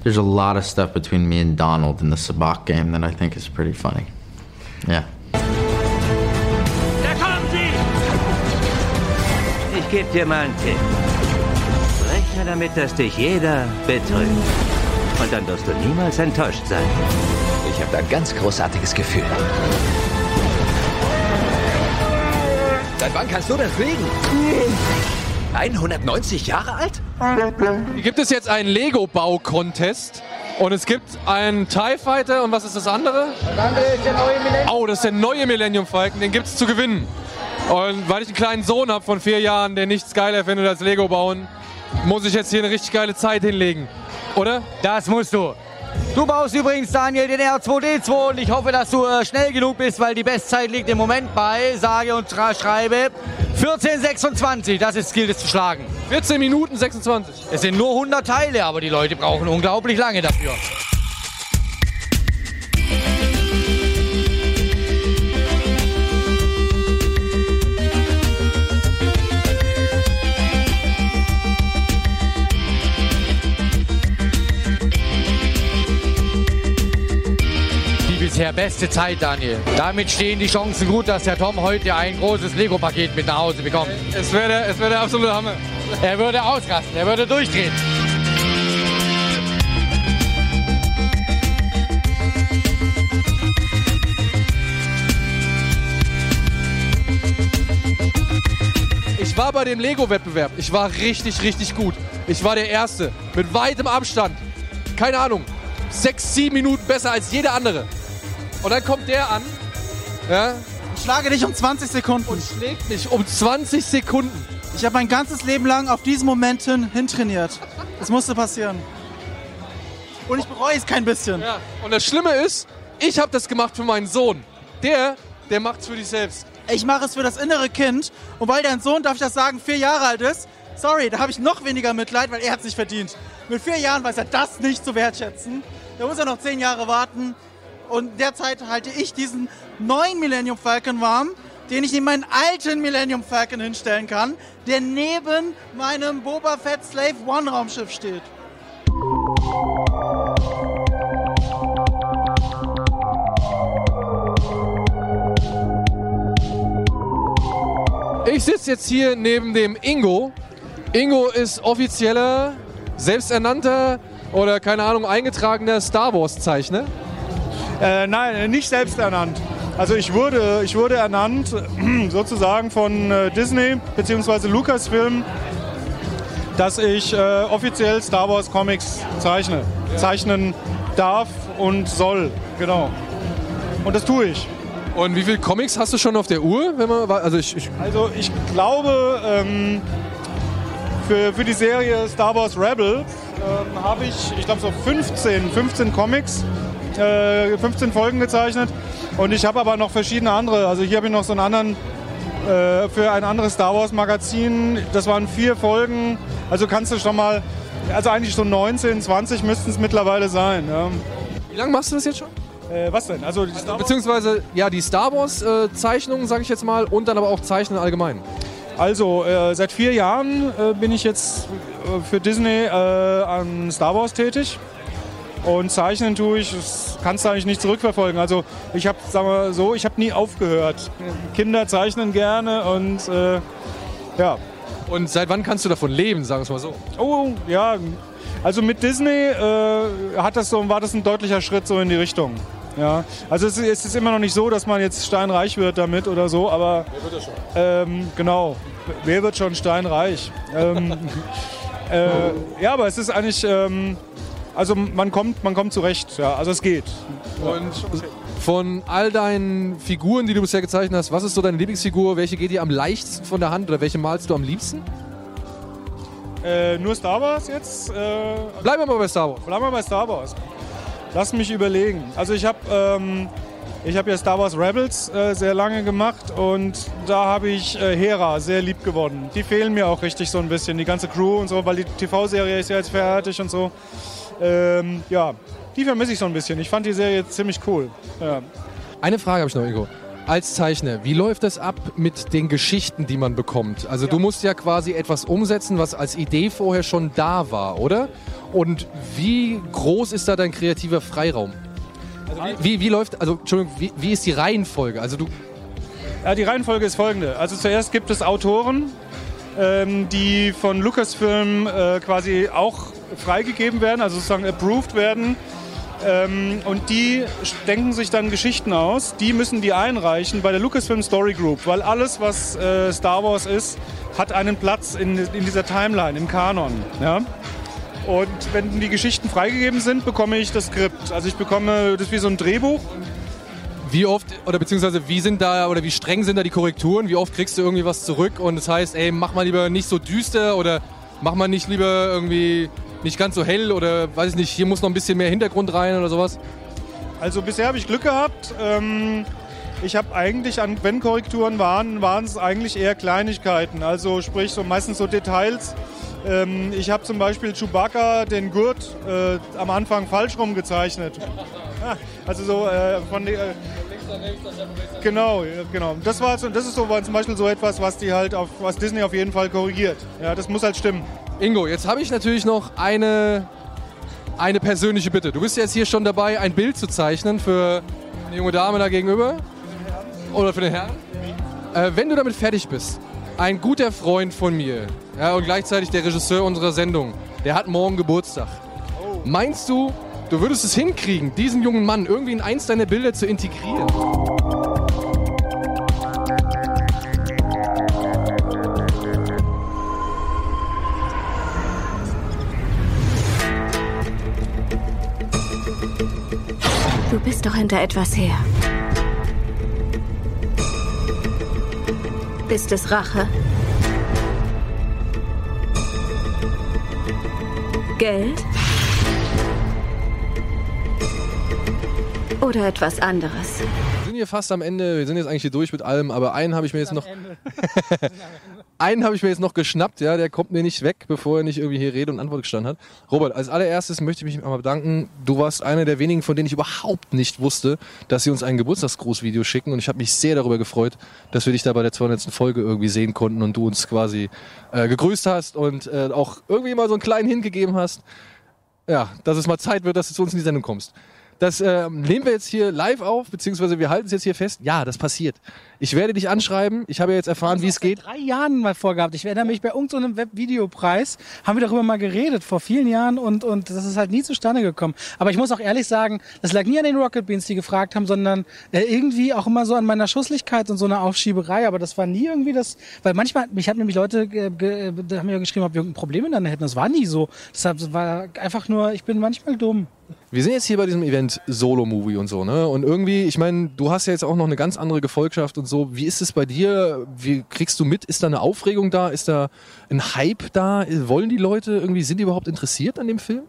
There's a lot of stuff between me and Donald in the Sabak game that I think is pretty funny. Yeah. Da kommen sie! Ich geb dir mal einen Tipp. Rechne damit, dass dich jeder betrügt. Und dann wirst du niemals enttäuscht sein. Ich habe ein ganz großartiges Gefühl. Seit wann kannst du denn fliegen? 190 Jahre alt? Hier gibt es jetzt einen Lego-Bau-Contest. Und es gibt einen TIE Fighter und was ist das andere? Das andere ist der neue Millennium. Oh, das ist der neue Millennium Falcon, den gibt es zu gewinnen. Und weil ich einen kleinen Sohn habe von vier Jahren, der nichts geiler findet als Lego bauen, muss ich jetzt hier eine richtig geile Zeit hinlegen. Oder? Das musst du. Du baust übrigens, Daniel, den R2D2 und ich hoffe, dass du äh, schnell genug bist, weil die Bestzeit liegt im Moment bei, sage und schreibe, 14,26. Das ist gilt es zu schlagen. 14 Minuten 26. Es sind nur 100 Teile, aber die Leute brauchen unglaublich lange dafür. Bisher beste Zeit, Daniel. Damit stehen die Chancen gut, dass der Tom heute ein großes Lego-Paket mit nach Hause bekommt. Es wäre es wär der absolute Hammer. Er würde ausrasten, er würde durchdrehen. Ich war bei dem Lego-Wettbewerb. Ich war richtig, richtig gut. Ich war der Erste. Mit weitem Abstand. Keine Ahnung. Sechs, sieben Minuten besser als jeder andere. Und dann kommt der an. Ja, Ich schlage dich um 20 Sekunden. und schlägt mich um 20 Sekunden. Ich habe mein ganzes Leben lang auf diesen Moment hin, hintrainiert. Das musste passieren. Und ich bereue es kein bisschen. Ja. Und das Schlimme ist, ich habe das gemacht für meinen Sohn. Der, der macht's für dich selbst. Ich mache es für das innere Kind. Und weil dein Sohn, darf ich das sagen, vier Jahre alt ist, sorry, da habe ich noch weniger Mitleid, weil er hat es nicht verdient. Mit vier Jahren weiß er das nicht zu wertschätzen. Da muss er noch zehn Jahre warten. Und derzeit halte ich diesen neuen Millennium Falcon warm, den ich in meinen alten Millennium Falcon hinstellen kann, der neben meinem Boba Fett Slave One Raumschiff steht. Ich sitze jetzt hier neben dem Ingo. Ingo ist offizieller, selbsternannter oder keine Ahnung, eingetragener Star Wars-Zeichner. Äh, nein, nicht selbst ernannt. Also ich wurde, ich wurde ernannt <clears throat> sozusagen von äh, Disney bzw. Lucasfilm, dass ich äh, offiziell Star Wars Comics zeichne, zeichnen darf und soll. Genau. Und das tue ich. Und wie viele Comics hast du schon auf der Uhr? Wenn man, also ich, ich Also ich glaube, ähm, für, für die Serie Star Wars Rebels ähm, habe ich, ich glaube so 15, 15 Comics, äh, 15 Folgen gezeichnet. Und ich habe aber noch verschiedene andere. Also hier habe ich noch so einen anderen, äh, für ein anderes Star Wars Magazin. Das waren vier Folgen. Also kannst du schon mal, also eigentlich so 19, 20 müssten es mittlerweile sein. Ja. Wie lange machst du das jetzt schon? Äh, was denn? Also, Wars- Beziehungsweise, ja, die Star Wars-Zeichnungen, sage ich jetzt mal, und dann aber auch Zeichnen allgemein. Also, äh, seit vier Jahren äh, bin ich jetzt äh, für Disney äh, an Star Wars tätig. Und zeichnen tue ich, das kannst du eigentlich nicht zurückverfolgen. Also ich habe, sagen wir so, ich habe nie aufgehört. Kinder zeichnen gerne und äh, ja. Und seit wann kannst du davon leben, sagen wir es mal so? Oh, ja. Also mit Disney äh, hat das so, war das ein deutlicher Schritt so in die Richtung. Ja, also es, ist- es ist immer noch nicht so, dass man jetzt steinreich wird damit oder so, aber Wer wird das schon? ähm, genau, wer wird schon steinreich? ähm, <laughs> äh, ja, aber es ist eigentlich, ähm, also man kommt, man kommt zurecht, ja, also es geht. Und von all deinen Figuren, die du bisher gezeichnet hast, was ist so deine Lieblingsfigur? Welche geht dir am leichtesten von der Hand oder welche malst du am liebsten? Äh, nur Star Wars jetzt? Äh, Bleiben wir mal bei Star Wars. Bleiben wir bei Star Wars. Lass mich überlegen. Also ich habe ähm, ich hab ja Star Wars Rebels äh, sehr lange gemacht und da habe ich äh, Hera sehr lieb gewonnen. Die fehlen mir auch richtig so ein bisschen, die ganze Crew und so, weil die TV-Serie ist ja jetzt fertig und so. Ähm, ja, die vermisse ich so ein bisschen. Ich fand die Serie ziemlich cool. Ja. Eine Frage habe ich noch, Ingo. Als Zeichner, wie läuft das ab mit den Geschichten, die man bekommt? Also du musst ja quasi etwas umsetzen, was als Idee vorher schon da war, oder? Und wie groß ist da dein kreativer Freiraum? Also wie, wie, wie läuft, also Entschuldigung, wie, wie ist die Reihenfolge? Also du, Ja, die Reihenfolge ist folgende. Also zuerst gibt es Autoren, ähm, die von Lucasfilm äh, quasi auch freigegeben werden, also sozusagen approved werden. Ähm, und die denken sich dann Geschichten aus. Die müssen die einreichen bei der Lucasfilm Story Group, weil alles, was äh, Star Wars ist, hat einen Platz in, in dieser Timeline, im Kanon. Ja? Und wenn die Geschichten freigegeben sind, bekomme ich das Skript. Also ich bekomme das wie so ein Drehbuch. wie oft, oder beziehungsweise wie sind da, oder wie streng sind da die Korrekturen? Wie oft kriegst du irgendwie was zurück und das heißt, ey, mach mal lieber nicht so düster oder mach mal nicht lieber irgendwie nicht ganz so hell oder weiß ich nicht, hier muss noch ein bisschen mehr Hintergrund rein oder sowas? Also bisher habe ich Glück gehabt. Ähm, ich habe eigentlich, an, wenn Korrekturen waren, waren es eigentlich eher Kleinigkeiten. Also sprich so meistens so Details. Ähm, ich habe zum Beispiel Chewbacca den Gurt äh, am Anfang falsch rum gezeichnet. Ah, <laughs> Also so äh, von Genau, genau. Das war so- das ist so war zum Beispiel so etwas, was die halt auf was Disney auf jeden Fall korrigiert. Ja, das muss halt stimmen. Ingo, jetzt habe ich natürlich noch eine, eine persönliche Bitte. Du bist jetzt hier schon dabei, ein Bild zu zeichnen für eine junge Dame da gegenüber. Oder für den Herrn. Äh, wenn du damit fertig bist, ein guter Freund von mir ja, und gleichzeitig der Regisseur unserer Sendung, der hat morgen Geburtstag. Meinst du, du würdest es hinkriegen, diesen jungen Mann irgendwie in eins deiner Bilder zu integrieren? Du bist doch hinter etwas her. Ist es Rache? Geld? Oder etwas anderes? Wir sind hier fast am Ende, wir sind jetzt eigentlich hier durch mit allem, aber einen habe ich mir jetzt noch. <laughs> einen habe ich mir jetzt noch geschnappt, ja, der kommt mir nicht weg, bevor er nicht irgendwie hier Rede und Antwort gestanden hat. Robert, als allererstes möchte ich mich einmal bedanken. Du warst einer der wenigen, von denen ich überhaupt nicht wusste, dass sie uns ein Geburtstagsgrußvideo schicken und ich habe mich sehr darüber gefreut, dass wir dich da bei der 200. Folge irgendwie sehen konnten und du uns quasi äh, gegrüßt hast und äh, auch irgendwie mal so einen kleinen hingegeben hast. Ja, dass es mal Zeit wird, dass du zu uns in die Sendung kommst. Das äh, nehmen wir jetzt hier live auf, beziehungsweise wir halten es jetzt hier fest. Ja, das passiert. Ich werde dich anschreiben. Ich habe ja jetzt erfahren, wie es geht. drei Jahren mal vorgehabt. Ich erinnere mich, bei irgendeinem Webvideopreis haben wir darüber mal geredet, vor vielen Jahren und, und das ist halt nie zustande gekommen. Aber ich muss auch ehrlich sagen, das lag nie an den Rocket Beans, die gefragt haben, sondern äh, irgendwie auch immer so an meiner Schusslichkeit und so einer Aufschieberei. Aber das war nie irgendwie das, weil manchmal, mich haben nämlich Leute, äh, haben mir geschrieben, ob wir irgendein Problem miteinander hätten. Das war nie so. Deshalb war einfach nur, ich bin manchmal dumm. Wir sind jetzt hier bei diesem Event Solo-Movie und so, ne? Und irgendwie, ich meine, du hast ja jetzt auch noch eine ganz andere Gefolgschaft und so. Wie ist es bei dir? Wie kriegst du mit? Ist da eine Aufregung da? Ist da ein Hype da? Wollen die Leute irgendwie, sind die überhaupt interessiert an dem Film?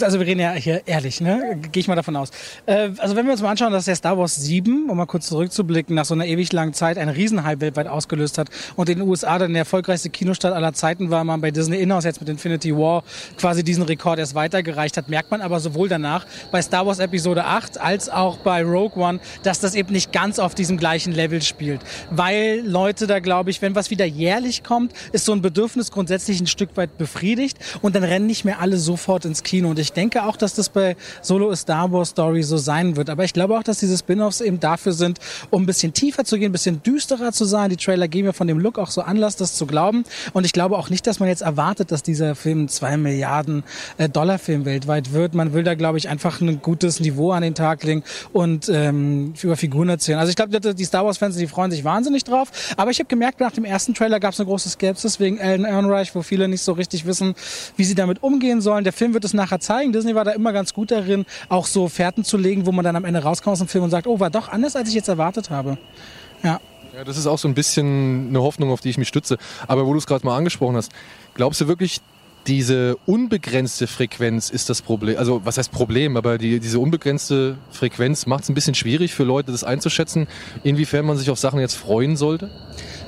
Also wir reden ja hier ehrlich, ne? Gehe ich mal davon aus. Äh, also wenn wir uns mal anschauen, dass der Star Wars 7, um mal kurz zurückzublicken, nach so einer ewig langen Zeit einen Riesenhype weltweit ausgelöst hat und in den USA dann der erfolgreichste Kinostart aller Zeiten war, man bei Disney Inhouse jetzt mit Infinity War quasi diesen Rekord erst weitergereicht hat, merkt man aber sowohl danach bei Star Wars Episode 8 als auch bei Rogue One, dass das eben nicht ganz auf diesem gleichen Level spielt. Weil Leute da, glaube ich, wenn was wieder jährlich kommt, ist so ein Bedürfnis grundsätzlich ein Stück weit befriedigt und dann rennen nicht mehr alle sofort ins Kino. Und ich denke auch, dass das bei Solo A Star Wars Story so sein wird. Aber ich glaube auch, dass diese Spin-offs eben dafür sind, um ein bisschen tiefer zu gehen, ein bisschen düsterer zu sein. Die Trailer geben mir von dem Look auch so Anlass, das zu glauben. Und ich glaube auch nicht, dass man jetzt erwartet, dass dieser Film 2 Milliarden äh, Dollar Film weltweit wird. Man will da, glaube ich, einfach ein gutes Niveau an den Tag legen und ähm, über Figuren erzählen. Also ich glaube, die Star Wars-Fans, die freuen sich wahnsinnig drauf. Aber ich habe gemerkt, nach dem ersten Trailer gab es eine große Skepsis wegen Alan Ehrenreich, wo viele nicht so richtig wissen, wie sie damit umgehen sollen. Der Film wird es nachher zeigen. Disney war da immer ganz gut darin, auch so Fährten zu legen, wo man dann am Ende rauskommt aus dem Film und sagt, oh, war doch anders, als ich jetzt erwartet habe. Ja. Ja, das ist auch so ein bisschen eine Hoffnung, auf die ich mich stütze. Aber wo du es gerade mal angesprochen hast, glaubst du wirklich, diese unbegrenzte Frequenz ist das Problem? Also was heißt Problem? Aber die, diese unbegrenzte Frequenz macht es ein bisschen schwierig für Leute, das einzuschätzen, inwiefern man sich auf Sachen jetzt freuen sollte?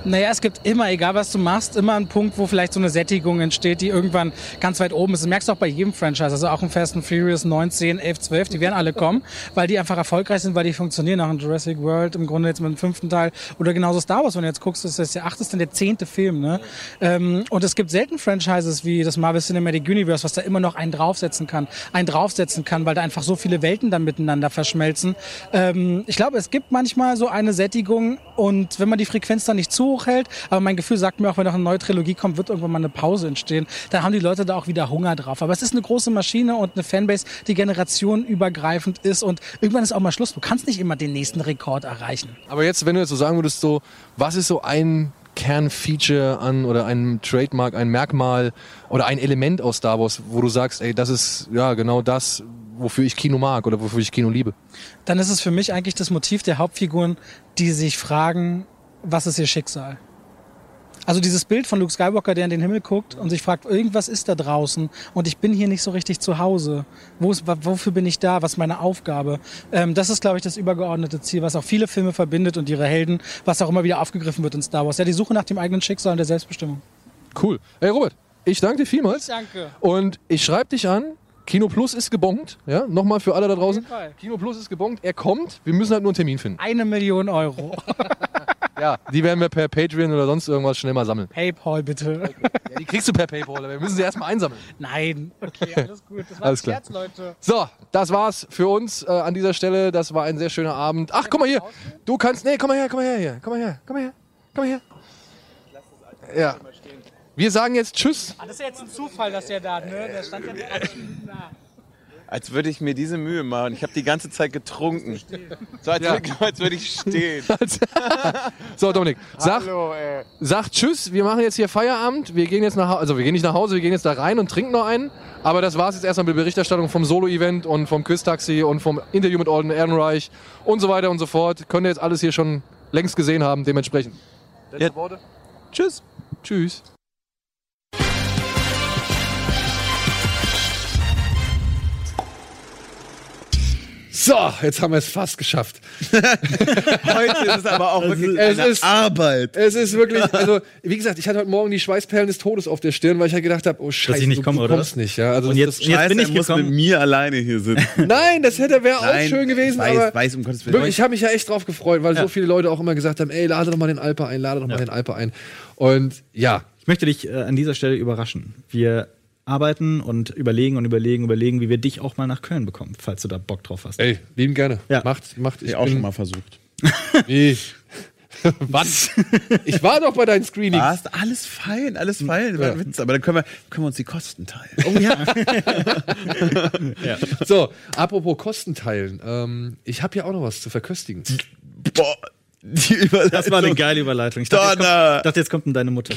Naja, es gibt immer, egal was du machst, immer einen Punkt, wo vielleicht so eine Sättigung entsteht, die irgendwann ganz weit oben ist. Das merkst du auch bei jedem Franchise, also auch im Fast and Furious 9, 10, 11, 12, die werden alle kommen, <laughs> weil die einfach erfolgreich sind, weil die funktionieren. Auch in Jurassic World, im Grunde jetzt mit dem fünften Teil oder genauso Star Wars, wenn du jetzt guckst, das ist der achte, ist dann der zehnte Film. Ne? Ähm, und es gibt selten Franchises wie das Marvel Cinematic Universe, was da immer noch einen draufsetzen kann, einen draufsetzen kann, weil da einfach so viele Welten dann miteinander verschmelzen. Ähm, ich glaube, es gibt manchmal so eine Sättigung und wenn man die Frequenz dann nicht zu hoch hält, aber mein Gefühl sagt mir auch, wenn noch eine neue Trilogie kommt, wird irgendwann mal eine Pause entstehen. Dann haben die Leute da auch wieder Hunger drauf. Aber es ist eine große Maschine und eine Fanbase, die generationenübergreifend ist und irgendwann ist auch mal Schluss. Du kannst nicht immer den nächsten Rekord erreichen. Aber jetzt, wenn du jetzt so sagen würdest, so, was ist so ein Kernfeature an oder ein Trademark, ein Merkmal oder ein Element aus Star Wars, wo du sagst, ey, das ist ja genau das, wofür ich Kino mag oder wofür ich Kino liebe? Dann ist es für mich eigentlich das Motiv der Hauptfiguren, die sich fragen, was ist ihr Schicksal? Also dieses Bild von Luke Skywalker, der in den Himmel guckt und sich fragt, irgendwas ist da draußen und ich bin hier nicht so richtig zu Hause. Wo ist, wofür bin ich da? Was ist meine Aufgabe? Ähm, das ist, glaube ich, das übergeordnete Ziel, was auch viele Filme verbindet und ihre Helden, was auch immer wieder aufgegriffen wird in Star Wars. Ja, die Suche nach dem eigenen Schicksal und der Selbstbestimmung. Cool. Hey Robert, ich danke dir vielmals. Danke. Und ich schreibe dich an. Kino Plus ist gebongt. Ja, nochmal für alle da draußen. Kino Plus ist gebongt. Er kommt. Wir müssen halt nur einen Termin finden. Eine Million Euro. <laughs> Ja, die werden wir per Patreon oder sonst irgendwas schnell mal sammeln. Paypal bitte. Ja, die kriegst du per Paypal, aber wir müssen sie erstmal einsammeln. Nein. Okay, alles gut. Das war Alles klar. Scherz, Leute. So, das war's für uns äh, an dieser Stelle. Das war ein sehr schöner Abend. Ach, guck mal hier. Du kannst. Nee, komm mal her, komm mal her, hier. Komm mal her, komm mal her. Komm mal her. Ja. Wir sagen jetzt Tschüss. Ah, das ist ja jetzt ein Zufall, dass der da, ne? Der stand ja da. Als würde ich mir diese Mühe machen. Ich habe die ganze Zeit getrunken. So, als, Ja. würde, <laughs> als würde ich stehen. <laughs> So, Dominik, sag, Hallo, sag Tschüss. Wir machen jetzt hier Feierabend. Wir gehen jetzt nach Hause. Also, wir gehen nicht nach Hause, wir gehen jetzt da rein und trinken noch einen. Aber das war's jetzt erstmal mit der Berichterstattung vom Solo-Event und vom Quiz-Taxi und vom Interview mit Alden Ehrenreich und so weiter und so fort. Könnt ihr jetzt alles hier schon längst gesehen haben, dementsprechend. Letzte Worte? Tschüss. Tschüss. So, jetzt haben wir es fast geschafft. <laughs> Heute ist es aber auch wirklich es eine ist, Arbeit. Es ist wirklich, also wie gesagt, ich hatte heute Morgen die Schweißperlen des Todes auf der Stirn, weil ich ja gedacht habe, oh Scheiße, ich nicht du, komme, du oder? kommst nicht. Ja, also Und jetzt- das, jetzt Scheiße, bin ich muss gekommen. mit mir alleine hier sitzen. <laughs> Nein, das hätte wäre auch schön gewesen, weiß, aber weiß, um Gottes Willen. wirklich, ich habe mich ja echt drauf gefreut, weil so viele Leute auch immer gesagt haben, ey, lade doch mal den Alper ein, lade doch mal den Alper ein. Und ja, Ich möchte dich äh, an dieser Stelle überraschen. Wir arbeiten und überlegen und überlegen, überlegen, wie wir dich auch mal nach Köln bekommen, falls du da Bock drauf hast. ey, lieben gerne. Ja. Macht, macht. Ich auch schon mal versucht. <laughs> Wie? <laughs> Was? Ich war doch bei deinen Screenings. Was? Alles fein, alles fein. Witz. Aber dann können wir, können wir uns die Kosten teilen. Oh ja. <laughs> So, apropos Kosten teilen. Ähm, ich habe ja auch noch was zu verköstigen. Boah, die Überleitung. Das war eine geile Überleitung. Ich dachte, jetzt Donner. kommt, ich dachte, jetzt kommt denn deine Mutter.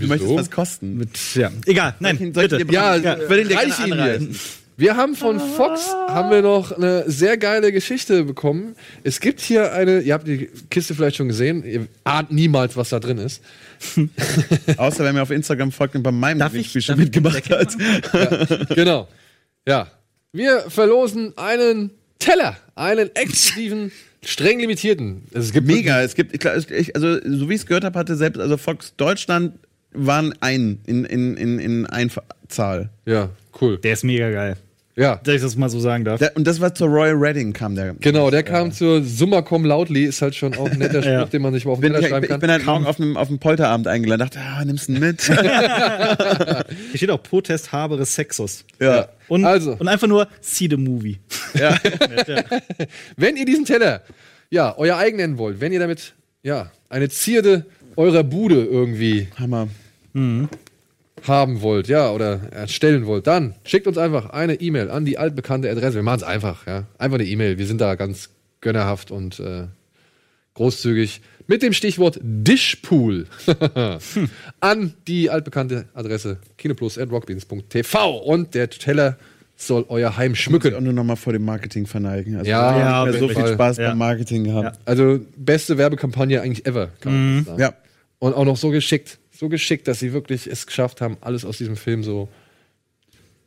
Du möchtest was kosten? Mit, ja. Egal, nein, Soll ich- soll ich bitte. dir- Ja, Ja, ihn dir reich ihn. Wir haben von Fox haben wir noch eine sehr geile Geschichte bekommen. Es gibt hier eine, ihr habt die Kiste vielleicht schon gesehen, ihr ahnt niemals, was da drin ist. <laughs> Außer wenn mir auf Instagram folgt und bei meinem Darf Gewinnspiel ich- schon mitgemacht hat. <laughs> Genau. Ja. Wir verlosen einen Teller, einen exklusiven, streng limitierten. Es gibt Mega. Es gibt, also so wie ich es gehört habe, hatte selbst, also Fox Deutschland waren ein in, in, in, in Einzahl. Ja, cool. Der ist mega geil. Ja. Dass ich das mal so sagen darf. Der, und das war zur Royal Redding kam der. Genau, der kam zur Summa Cum Loudly, ist halt schon auch ein netter <laughs> Spruch, Ja. den man sich mal auf den Bin, Teller ich, schreiben ich kann. bin halt morgen auf einem, auf einem Polterabend eingeladen. Dachte, ah, nimmst du ihn mit? <laughs> Hier steht auch Protest habere Sexus. ja. Und, Also. und einfach nur see the movie. ja. <laughs> Wenn ihr diesen Teller, ja, euer eigen nennen wollt, wenn ihr damit, ja, eine Zierde eurer Bude irgendwie Hammer. haben wollt, ja, oder erstellen wollt, dann schickt uns einfach eine E-Mail an die altbekannte Adresse. Wir machen es einfach, ja. Einfach eine E-Mail. Wir sind da ganz gönnerhaft und äh, großzügig. Mit dem Stichwort Dishpool <laughs> an die altbekannte Adresse kinoplus.rockbeans.tv und der Teller soll euer Heim schmücken. Und nur noch mal vor dem Marketing verneigen. Also, Ja, wir ja, so viel Fall. Spaß Ja. beim Marketing gehabt. Also beste Werbekampagne eigentlich ever. Kann man sagen. Ja. Und auch noch so geschickt. So geschickt, dass sie wirklich es geschafft haben, alles aus diesem Film so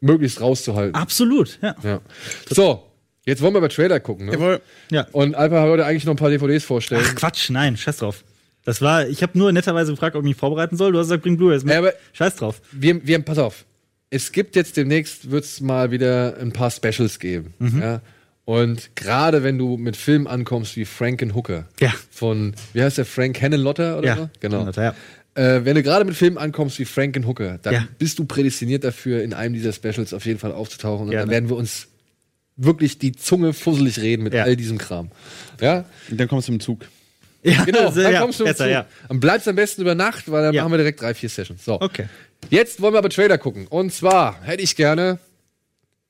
möglichst rauszuhalten. Absolut, ja. Ja. So, jetzt wollen wir über Trailer gucken. Ne? Jawohl. Ja. Und Alpa wollte eigentlich noch ein paar DVDs vorstellen. Ach Quatsch, nein, scheiß drauf. Das war, ich habe nur netterweise gefragt, ob ich mich vorbereiten soll. Du hast gesagt, bring Blu-rays mit. Ja, aber- scheiß drauf. wir, wir, pass auf. Es gibt jetzt demnächst, wird es mal wieder ein paar Specials geben. Mhm. Ja? Und gerade wenn du mit Filmen ankommst wie Frankenhooker Ja. von, wie heißt der, Frank Hennenlotter oder Ja, so? Genau. Hennenlotter, ja. Äh, wenn du gerade mit Filmen ankommst wie Frankenhooker, dann Ja. bist du prädestiniert dafür, in einem dieser Specials auf jeden Fall aufzutauchen. Und Ja, dann werden wir uns wirklich die Zunge fusselig reden mit Ja. all diesem Kram. Ja, Und dann kommst du im Zug. Ja, <laughs> genau. <laughs> also, Dann ja, kommst du besser, zu. ja. Und bleibst am besten über Nacht, weil dann Ja. machen wir direkt drei, vier Sessions. So. Okay. Jetzt wollen wir aber Trailer gucken. Und zwar hätte ich gerne.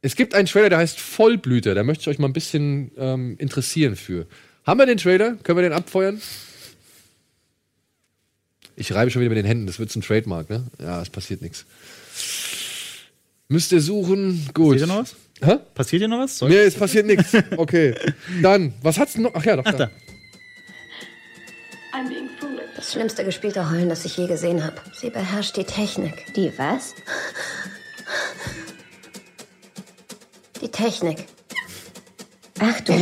Es gibt einen Trailer, der heißt Vollblüter. Da möchte ich euch mal ein bisschen ähm, interessieren für. Haben wir den Trailer? Können wir den abfeuern? Ich reibe schon wieder mit den Händen. Das wird ein Trademark, ne? Ja, es passiert nichts. Müsst ihr suchen. Gut. Passiert hier noch was? Hä? Passiert hier noch was? Soll- Nee, es passiert nichts. Okay. <laughs> Dann, was hat's denn noch? Ach ja, doch. Ach, da. da. Das schlimmste gespielte Heulen, das ich je gesehen habe. Sie beherrscht die Technik. Die was? <laughs> Die Technik. Ach du.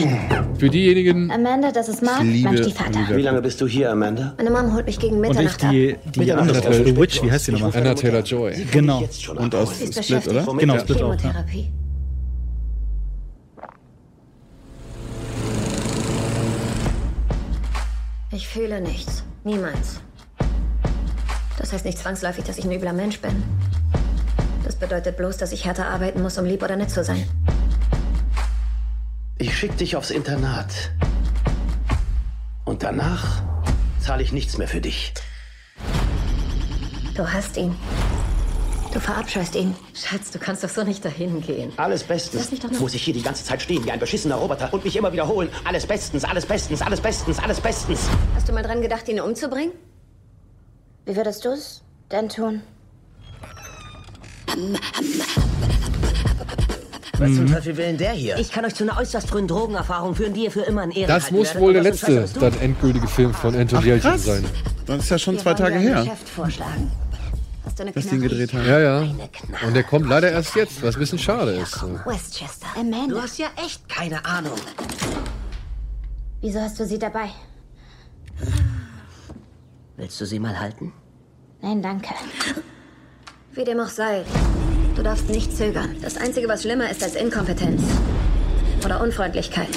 Für diejenigen. Amanda, das ist Mark, mein Stiefvater. Wie lange bist du hier, Amanda? Meine Mom holt mich gegen Und ich Mitternacht ab. die, die andere The Witch, wie heißt die nochmal? Anna Taylor Joy. Genau. Und aus Split, oder? Genau, Split auch, ja. Ich fühle nichts. Niemals. Das heißt nicht zwangsläufig, dass ich ein übler Mensch bin. Das bedeutet bloß, dass ich härter arbeiten muss, um lieb oder nett zu sein. Ich schick dich aufs Internat. Und danach zahle ich nichts mehr für dich. Du hast ihn. Du verabscheust ihn. Schatz, du kannst doch so nicht dahin gehen. Alles bestens. Lass mich doch noch- Muss ich hier die ganze Zeit stehen wie ein beschissener Roboter und mich immer wiederholen. Alles bestens, alles bestens, alles bestens, alles bestens. Hast du mal dran gedacht, ihn umzubringen? Wie würdest du es denn tun? Was zum Teufel will denn der hier? Ich kann euch zu einer äußerst frühen Drogenerfahrung führen, die ihr für immer in Ehren Das muss wohl der letzte, das endgültige Film von Anton Yelchin krass. sein. Das ist ja schon Wir zwei Tage her, ihn Knarre? gedreht haben. Ja, ja. Und der kommt leider erst jetzt, was ein bisschen schade ist. Westchester. Amanda. Du hast ja echt keine Ahnung. Wieso hast du sie dabei? Willst du sie mal halten? Nein, danke. Wie dem auch sei, du darfst nicht zögern. Das Einzige, was schlimmer ist als Inkompetenz oder Unfreundlichkeit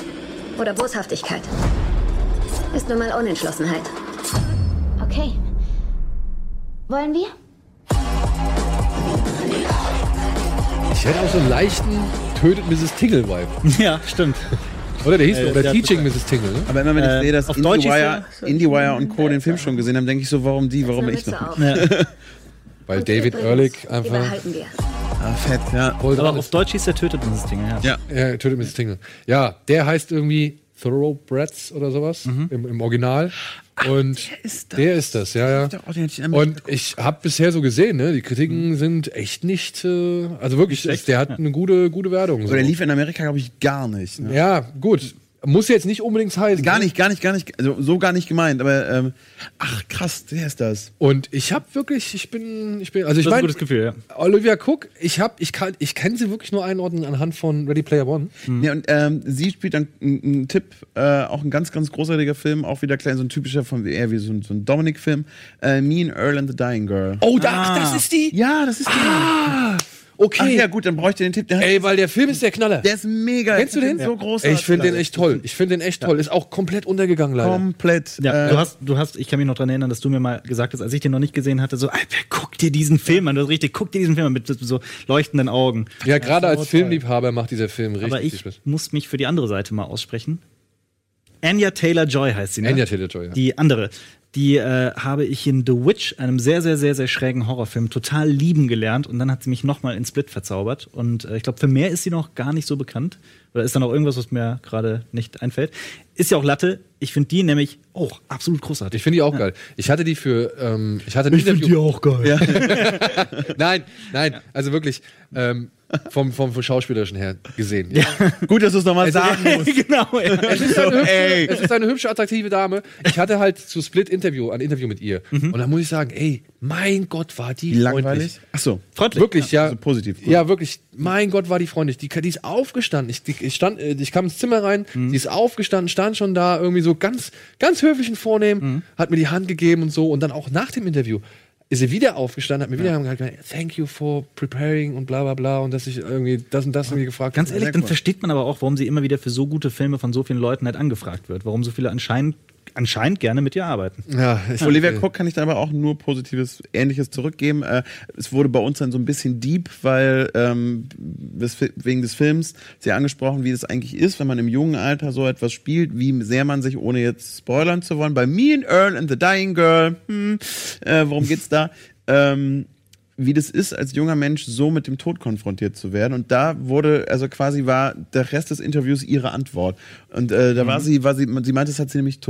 oder Boshaftigkeit, ist nun mal Unentschlossenheit. Okay. Wollen wir? Ich hätte auch so einen leichten Tötet Mrs. Tingle-Vibe. <laughs> Ja, stimmt. Oder der hieß Äh, oder der- Teaching Mrs. Tingle, ne? Aber immer wenn ich Äh, sehe, dass IndieWire, IndieWire und Co. den Film schon gesehen haben, denke ich so, warum die, warum ich noch? Ja. <laughs> Weil David Übrigens, Ehrlich Die einfach behalten wir. Ah, fett, ja. voll Aber auf. Deutsch hieß der tötet dieses Ding, ja. Ja. Ja, Tötet Mrs. Tingle. Ja, der heißt irgendwie Thoroughbreds oder sowas im, im Original. Und ist das. der ist das, ja, ja. Und ich habe bisher so gesehen, ne, die Kritiken sind echt nicht, äh, also wirklich, der hat eine gute, gute Wertung. So, So. der lief in Amerika, glaube ich, gar nicht. Ne? Ja, gut. Muss jetzt nicht unbedingt heißen. Gar nicht, gar nicht, gar nicht, also so gar nicht gemeint, aber ähm, ach krass, der ist das. Und ich habe wirklich, ich bin, ich bin, also ich meine, gutes Gefühl, ja. Olivia Cook, ich habe, ich kann, ich kann sie wirklich nur einordnen anhand von Ready Player One. Ja, und ähm, sie spielt dann ein Tipp, äh, auch ein ganz, ganz großartiger Film, auch wieder klein, so ein typischer von eher wie so ein, so ein Dominic-Film. Äh, Me and Earl and the Dying Girl. Oh, da, ach, das ist die. Ja, das ist die. Ah, Okay. Ach ja, gut, dann bräuchte ich den Tipp. Der, Ey, weil der Film ist der Knaller. der ist mega. Kennst du den? So groß. Ich finde den echt toll. Ich finde den echt toll. Ist auch komplett untergegangen leider. Komplett. Ja, äh, du hast, du hast, ich kann mich noch dran erinnern, dass du mir mal gesagt hast, als ich den noch nicht gesehen hatte, so, Alter, guck dir diesen Film an, du hast richtig, guck dir diesen Film an mit so leuchtenden Augen. Ja, gerade als. Filmliebhaber macht dieser Film richtig Aber viel ich Spaß. muss mich für die andere Seite mal aussprechen. Anya Taylor-Joy heißt sie, ne? Anya Taylor-Joy, ja. Die andere. Die äh, habe ich in The Witch, einem sehr, sehr, sehr, sehr schrägen Horrorfilm, total lieben gelernt. Und dann hat sie mich nochmal in Split verzaubert. Und äh, ich glaube, für mehr ist sie noch gar nicht so bekannt. Oder ist da noch irgendwas, was mir gerade nicht einfällt? Ist ja auch Latte. Ich finde die nämlich auch absolut großartig. Ich finde die auch geil. Ich hatte die für, ähm, ich hatte ein Interview. auch geil. <laughs> nein, nein, also wirklich ähm, vom, vom, vom Schauspielerischen her gesehen. Ja. gut, dass du es nochmal Also, sagen <laughs> musst. genau. Es ist, eine hübsche, Ey. es ist eine hübsche, attraktive Dame. Ich hatte halt zu Split Interview, ein Interview mit ihr. Und da muss ich sagen, ey, mein Gott, war die Langweilig. freundlich. Ach so. Freundlich. Wirklich, ja. Also positiv. Gut. Ja, wirklich. Mein Gott, war die freundlich. Die, die ist aufgestanden. Ich, die, ich, stand, äh, ich kam ins Zimmer rein, Mhm. die ist aufgestanden, stand schon da, irgendwie so ganz, ganz höflich und vornehm, Mhm. hat mir die Hand gegeben und so. Und dann auch nach dem Interview ist sie wieder aufgestanden, hat mir wieder gesagt, thank you for preparing und bla bla bla. Und dass ich irgendwie das und das irgendwie gefragt Ganz ehrlich, dann versteht man aber auch, warum sie immer wieder für so gute Filme von so vielen Leuten halt angefragt wird. Warum so viele anscheinend, anscheinend gerne mit ihr arbeiten. Ja, ich, Olivia Cook kann ich da aber auch nur positives Ähnliches zurückgeben. Äh, es wurde bei uns dann so ein bisschen deep, weil ähm, wegen des Films sehr angesprochen, wie das eigentlich ist, wenn man im jungen Alter so etwas spielt, wie sehr man sich, ohne jetzt spoilern zu wollen, bei Me and Earl and the Dying Girl, hm, äh, worum geht's da? <laughs> Ähm, wie das ist, als junger Mensch so mit dem Tod konfrontiert zu werden. Und da wurde, also quasi war der Rest des Interviews ihre Antwort. Und äh, da war sie, war sie, sie meinte, das hat sie nämlich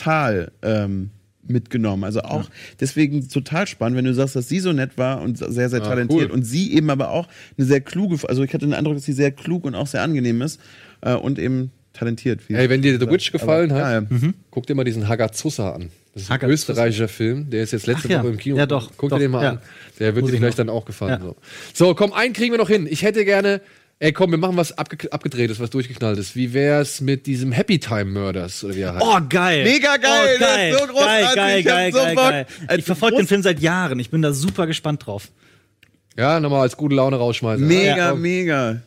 total ähm, mitgenommen. Also auch deswegen total spannend, wenn du sagst, dass sie so nett war und sehr, sehr Ah, talentiert cool. und sie eben aber auch eine sehr kluge, also ich hatte den Eindruck, dass sie sehr klug und auch sehr angenehm ist äh, und eben talentiert. wie Ey, wenn dir The gesagt. Witch gefallen Aber, hat, ja, ja. guck dir mal diesen Hagazusa an. Das ist ein Hagazusa. österreichischer Film, der ist jetzt letzte Ach ja. Woche im Kino. Ja, doch, Guck doch, dir den mal ja. an. Der wird Muss dir ich vielleicht noch. dann auch gefallen. Ja. So. so, komm, einen kriegen wir noch hin. Ich hätte gerne, ey komm, wir machen was abge abgedrehtes, was durchgeknalltes. Wie wär's mit diesem Happy Time Murders? Oder wie er heißt? Oh, geil. Mega geil, Oh, geil. das ist so großartig. Geil, geil, so geil, geil. Als Ich verfolge den Film seit Jahren. Ich bin da super gespannt drauf. Ja, nochmal als gute Laune rausschmeißen. Mega, Ja, mega.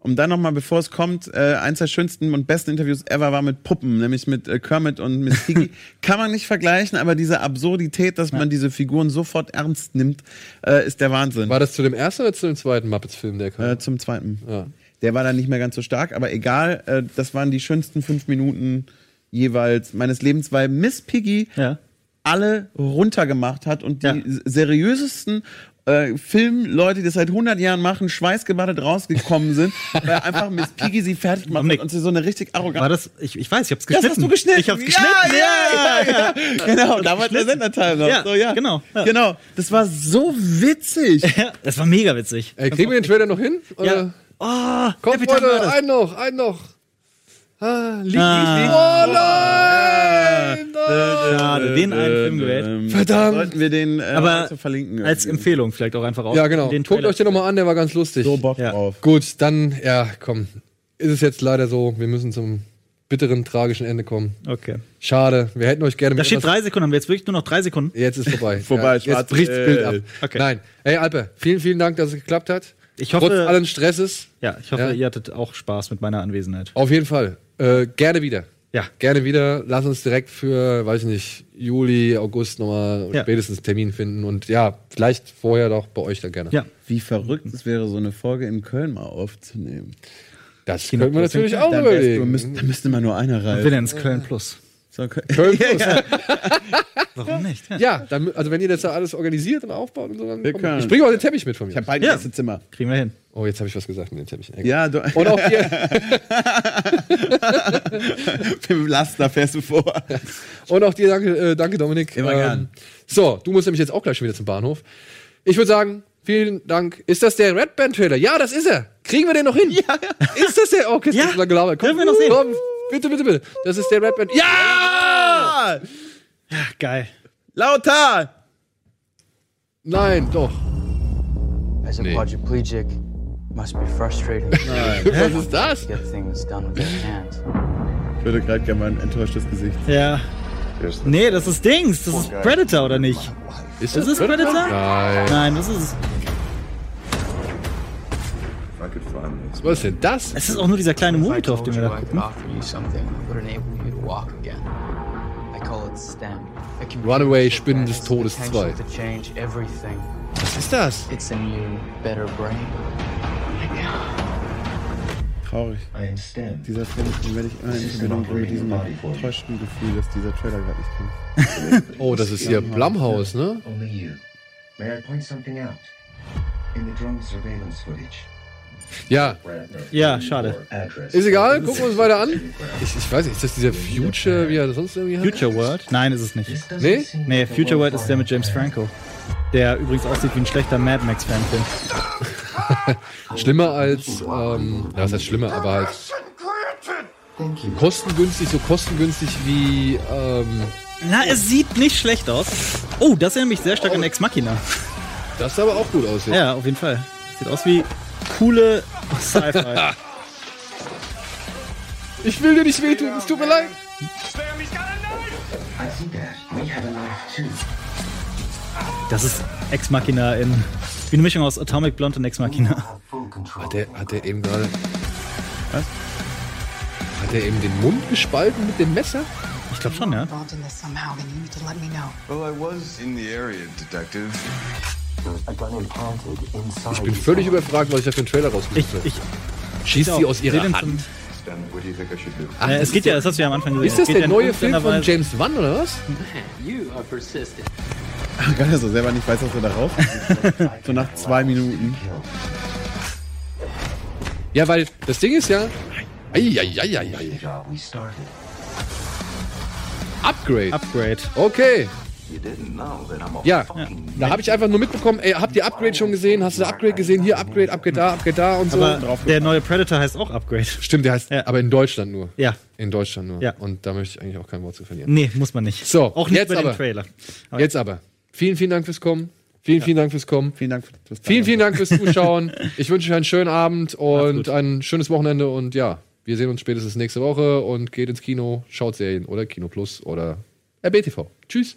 Um dann nochmal, bevor es kommt, äh, eins der schönsten und besten Interviews ever war mit Puppen, nämlich mit äh, Kermit und Miss <laughs> Piggy. Kann man nicht vergleichen, aber diese Absurdität, dass man diese Figuren sofort ernst nimmt, äh, ist der Wahnsinn. War das zu dem ersten oder zu dem zweiten Muppets-Film, der kam? Äh, zum zweiten. Ja. Der war dann nicht mehr ganz so stark, aber egal, äh, das waren die schönsten fünf Minuten jeweils meines Lebens, weil Miss Piggy Ja. alle runtergemacht hat und die Ja. seriösesten äh, Filmleute, die das seit 100 Jahren machen, schweißgebadet rausgekommen sind, weil einfach Miss Piggy sie fertig gemacht hat und sie so eine richtig arrogante War das, ich, ich weiß, ich hab's Das geschnitten. hast du geschnitten. Ich hab's geschnitten. Ja, ja, ja. ja. Genau, da war der Senderteil noch. Ja, so, ja. genau, ja. Genau. Das war so witzig. <laughs> Das war mega witzig. Ey, kriegen wir den Trailer noch hin? Oder? Ja. Oh, Komm, Murders. einen noch, einen noch. Ah, liegt, Ah. liegt. Oh nein! Schade, den einen Film gewählt. Verdammt. Sollten wir den äh, Aber verlinken. als Empfehlung vielleicht auch einfach raus. Ja, genau. Den Guckt euch den nochmal an, der war ganz lustig. so Bock Ja. drauf. Gut, dann, ja, komm. Ist es jetzt leider so, wir müssen zum bitteren, tragischen Ende kommen. Okay. Schade, wir hätten euch gerne Da steht drei Sekunden, haben wir jetzt wirklich nur noch drei Sekunden. Jetzt ist vorbei. <laughs> Vorbei, ja, schwarz- Jetzt bricht das Bild ab. Okay. Nein. Hey, Alpe, vielen, vielen Dank, dass es geklappt hat. Ich hoffe- Trotz allen Stresses. Ja, ich hoffe, Ja. ihr hattet auch Spaß mit meiner Anwesenheit. Auf jeden Fall. Äh, gerne wieder. Ja. Gerne wieder. Lass uns direkt für, weiß ich nicht, Juli, August nochmal Ja. spätestens Termin finden. Und ja, vielleicht vorher doch bei euch dann gerne. Ja. Wie verrückt es wäre, so eine Folge in Köln mal aufzunehmen. Das könnten wir natürlich auch überlegen. müsst, dann müsste mal nur einer rein. Wir nennen es Köln Plus. So, Köln. <laughs> Plus. Warum nicht? Ja, dann, also wenn ihr das da alles organisiert und aufbaut und so, dann Wir komm, können. ich bringe auch den Teppich mit von mir. Ich habe beide Ja. erste Zimmer. Kriegen wir hin. oh, jetzt habe ich was gesagt mit den Teppichen. Egal. Ja, du, Und auch hier, mit dem Laster fährst du vor. und auch dir danke, äh, danke Dominik. Immer gern. So, du musst nämlich jetzt auch gleich schon wieder zum Bahnhof. Ich würde sagen, vielen Dank. Ist das der Red Band Trailer? Ja, das ist er. Kriegen wir den noch hin? Ja. Ist das der? Okay, Ja. ist lang gelabert. Komm, Dürfen wir noch sehen? Komm, bitte, bitte, bitte. Das ist der Red Band. Ja! Geil. Lauter! Nein, doch. As a Nee. quadriplegic, must be frustrating. <laughs> Was ist das? Get things done with your hands. Ich würde gerade gerne mal ein enttäuschtes Gesicht. Ja. Nee, das ist Dings. Das ist Predator, oder nicht? Ist Ist es Predator? Nein. Nein, das ist. Was ist denn das? Es ist auch nur dieser kleine Monitor, auf dem wir da gucken. Runaway Spinnen des Todes 2. Was ist das? Traurig. Dieser Trailer den werde ich immer in Verbindung bringen mit diesem enttäuschten Gefühl, dass dieser Trailer gerade nicht kommt. <laughs> Oh, das ist hier Blumhouse, ne? Only you. May I point something out? In the drone surveillance footage. Ja. Ja, schade. Ist egal, gucken wir uns weiter an. Ich, ich weiß nicht, ist das dieser Future, wie er sonst irgendwie heißt? Future World? Nein, ist es nicht. Nee? Nee, Future World ist der mit James Franco. Der übrigens aussieht wie ein schlechter Mad Max-Fanfilm. <laughs> Schlimmer als, ähm, ja, was heißt schlimmer, aber halt kostengünstig, so kostengünstig wie, ähm, Na, es sieht nicht schlecht aus. Oh, das erinnert mich sehr stark an Ex Machina. das sah aber auch gut aus. Ja, auf jeden Fall. Sieht aus wie coole Sci-Fi. <laughs> Ich will dir nicht wehtun, es tut mir leid. I see that. We have a knife too. Das ist Ex Machina in. Wie eine Mischung aus Atomic Blonde und Ex Machina. Hat der, hat der eben gerade. Was? Hat er eben den Mund gespalten mit dem Messer? Ich glaube schon, ja. Well, I was in the area, Detective. Ich bin völlig überfragt, was ich da für einen Trailer rausgesucht habe. Ich, Schießt sie aus ihrer Hand. Ach, es geht ist ja, so- das hast du ja am Anfang gesehen. Ist das der ja neue Film von James Wan oder was? You are persistent. Geil, dass er selber nicht weiß, was er darauf <laughs> So nach zwei Minuten. Ja, weil das Ding ist ja. Eieieiei. Upgrade. Upgrade. Okay. Ja, da habe ich einfach nur mitbekommen, ey, habt ihr Upgrade schon gesehen? Hast du Upgrade gesehen? Hier Upgrade, Upgrade da, Upgrade da und so. Aber der neue Predator heißt auch Upgrade. Stimmt, der heißt, aber in Deutschland nur. Ja. In Deutschland nur. Ja. Und da möchte ich eigentlich auch kein Wort zu verlieren. Nee, muss man nicht. So, Auch nicht jetzt bei dem aber. Trailer. Aber Jetzt aber. Vielen, vielen Dank fürs Kommen. Vielen, vielen Dank fürs Kommen. Vielen Dank fürs Vielen, vielen Dank fürs Zuschauen. Ich wünsche euch einen schönen Abend und ein schönes Wochenende und ja, wir sehen uns spätestens nächste Woche und geht ins Kino, schaut Serien oder Kino Plus oder RBTV. Tschüss.